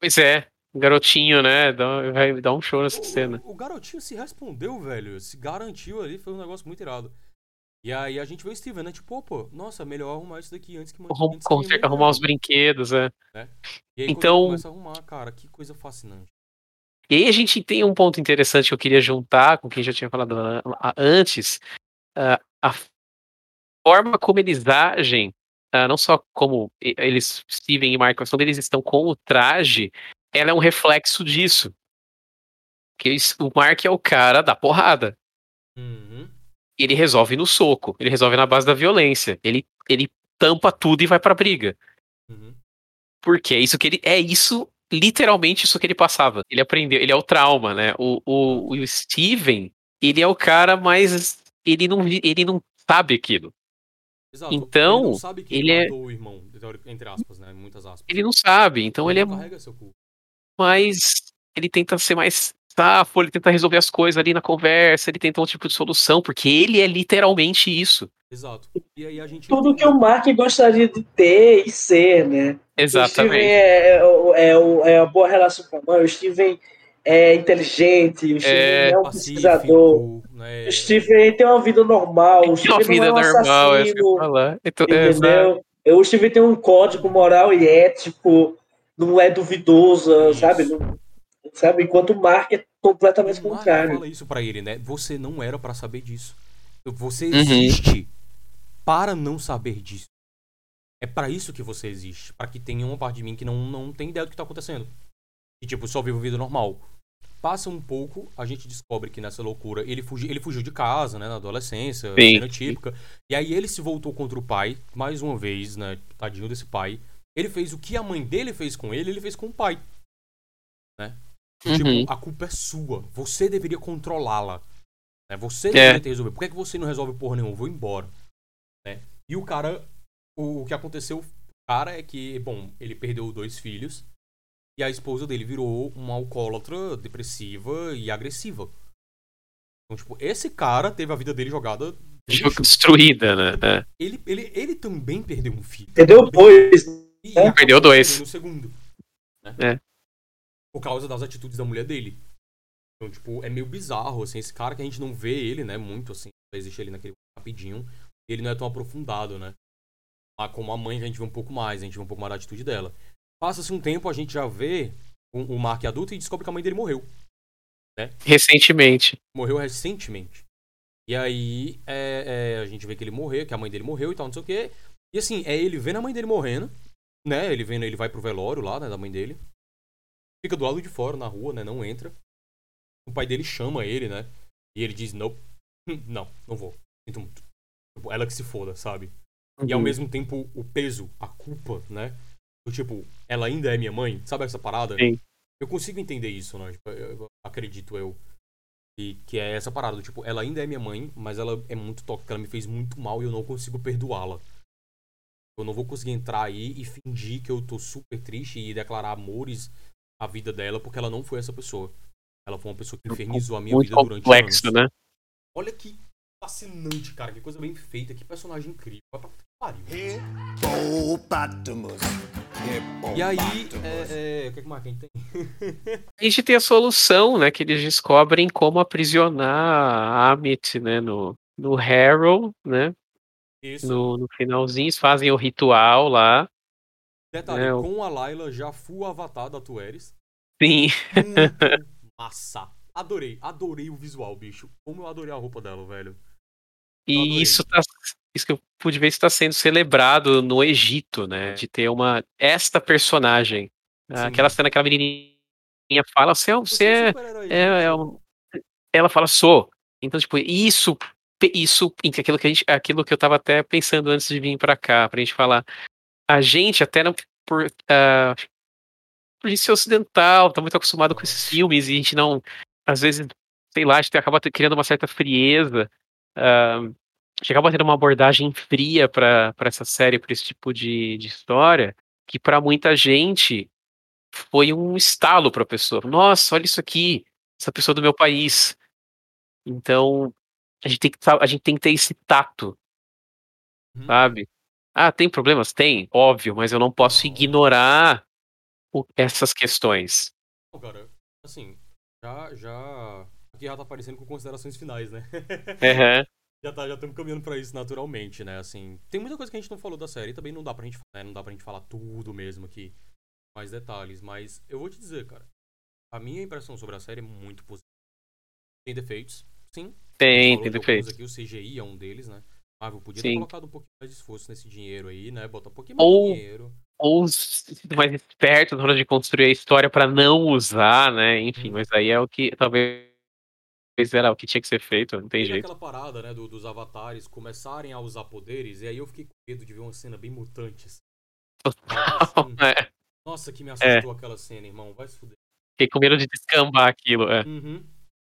Pois é, garotinho, né? Dá, vai dar um show nessa cena. O, o garotinho se respondeu, velho. Se garantiu ali, foi um negócio muito irado. E aí a gente vê o Steven, né? Tipo, opa, nossa, melhor arrumar isso daqui antes que Arrum- antes Consegue arrumar os brinquedos, é. E aí, Então- começa a arrumar, cara, que coisa fascinante. E aí a gente tem um ponto interessante que eu queria juntar com quem já tinha falado antes. ah, a forma como eles agem, ah, não só como eles, Steven e mas quando eles estão com o traje, ela é um reflexo disso. Que o Mark é o cara da porrada. Uhum. Ele resolve no soco, ele resolve na base da violência. Ele, ele tampa tudo e vai pra briga. Uhum. Porque é isso que ele. É isso, literalmente isso que ele passava. Ele aprendeu, ele é o trauma, né? O, o, o Steven, ele é o cara mais. Ele não, ele não sabe aquilo. Exato. Então, ele não sabe que ele é- irmão, aspas, né? Aspas. Ele não sabe. Então ele é mais. Ele tenta ser mais safo, ele tenta resolver as coisas ali na conversa, ele tenta um tipo de solução, porque ele é literalmente isso. Exato. E aí a gente Tudo que o Mark gostaria de ter e ser, né? O Steven Exatamente. é, é, o- é, é a boa relação com a mãe, o Steven é inteligente, o Steven É, é, um pesquisador, né? o Steven tem uma vida normal, o Tem uma Steven vida não é um normal, é assassino, falar. Então, é, exato. entendeu? O Steven tem um código moral e ético, não é duvidoso, Isso. sabe? Não- sabe? Enquanto o Mark é completamente O Mark contrário. fala isso pra ele, né? Você não era pra saber disso. Você Uhum. existe para não saber disso. É pra isso que você existe. Pra que tenha uma parte de mim que não, não tem ideia do que tá acontecendo. E tipo, só vive vida normal. Passa um pouco, a gente descobre que nessa loucura ele fugiu, ele fugiu de casa, né, na adolescência, cena típica. E aí ele se voltou contra o pai, mais uma vez, né, tadinho desse pai. Ele fez o que a mãe dele fez com ele, ele fez com o pai. Né? Uhum. Tipo, a culpa é sua. Você deveria controlá-la. Né? Você É. deveria ter resolvido. Por que, é que você não resolve porra nenhuma? Eu vou embora. Né? E o cara. O, o que aconteceu, o cara, é que, bom, ele perdeu dois filhos. E a esposa dele virou uma alcoólatra, depressiva e agressiva. Então, tipo, esse cara teve a vida dele jogada. destruída, né? Ele, ele, ele também perdeu um filho. Entendeu? Pois. E É. Perdeu dois. perdendo o segundo. Né? É. Por causa das atitudes da mulher dele. Então, tipo, é meio bizarro, assim, esse cara que a gente não vê ele, né, muito, assim, só existe ele naquele rapidinho. Ele não é tão aprofundado, né? Mas como a mãe a gente vê um pouco mais, a gente vê um pouco mais da atitude dela. Passa-se um tempo, a gente já vê o, o Mark adulto e descobre que a mãe dele morreu. Recentemente. Morreu recentemente. E aí é, é, a gente vê que ele morreu, que a mãe dele morreu e tal, não sei o quê. E assim, é ele vendo a mãe dele morrendo, né? Ele vendo, ele vai pro velório lá, né, da mãe dele. Fica do lado de fora, na rua, né? Não entra. O pai dele chama ele, né? E ele diz, não, não, não vou. Sinto muito. Tipo, ela que se foda, sabe? E ao Uhum. mesmo tempo, o peso, a culpa, né? Do tipo, ela ainda é minha mãe, sabe essa parada? Sim. Eu consigo entender isso, né? Tipo, eu- eu acredito eu. E que é essa parada, do tipo, ela ainda é minha mãe, mas ela é muito tóxica, ela me fez muito mal e eu não consigo perdoá-la. Eu não vou conseguir entrar aí e fingir que eu tô super triste e declarar amores à vida dela, porque ela não foi essa pessoa. Ela foi uma pessoa que infernizou a minha Muito vida durante complexo, anos. né? Olha que fascinante, cara. Que coisa bem feita, que personagem incrível. Vai pra pariu. E aí, é, é, o que, que mais tem? A gente tem a solução, né? Que eles descobrem como aprisionar a Amit, né? No, no Harrow, né? Isso. No, no finalzinho, eles fazem o ritual lá. Detalhe, É, com a Layla já full avatar da Tueris. Sim. Muito massa. Adorei, adorei o visual, bicho. Como eu adorei a roupa dela, velho. E isso tá. Isso que eu pude ver está sendo celebrado no Egito, né? De ter uma. Esta personagem. Sim. Aquela cena que a menininha fala, você é, um- você é, é, é gente. um- ela fala, sou. Então, tipo, isso, isso, aquilo que, a gente, aquilo que eu tava até pensando antes de vir pra cá, pra gente falar. A gente, até não, por, ah, por gente ser ocidental, tá muito acostumado com esses filmes e a gente não, às vezes, sei lá, a gente acaba criando uma certa frieza. ah, a gente acaba tendo uma abordagem fria pra essa série, pra esse tipo de, de história, que pra muita gente foi um estalo pra pessoa. Nossa, olha isso aqui, essa pessoa do meu país. Então, a gente tem que, a gente tem que ter esse tato, Uhum. sabe? Ah, tem problemas? Tem, óbvio, mas eu não posso ignorar o- essas questões. Não, cara, assim, já, já... Aqui já tá aparecendo com considerações finais, né? Aham. já tá, já estamos caminhando pra isso naturalmente, né? Assim, tem muita coisa que a gente não falou da série, também não dá pra gente, né? não dá pra gente falar tudo mesmo aqui, mais detalhes, mas eu vou te dizer, cara, a minha impressão sobre a série é muito positiva. Tem defeitos, sim. Tem, tem defeitos. Aqui, o CGI é um deles, né? Marvel podia Sim. ter colocado um pouquinho mais de esforço nesse dinheiro aí, né? Botar um pouquinho mais Ou- de dinheiro. ou mais esperto na hora de construir a história pra não usar, né? Enfim, mas aí é o que talvez era o que tinha que ser feito, não tem Teve jeito. aquela parada, né, do- dos avatares começarem a usar poderes, e aí eu fiquei com medo de ver uma cena bem mutante. assim. Assim. É, Nossa, que me assustou aquela cena, irmão. Vai se fuder. fiquei com medo de descambar aquilo. É. Uhum.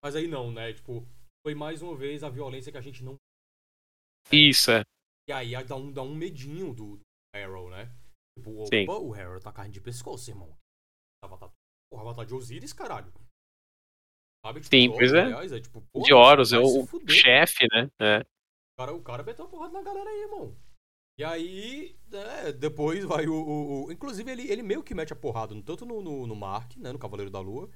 Mas aí não, né? Tipo, foi mais uma vez a violência que a gente não. Isso, é. E aí dá um, dá um medinho do, do Arrow, né? Tipo, Sim. opa, o Arrow tá carne de pescoço, irmão. Avatar. Porra, Avatar de Osiris, caralho. Sabe? Tipo, Sim, pois é. aliás, é tipo, porra, De Horus, é o chefe, né? É. O cara, o cara meteu uma porrada na galera aí, irmão. E aí, né, depois vai o. o- o- Inclusive, ele, ele meio que mete a porrada tanto no, no, no Mark, né? No Cavaleiro da Lua,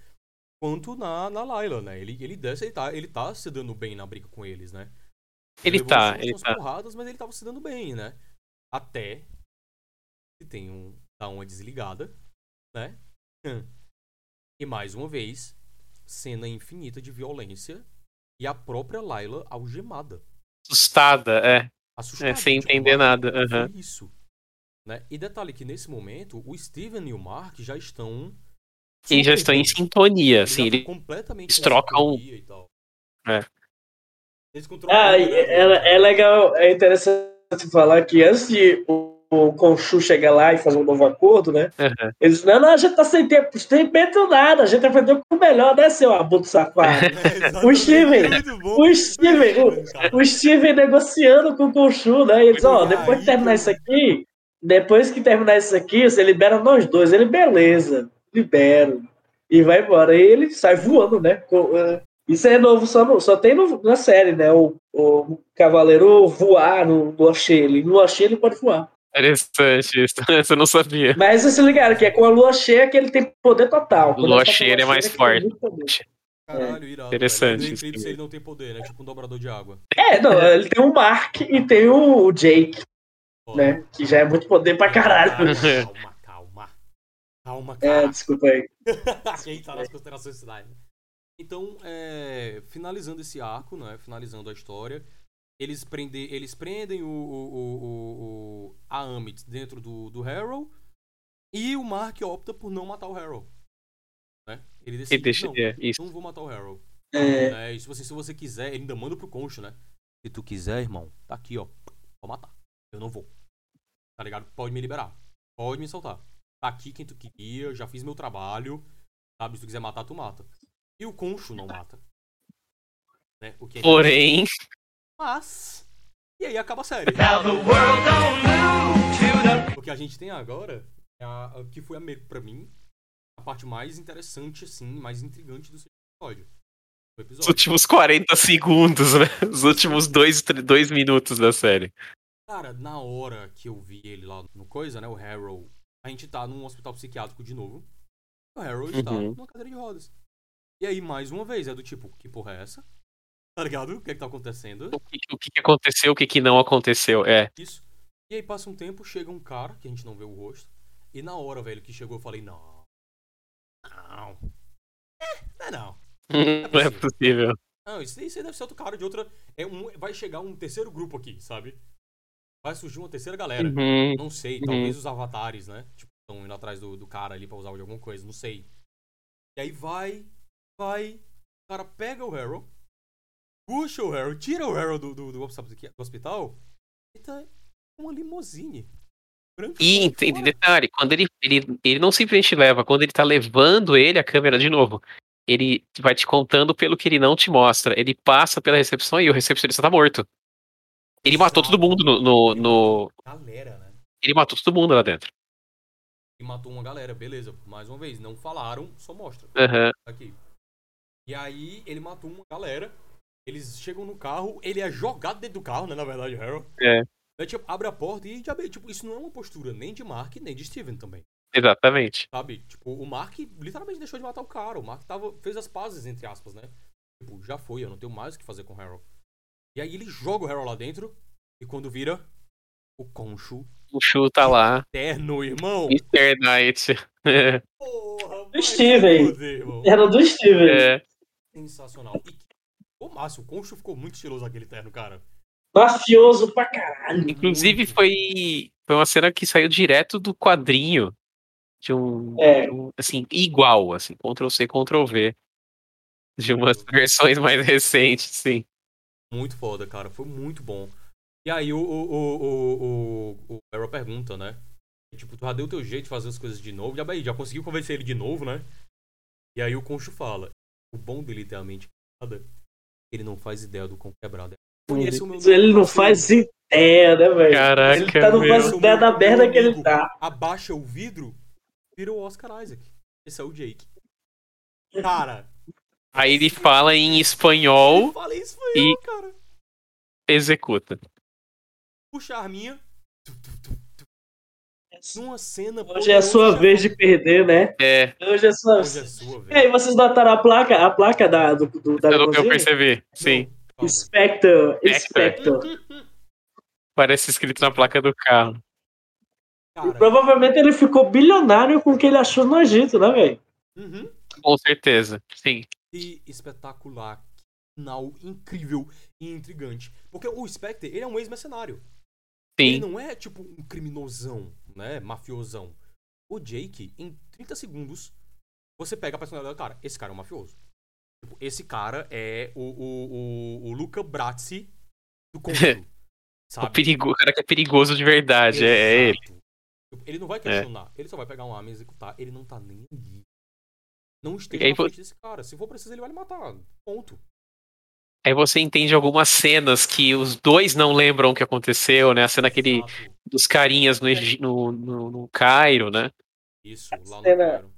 quanto na, na Layla, né? Ele, ele desce, ele tá, ele tá se dando bem na briga com eles, né? Ele levou tá, ele tá. porradas, mas ele tava se dando bem, né? Até que tem um. dá uma desligada, né? E mais uma vez, cena infinita de violência e a própria Layla algemada Assustada, é. assustado. É, sem entender nada, aham. isso. Né? E detalhe que nesse momento, o Steven e o Mark já estão. Eles já estão em sintonia, Eles assim. já estão Ele... completamente eles trocam- e. É. Eles controlam Ah, e né, é, é legal, é interessante falar que antes de o, o Conchu chegar lá e fazer um novo acordo, né? Aham. Eles, não, não, a gente tá sem tempo, sem tempo nada, a gente aprendeu com o melhor, né, seu abuso safado? É, O Steven, o Steven, cara. o Steven negociando com o Conchu, né? E eles, ó, E depois de terminar isso aqui, depois que terminar isso aqui, você libera nós dois. Ele, beleza, libero. E vai embora. E ele sai voando, né? Eh, Isso é novo, só, no- só tem no- na série, né? O, o cavaleiro voar no, no Axê. Ele, no Axê ele pode voar. Interessante isso. Você não sabia. Mas vocês se ligaram que é com a lua cheia que ele tem poder total. Quando Lua ele tá cheia, ele é mais ele tem forte. Caralho, irado. Interessante velho. Também. ele não tem poder, né? Tipo um dobrador de água. É, não, ele tem o Mark e tem o Jake, né? Que já é muito poder pra caralho. Calma, É, cara. desculpa aí. Quem tá nas considerações finais. Então, é, finalizando esse arco, né? Finalizando a história, eles, prende, eles prendem o, o, o, o- o- a Amit dentro do, do Harrow e o Mark opta por não matar o Harrow. Né? Ele decide, Ele deixa- não, é, isso. não vou matar o Harrow. É, É, se, você, se você quiser, ele ainda manda pro Concho, né? Se tu quiser, irmão, tá aqui, ó. Vou matar. Eu não vou. Tá ligado? Pode me liberar. Pode me soltar. Tá aqui quem tu queria, já fiz meu trabalho. Sabe? Se tu quiser matar, tu mata. E o Concho não mata. Né? O que é Porém, Mas. E aí acaba a série. O que a gente tem agora é a, a- que foi a, pra mim a parte mais interessante, assim, mais intrigante do segundo episódio. Do os episódio. últimos 40 segundos, né? Os últimos dois, tre- dois minutos da série. Cara, na hora que eu vi ele lá no coisa, né? O Harrow. A gente tá num hospital psiquiátrico de novo. O Harrow está Uhum. numa cadeira de rodas. E aí, mais uma vez, é do tipo, que porra é essa? Tá ligado? O que é que tá acontecendo? O que, o que aconteceu, o que, que não aconteceu. É. Isso. E aí passa um tempo, chega um cara, que a gente não vê o rosto. E na hora, velho, que chegou, eu falei, não. Não. É, não é não. Não é possível. Não, isso, isso aí deve ser outro cara de outra. É um, vai chegar um terceiro grupo aqui, sabe? Vai surgir uma terceira galera. Uhum. Não sei, Uhum. talvez os avatares, né? Tipo, estão indo atrás do, do cara ali pra usar de alguma coisa, não sei. E aí vai, vai, o cara pega o Harrow, puxa o Harrow, tira o Harrow do, do, do do hospital e tá uma limousine. E entende, detalhe, quando ele, ele, ele não simplesmente leva, quando ele tá levando ele, a câmera de novo, ele vai te contando pelo que ele não te mostra. Ele passa pela recepção e o recepcionista tá morto. Ele matou todo mundo no. no, no- Galera, né? Ele matou todo mundo lá dentro. E matou uma galera, beleza. Mais uma vez, não falaram, só mostra. Aham. aqui. E aí ele matou uma galera. Eles chegam no carro, ele é jogado dentro do carro, né? Na verdade, Harold. É. Aí, tipo, abre a porta e já tipo, isso não é uma postura nem de Mark, nem de Steven também. Exatamente. Sabe? Tipo, o Mark literalmente deixou de matar o cara. O Mark tava, fez as pazes, entre aspas, né? Tipo, já foi, eu não tenho mais o que fazer com o Harold. E aí ele joga o Harold lá dentro. E quando vira, o Concho O Chu tá lá. terno, irmão. Mr. Knight. É. Porra, se Steven. irmão. Era do Steven. É. Sensacional. E. Ô, Márcio, o Concho ficou muito estiloso aquele terno, cara. Mafioso pra caralho. Inclusive foi. foi uma cena que saiu direto do quadrinho. De um, É. de um, assim, igual, assim, Ctrl C, Ctrl V. De umas versões mais recentes, sim. Muito foda, cara. Foi muito bom. E aí o, o, o, o, o, o Arrow pergunta, né? Tipo, tu já deu teu jeito de fazer as coisas de novo. Já, bem, já conseguiu convencer ele de novo, né? E aí o Concho fala. O bom dele ter a mente quebrada, ele não faz ideia do quão quebrado é. Meu Ele não faz ideia, né, velho? Caraca, Ele tá, não meu. faz ideia da merda que ele tá. Abaixa o vidro, vira o Oscar Isaac. Esse é o Jake. Cara, Aí ele fala em espanhol, falei isso foi eu, E- cara. executa. Puxa a arminha. Numa cena. Hoje é a sua vez de perder, né? É, Hoje é a sua Hoje é sua E vez. aí, vocês notaram a placa, a placa da, do, do, da eu, eu percebi, sim. Spectre, Spectre. Parece escrito na placa do carro. E Cara, provavelmente ele ficou bilionário com o que ele achou no Egito, né, velho? uhum. Com certeza, sim. E espetacular. Que Final incrível e intrigante. Porque o Spectre, ele é um ex-mercenário. Ele não é tipo um criminosão, né? Mafiosão. O Jake, em 30 segundos, você pega a personalidade do cara. Esse cara é um mafioso. Tipo, esse cara é o, o, o, o Luca Brazzi do conto. o, sabe? perigo, o cara que é perigoso de verdade, é, é ele. Exato. Tipo, Ele não vai questionar. Ele só vai pegar uma arma e executar. Ele não tá nem aí. Não esteja aí na frente desse cara. Se for preciso, ele vai lhe matar. Ponto. Aí você entende algumas cenas que os dois não lembram o que aconteceu, né? A cena aquele Exato. dos carinhas no, no, no, no Cairo, né? Isso, lá no cena- Cairo.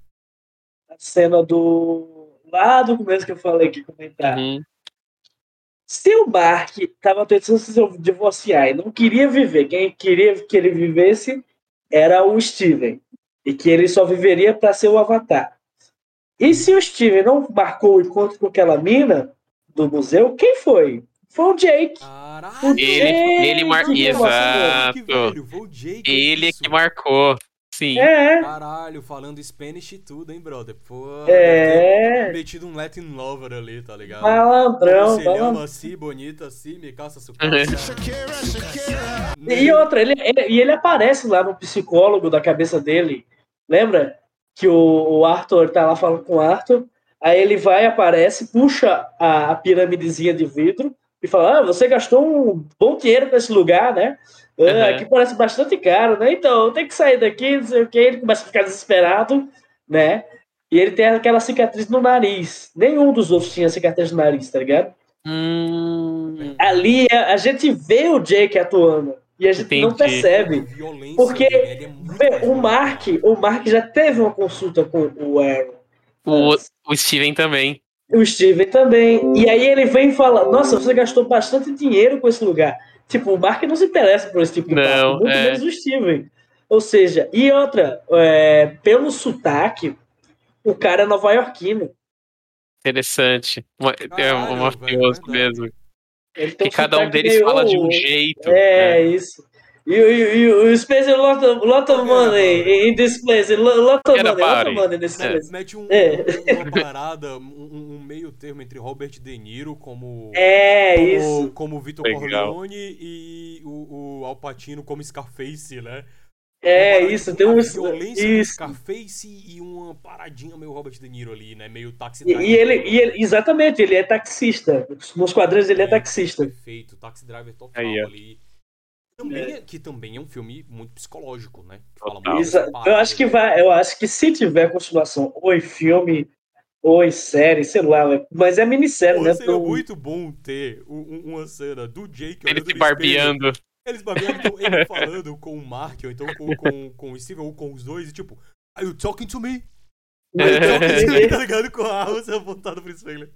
A cena do. Lá do começo que eu falei aqui, comentar. Uhum. Se o Mark tava tentando se divorciar e não queria viver, quem queria que ele vivesse era o Steven. E que ele só viveria para ser o Avatar. E se o Steven não marcou o encontro com aquela mina do museu, quem foi? Foi o Jake. Caralho! Ele, ele mar... que Exato. velho, Jake. Ele é isso. que marcou. Sim. É, Caralho, falando Spanish e tudo, hein, brother? Pô, É. metido um Latin lover ali, tá ligado? malandrão, malandrão. assim, bonito assim, me caça su Shakira, Shakira. E outra, ele, ele- e ele aparece lá no psicólogo da cabeça dele. Lembra? Que o, o Arthur tá lá falando com o Arthur. Aí ele vai, aparece, puxa a, a piramidezinha de vidro e fala: Ah, você gastou um bom dinheiro com esse lugar, né? Ah, Uhum. Aqui parece bastante caro, né? Então, tem que sair daqui, não sei o que. Ele começa a ficar desesperado, né? E ele tem aquela cicatriz no nariz. Nenhum dos outros tinha cicatriz no nariz, tá ligado? Hum, Ali a, a gente vê o Jake atuando. E a gente não Entendi. percebe. Violência Porque, é Vê, o. Mark, o Mark já teve uma consulta com o Aaron. o, o Steven também. O Steven também. E aí ele vem e fala: Nossa, você gastou bastante dinheiro com esse lugar. Tipo, o Mark não se interessa por esse tipo de Não, papo, muito é. menos o Steven. Ou seja, e outra, é, pelo sotaque, o cara é nova-iorquino. Interessante. Uma- é Caralho, um velho, mafioso verdade. mesmo. Ele tem Que cada um deles meio- fala de um jeito. É, né? isso. E, e, e o Space a lot of, lot of money it. in this place. A lot of money, lot of money nesse É. place. Mete um, É. um- uma parada, um, um meio termo entre Robert De Niro como. É, como, isso. como Vitor. Corleone e o, o Al Pacino como Scarface, né? É, Uma- isso. Tem um. violência do Isso. Scarface e uma paradinha meio Robert De Niro ali, né? Meio táxi E, driver. e ele, e ele- exatamente, ele é taxista. Nos quadrinhos ele é taxista. Perfeito, Taxi Driver total Aí, ó. ali. Também é- que também é um filme muito psicológico, né? Exa- eu acho que vai, eu acho que se tiver continuação, ou em filme, ou em série, sei lá, né? mas é minissérie, Pô, né? seria Então, muito bom ter um- um- uma cena do Jake Ele se no espelho, barbeando. Eles barbeando, então ele falando com o Mark, ou então com, com, com o Steven, ou com os dois, e tipo, Are you talking to me? Are you talking to me? Tá ligado? Com a arma apontada pro espelho.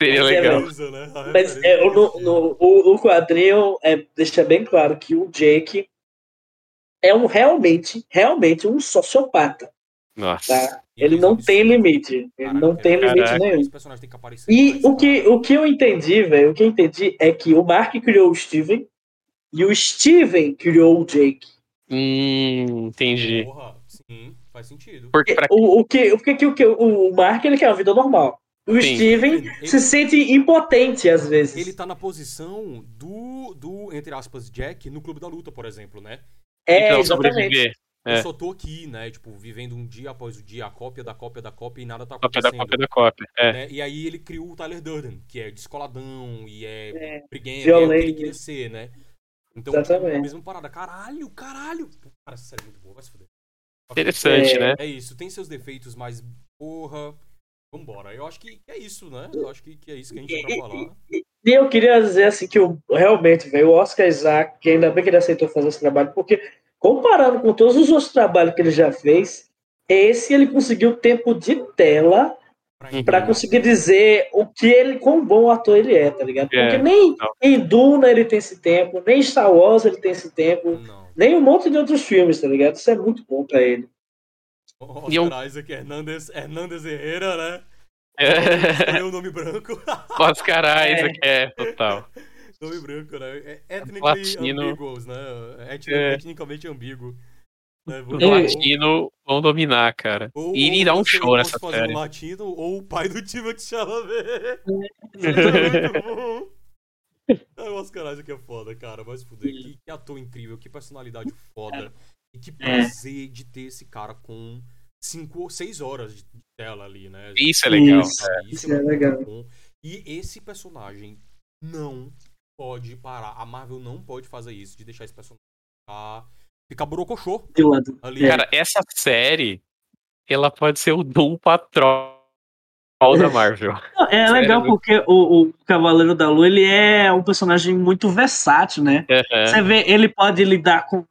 Seria Mas é legal. Né? Mas é, o, no, no- o, o quadrinho é, deixa bem claro que o Jake é um realmente, realmente um sociopata. Nossa. Tá? Ele não tem limite. Ele não tem limite nenhum. E o que, o que eu entendi, velho, o que eu entendi é que o Mark criou o Steven e o Steven criou o Jake. Hum, entendi. Porra, sim, faz sentido. Porque pra O, o que, o que, que o que o Mark ele quer uma vida normal. o Sim. Steven Ele- se sente impotente às vezes. Ele tá na posição do, do, entre aspas, Jack no Clube da Luta, por exemplo, né? É, então, exatamente. sobreviver. É. Eu só tô aqui, né? Tipo, vivendo um dia após o dia, a cópia da cópia da cópia e nada tá Cópia da acontecendo. cópia da cópia. É. né? E aí ele criou o Tyler Durden, que é descoladão e é, É, briguento, é o que ele queria ser, né? Então, Exatamente. a mesma parada. Caralho, caralho! Cara, essa série é muito boa, vai se fuder. Interessante, É. né? É isso, tem seus defeitos, mas porra. Vambora. Eu acho que é isso, né? Eu acho que, que é isso que a gente tem pra falar. E eu queria dizer assim que o, realmente, velho, o Oscar Isaac, que ainda bem que ele aceitou fazer esse trabalho, porque comparando com todos os outros trabalhos que ele já fez, esse ele conseguiu tempo de tela Pra, pra conseguir dizer o que ele, quão bom ator ele é, tá ligado? É, Porque nem não. em Duna ele tem esse tempo, nem em Star Wars ele tem esse tempo, Não. nem um monte de outros filmes, tá ligado? Isso é muito bom pra ele. Oscar E eu- Isaac Hernandez, Hernandez Herrera, né? É. Escolheu o nome branco. Oscar Isaac, é, total. Nome branco, né? É ethnically Latino. ambiguous, né? Etni- É. Etnicamente ambíguo. Né? Os latinos vão dominar, cara. Ou- E dá um show nessa fazer série. um latino ou o pai do Timothée Chalamet. Isso é muito bom. Ah, O Oscar Isaac é foda, cara. Mas fuder, que, que ator incrível, que personalidade foda. E que prazer de ter esse cara com 5 ou 6 horas de tela ali, né? Isso é legal. Isso. Isso, Isso é muito legal. bom. E esse personagem não pode parar. A Marvel não pode fazer isso, de deixar esse personagem ficar, ficar lado. ali. Cara, essa série, ela pode ser o Doom Patrol da Marvel. É Sério? legal porque o, o Cavaleiro da Lua ele é um personagem muito versátil, né? Aham. Você vê, ele pode lidar com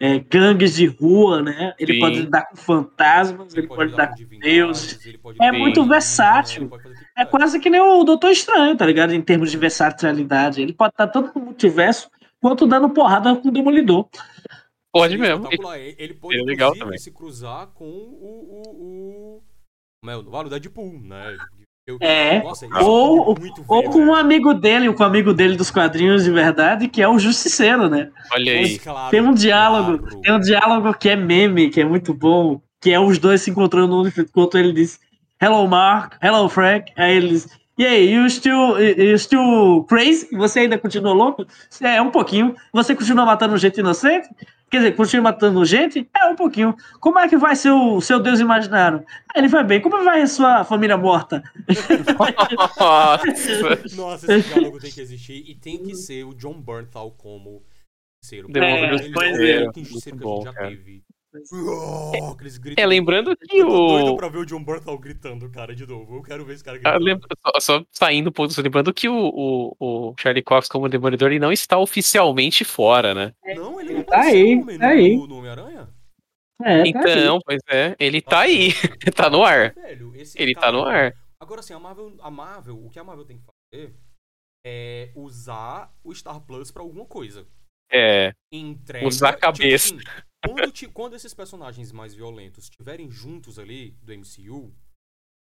é, gangues de rua, né? Ele Sim. pode lidar com fantasmas, ele, pode lidar com divindades, deuses. ele pode É com muito versátil. ele É quase que nem o Doutor Estranho, tá ligado? Em termos de versatilidade. Ele pode estar tanto no multiverso quanto dando porrada com o Demolidor. Pode mesmo. espetacular. Ele pode, É legal também. se cruzar com o... o, o... Como é nome? O Deadpool, né? Eu- É. Nossa, Ou- muito Ou com um amigo dele, com o amigo dele dos quadrinhos de verdade, que é o Justiceiro, né? Olha aí. Claro, Tem um diálogo, claro. tem um diálogo que é meme, que é muito bom, que é os dois se encontrando no enquanto ele diz Hello Mark, hello Frank, aí ele diz E aí, you still, you still crazy? Você ainda continua louco? É, um pouquinho. Você continua matando gente inocente? Quer dizer, continua matando gente? É, um pouquinho. Como é que vai ser o seu Deus imaginário? Ah, ele vai bem. Como vai a sua família morta? Nossa. Nossa, esse diálogo tem que existir e tem que ser o John Bernthal como justiceiro. Demônio Ele pois é é. o gente já teve. Oh, aqueles gritos. É, lembrando que Eu tô doido o. pra ver o John Bernthal gritando, cara, de novo. Eu quero ver esse cara Ah, gritando. lembra- só, só saindo um pouco, só lembrando que o, o, o Charlie Cox como Demolidor ele não está oficialmente fora, né? Não, ele não Tá aí, homem, tá no, aí. no Homem-Aranha? É, tá. Então, pois é, ele tá aí, tá no ar. Velho, esse Ele tá cara- no ar. Agora assim, a Marvel, a Marvel, o que a Marvel tem que fazer é usar o Star Plus pra alguma coisa. É, Entrega, Usar a cabeça. Tipo assim, quando, ti- quando esses personagens mais violentos estiverem juntos ali do MCU,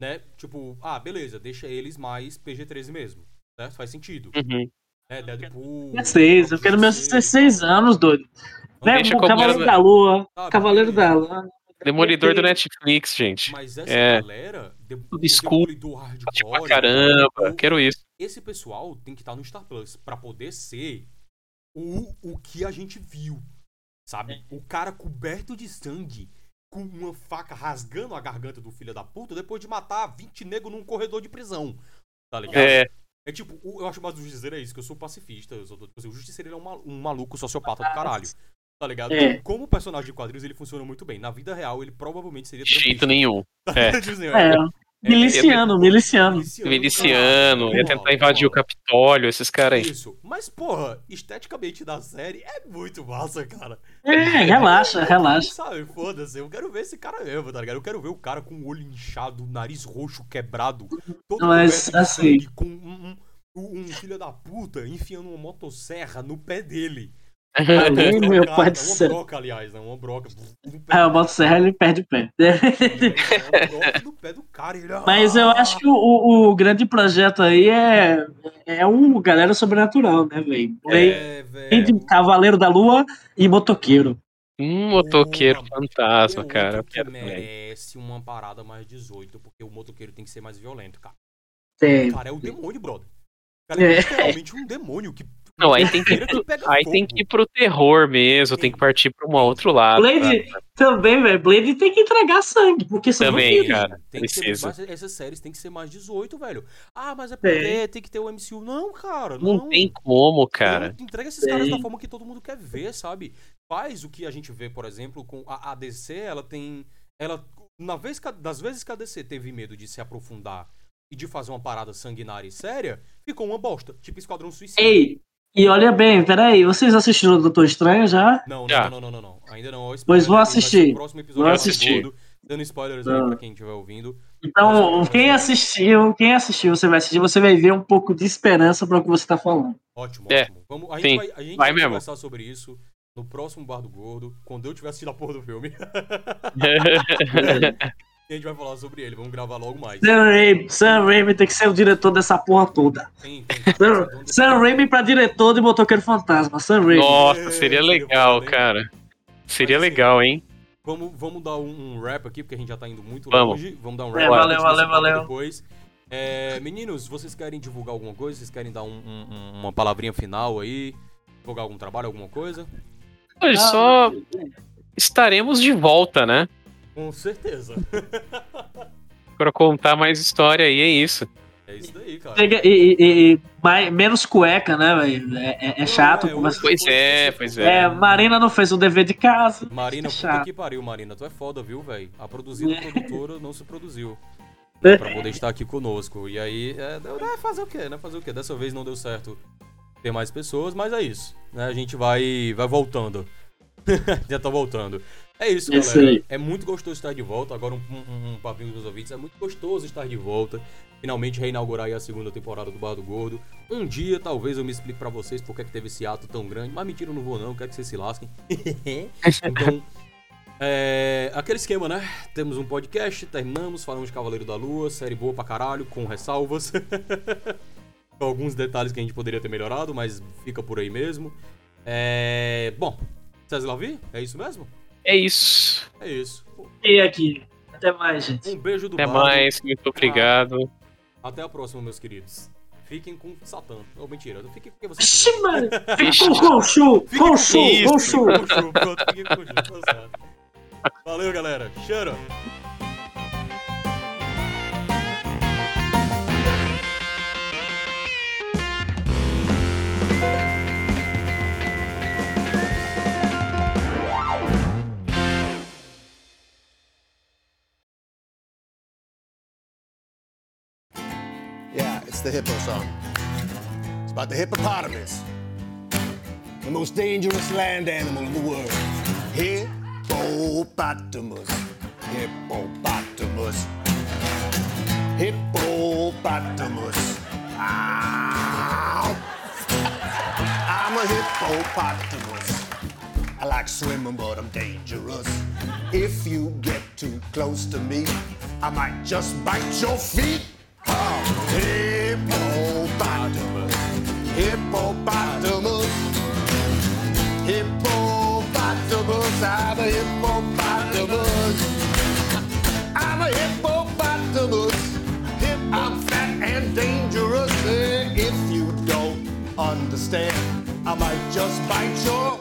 né? Tipo, ah, beleza, deixa eles mais PG-13 mesmo. Né? Faz sentido. uhum. É, Deadpool. 16, eu quero meus 16 anos, doido. Né? O Cavaleiro da Lua, Sabe, Cavaleiro da. Lua. Demolidor do Netflix, gente. Mas essa É. galera, de, escuro, Demolidor hardcore, Tipo, caramba, o- quero isso. esse pessoal tem que estar no Star Plus pra poder ser o, o que a gente viu, sabe? O cara coberto de sangue, com uma faca rasgando a garganta do filho da puta depois de matar 20 negros num corredor de prisão, tá ligado? É, É tipo, eu acho mais do Justiceiro é isso, que eu sou pacifista, eu sou, tipo assim, o Justiceiro ele é um, ma- um maluco sociopata do caralho, tá ligado? É. Como personagem de quadrinhos ele funciona muito bem, na vida real ele provavelmente seria de jeito nenhum. É. Tipo assim, É, miliciano, miliciano. Miliciano, ia tentar invadir o Capitólio, esses caras aí. Isso. Mas, porra, esteticamente da série é muito massa, cara. É, relaxa, relaxa. Sabe, foda-se. Eu quero ver esse cara mesmo, tá ligado? Eu quero ver o cara com o olho inchado, nariz roxo quebrado, todo Mas, assim- sangue, com um, um, um filho da puta enfiando uma motosserra no pé dele. Além, Uma meu brocada, pai do Uma céu. broca, aliás, né? Uma broca. Ah, do o Motosserra ele perde o pé. Uma broca no pé do cara. Ele, Mas eu acho que o, o- grande projeto aí é, é um galera sobrenatural, né, velho? Vem É, velho. Cavaleiro da Lua e Motoqueiro. Um motoqueiro Porra, fantasma, cara. Que merece uma parada mais 18, porque o motoqueiro tem que ser mais violento, cara. Tem. O cara é o demônio, brother. O cara é É. literalmente um demônio que. Não, aí tem que, que pega aí tem que ir pro terror mesmo, tem que partir pra um outro lado. Blade cara. também, velho. Blade tem que entregar sangue, porque são Também, vampiros. cara. Tem que ser, Precisa. essas séries tem que ser mais 18, velho. Ah, mas é porque tem que ter o MCU. Não, cara. Não, Não tem como, cara. Não, entrega esses caras da forma que todo mundo quer ver, sabe? Faz o que a gente vê, por exemplo, com a, a DC, ela tem. Ela. Na vez das vezes que a DC teve medo de se aprofundar e de fazer uma parada sanguinária e séria, ficou uma bosta. Tipo Esquadrão Suicida. Ei, e olha bem, peraí, vocês assistiram o Doutor Estranho já? Não, Já. não, não, não, não, não. Ainda não. Ó, Pois vou assistir. o próximo episódio Vou do assistir. Gordo, Dando spoilers aí Não. pra quem estiver ouvindo. Então, quem assistiu, quem assistiu, você vai assistir, você vai ver um pouco de esperança para o que você tá falando. Ótimo, É, ótimo. Vamos, a sim, gente vai, a gente vai vai mesmo. conversar sobre isso no próximo Bar do Gordo, quando eu tiver assistido a porra do filme. a gente vai falar sobre ele. Vamos gravar logo mais. Sam Raimi, Sam Raimi tem que ser o diretor dessa porra toda. Tem, tem. Sam, Sam Raimi pra diretor de Motoqueiro Fantasma, Sam Raimi. Nossa, É, seria legal, cara. Seria Mas, assim, legal, hein? Vamos, vamos dar um, um rap aqui, porque a gente já tá indo muito Vamos. longe. Vamos dar um É, rap valeu, desse valeu, papo valeu. depois. É, meninos, vocês querem divulgar alguma coisa? Vocês querem dar um- um- um- uma palavrinha final aí? Divulgar algum trabalho, alguma coisa? Olha, só estaremos de volta, né? Com certeza. Pra contar mais história aí, é isso. É isso daí, cara. Chega- E, e- e- e mais, menos cueca, né, velho? É, é- é chato. Não, mas- hoje Pois é, pois é. É, Marina não fez o dever de casa. Marina, É puta que pariu, Marina. Tu é foda, viu, velho? A produzida É. produtora não se produziu. É. Pra poder estar aqui conosco. E aí, é, deu- é, fazer o quê, né? Fazer o quê? Dessa vez não deu certo ter mais pessoas, mas é isso. Né? A gente vai, vai voltando. Já tá voltando. É isso, É isso galera. aí. É muito gostoso estar de volta. Agora um, um, um papinho dos meus ouvintes. É muito gostoso estar de volta. Finalmente reinaugurar aí a segunda temporada do Bar do Gordo. Um dia, talvez, eu me explique pra vocês por que, é que teve esse ato tão grande. Mas mentira, eu não vou não. Quero que vocês se lasquem. então, é, aquele esquema, né? Temos um podcast, terminamos, falamos de Cavaleiro da Lua, série boa pra caralho, com ressalvas. com alguns detalhes que a gente poderia ter melhorado, mas fica por aí mesmo. É, bom, César Lavi, é isso mesmo? É isso. É isso. E aqui. Até mais, gente. Um beijo do Até Bardo. mais, muito obrigado. Até a próxima, meus queridos. Fiquem com Satã. Ou mentira, fiquem com quem vocês Ixi, mano. Fica com o. Fiquem Conchu, isso. Conchu. Fiquem com o show, pronto, fiquem com o show, certo. Valeu, galera. Cheiro. The hippo song. It's about the hippopotamus, the most dangerous land animal in the world. Hippopotamus, hippopotamus, hippopotamus. Ow! I'm a hippopotamus. I like swimming, but I'm dangerous. If you get too close to me, I might just bite your feet. Hippopotamus, hippopotamus, hippopotamus. I'm a hippopotamus. I'm a hippopotamus. I'm fat and dangerous. Eh, If you don't understand, I might just bite your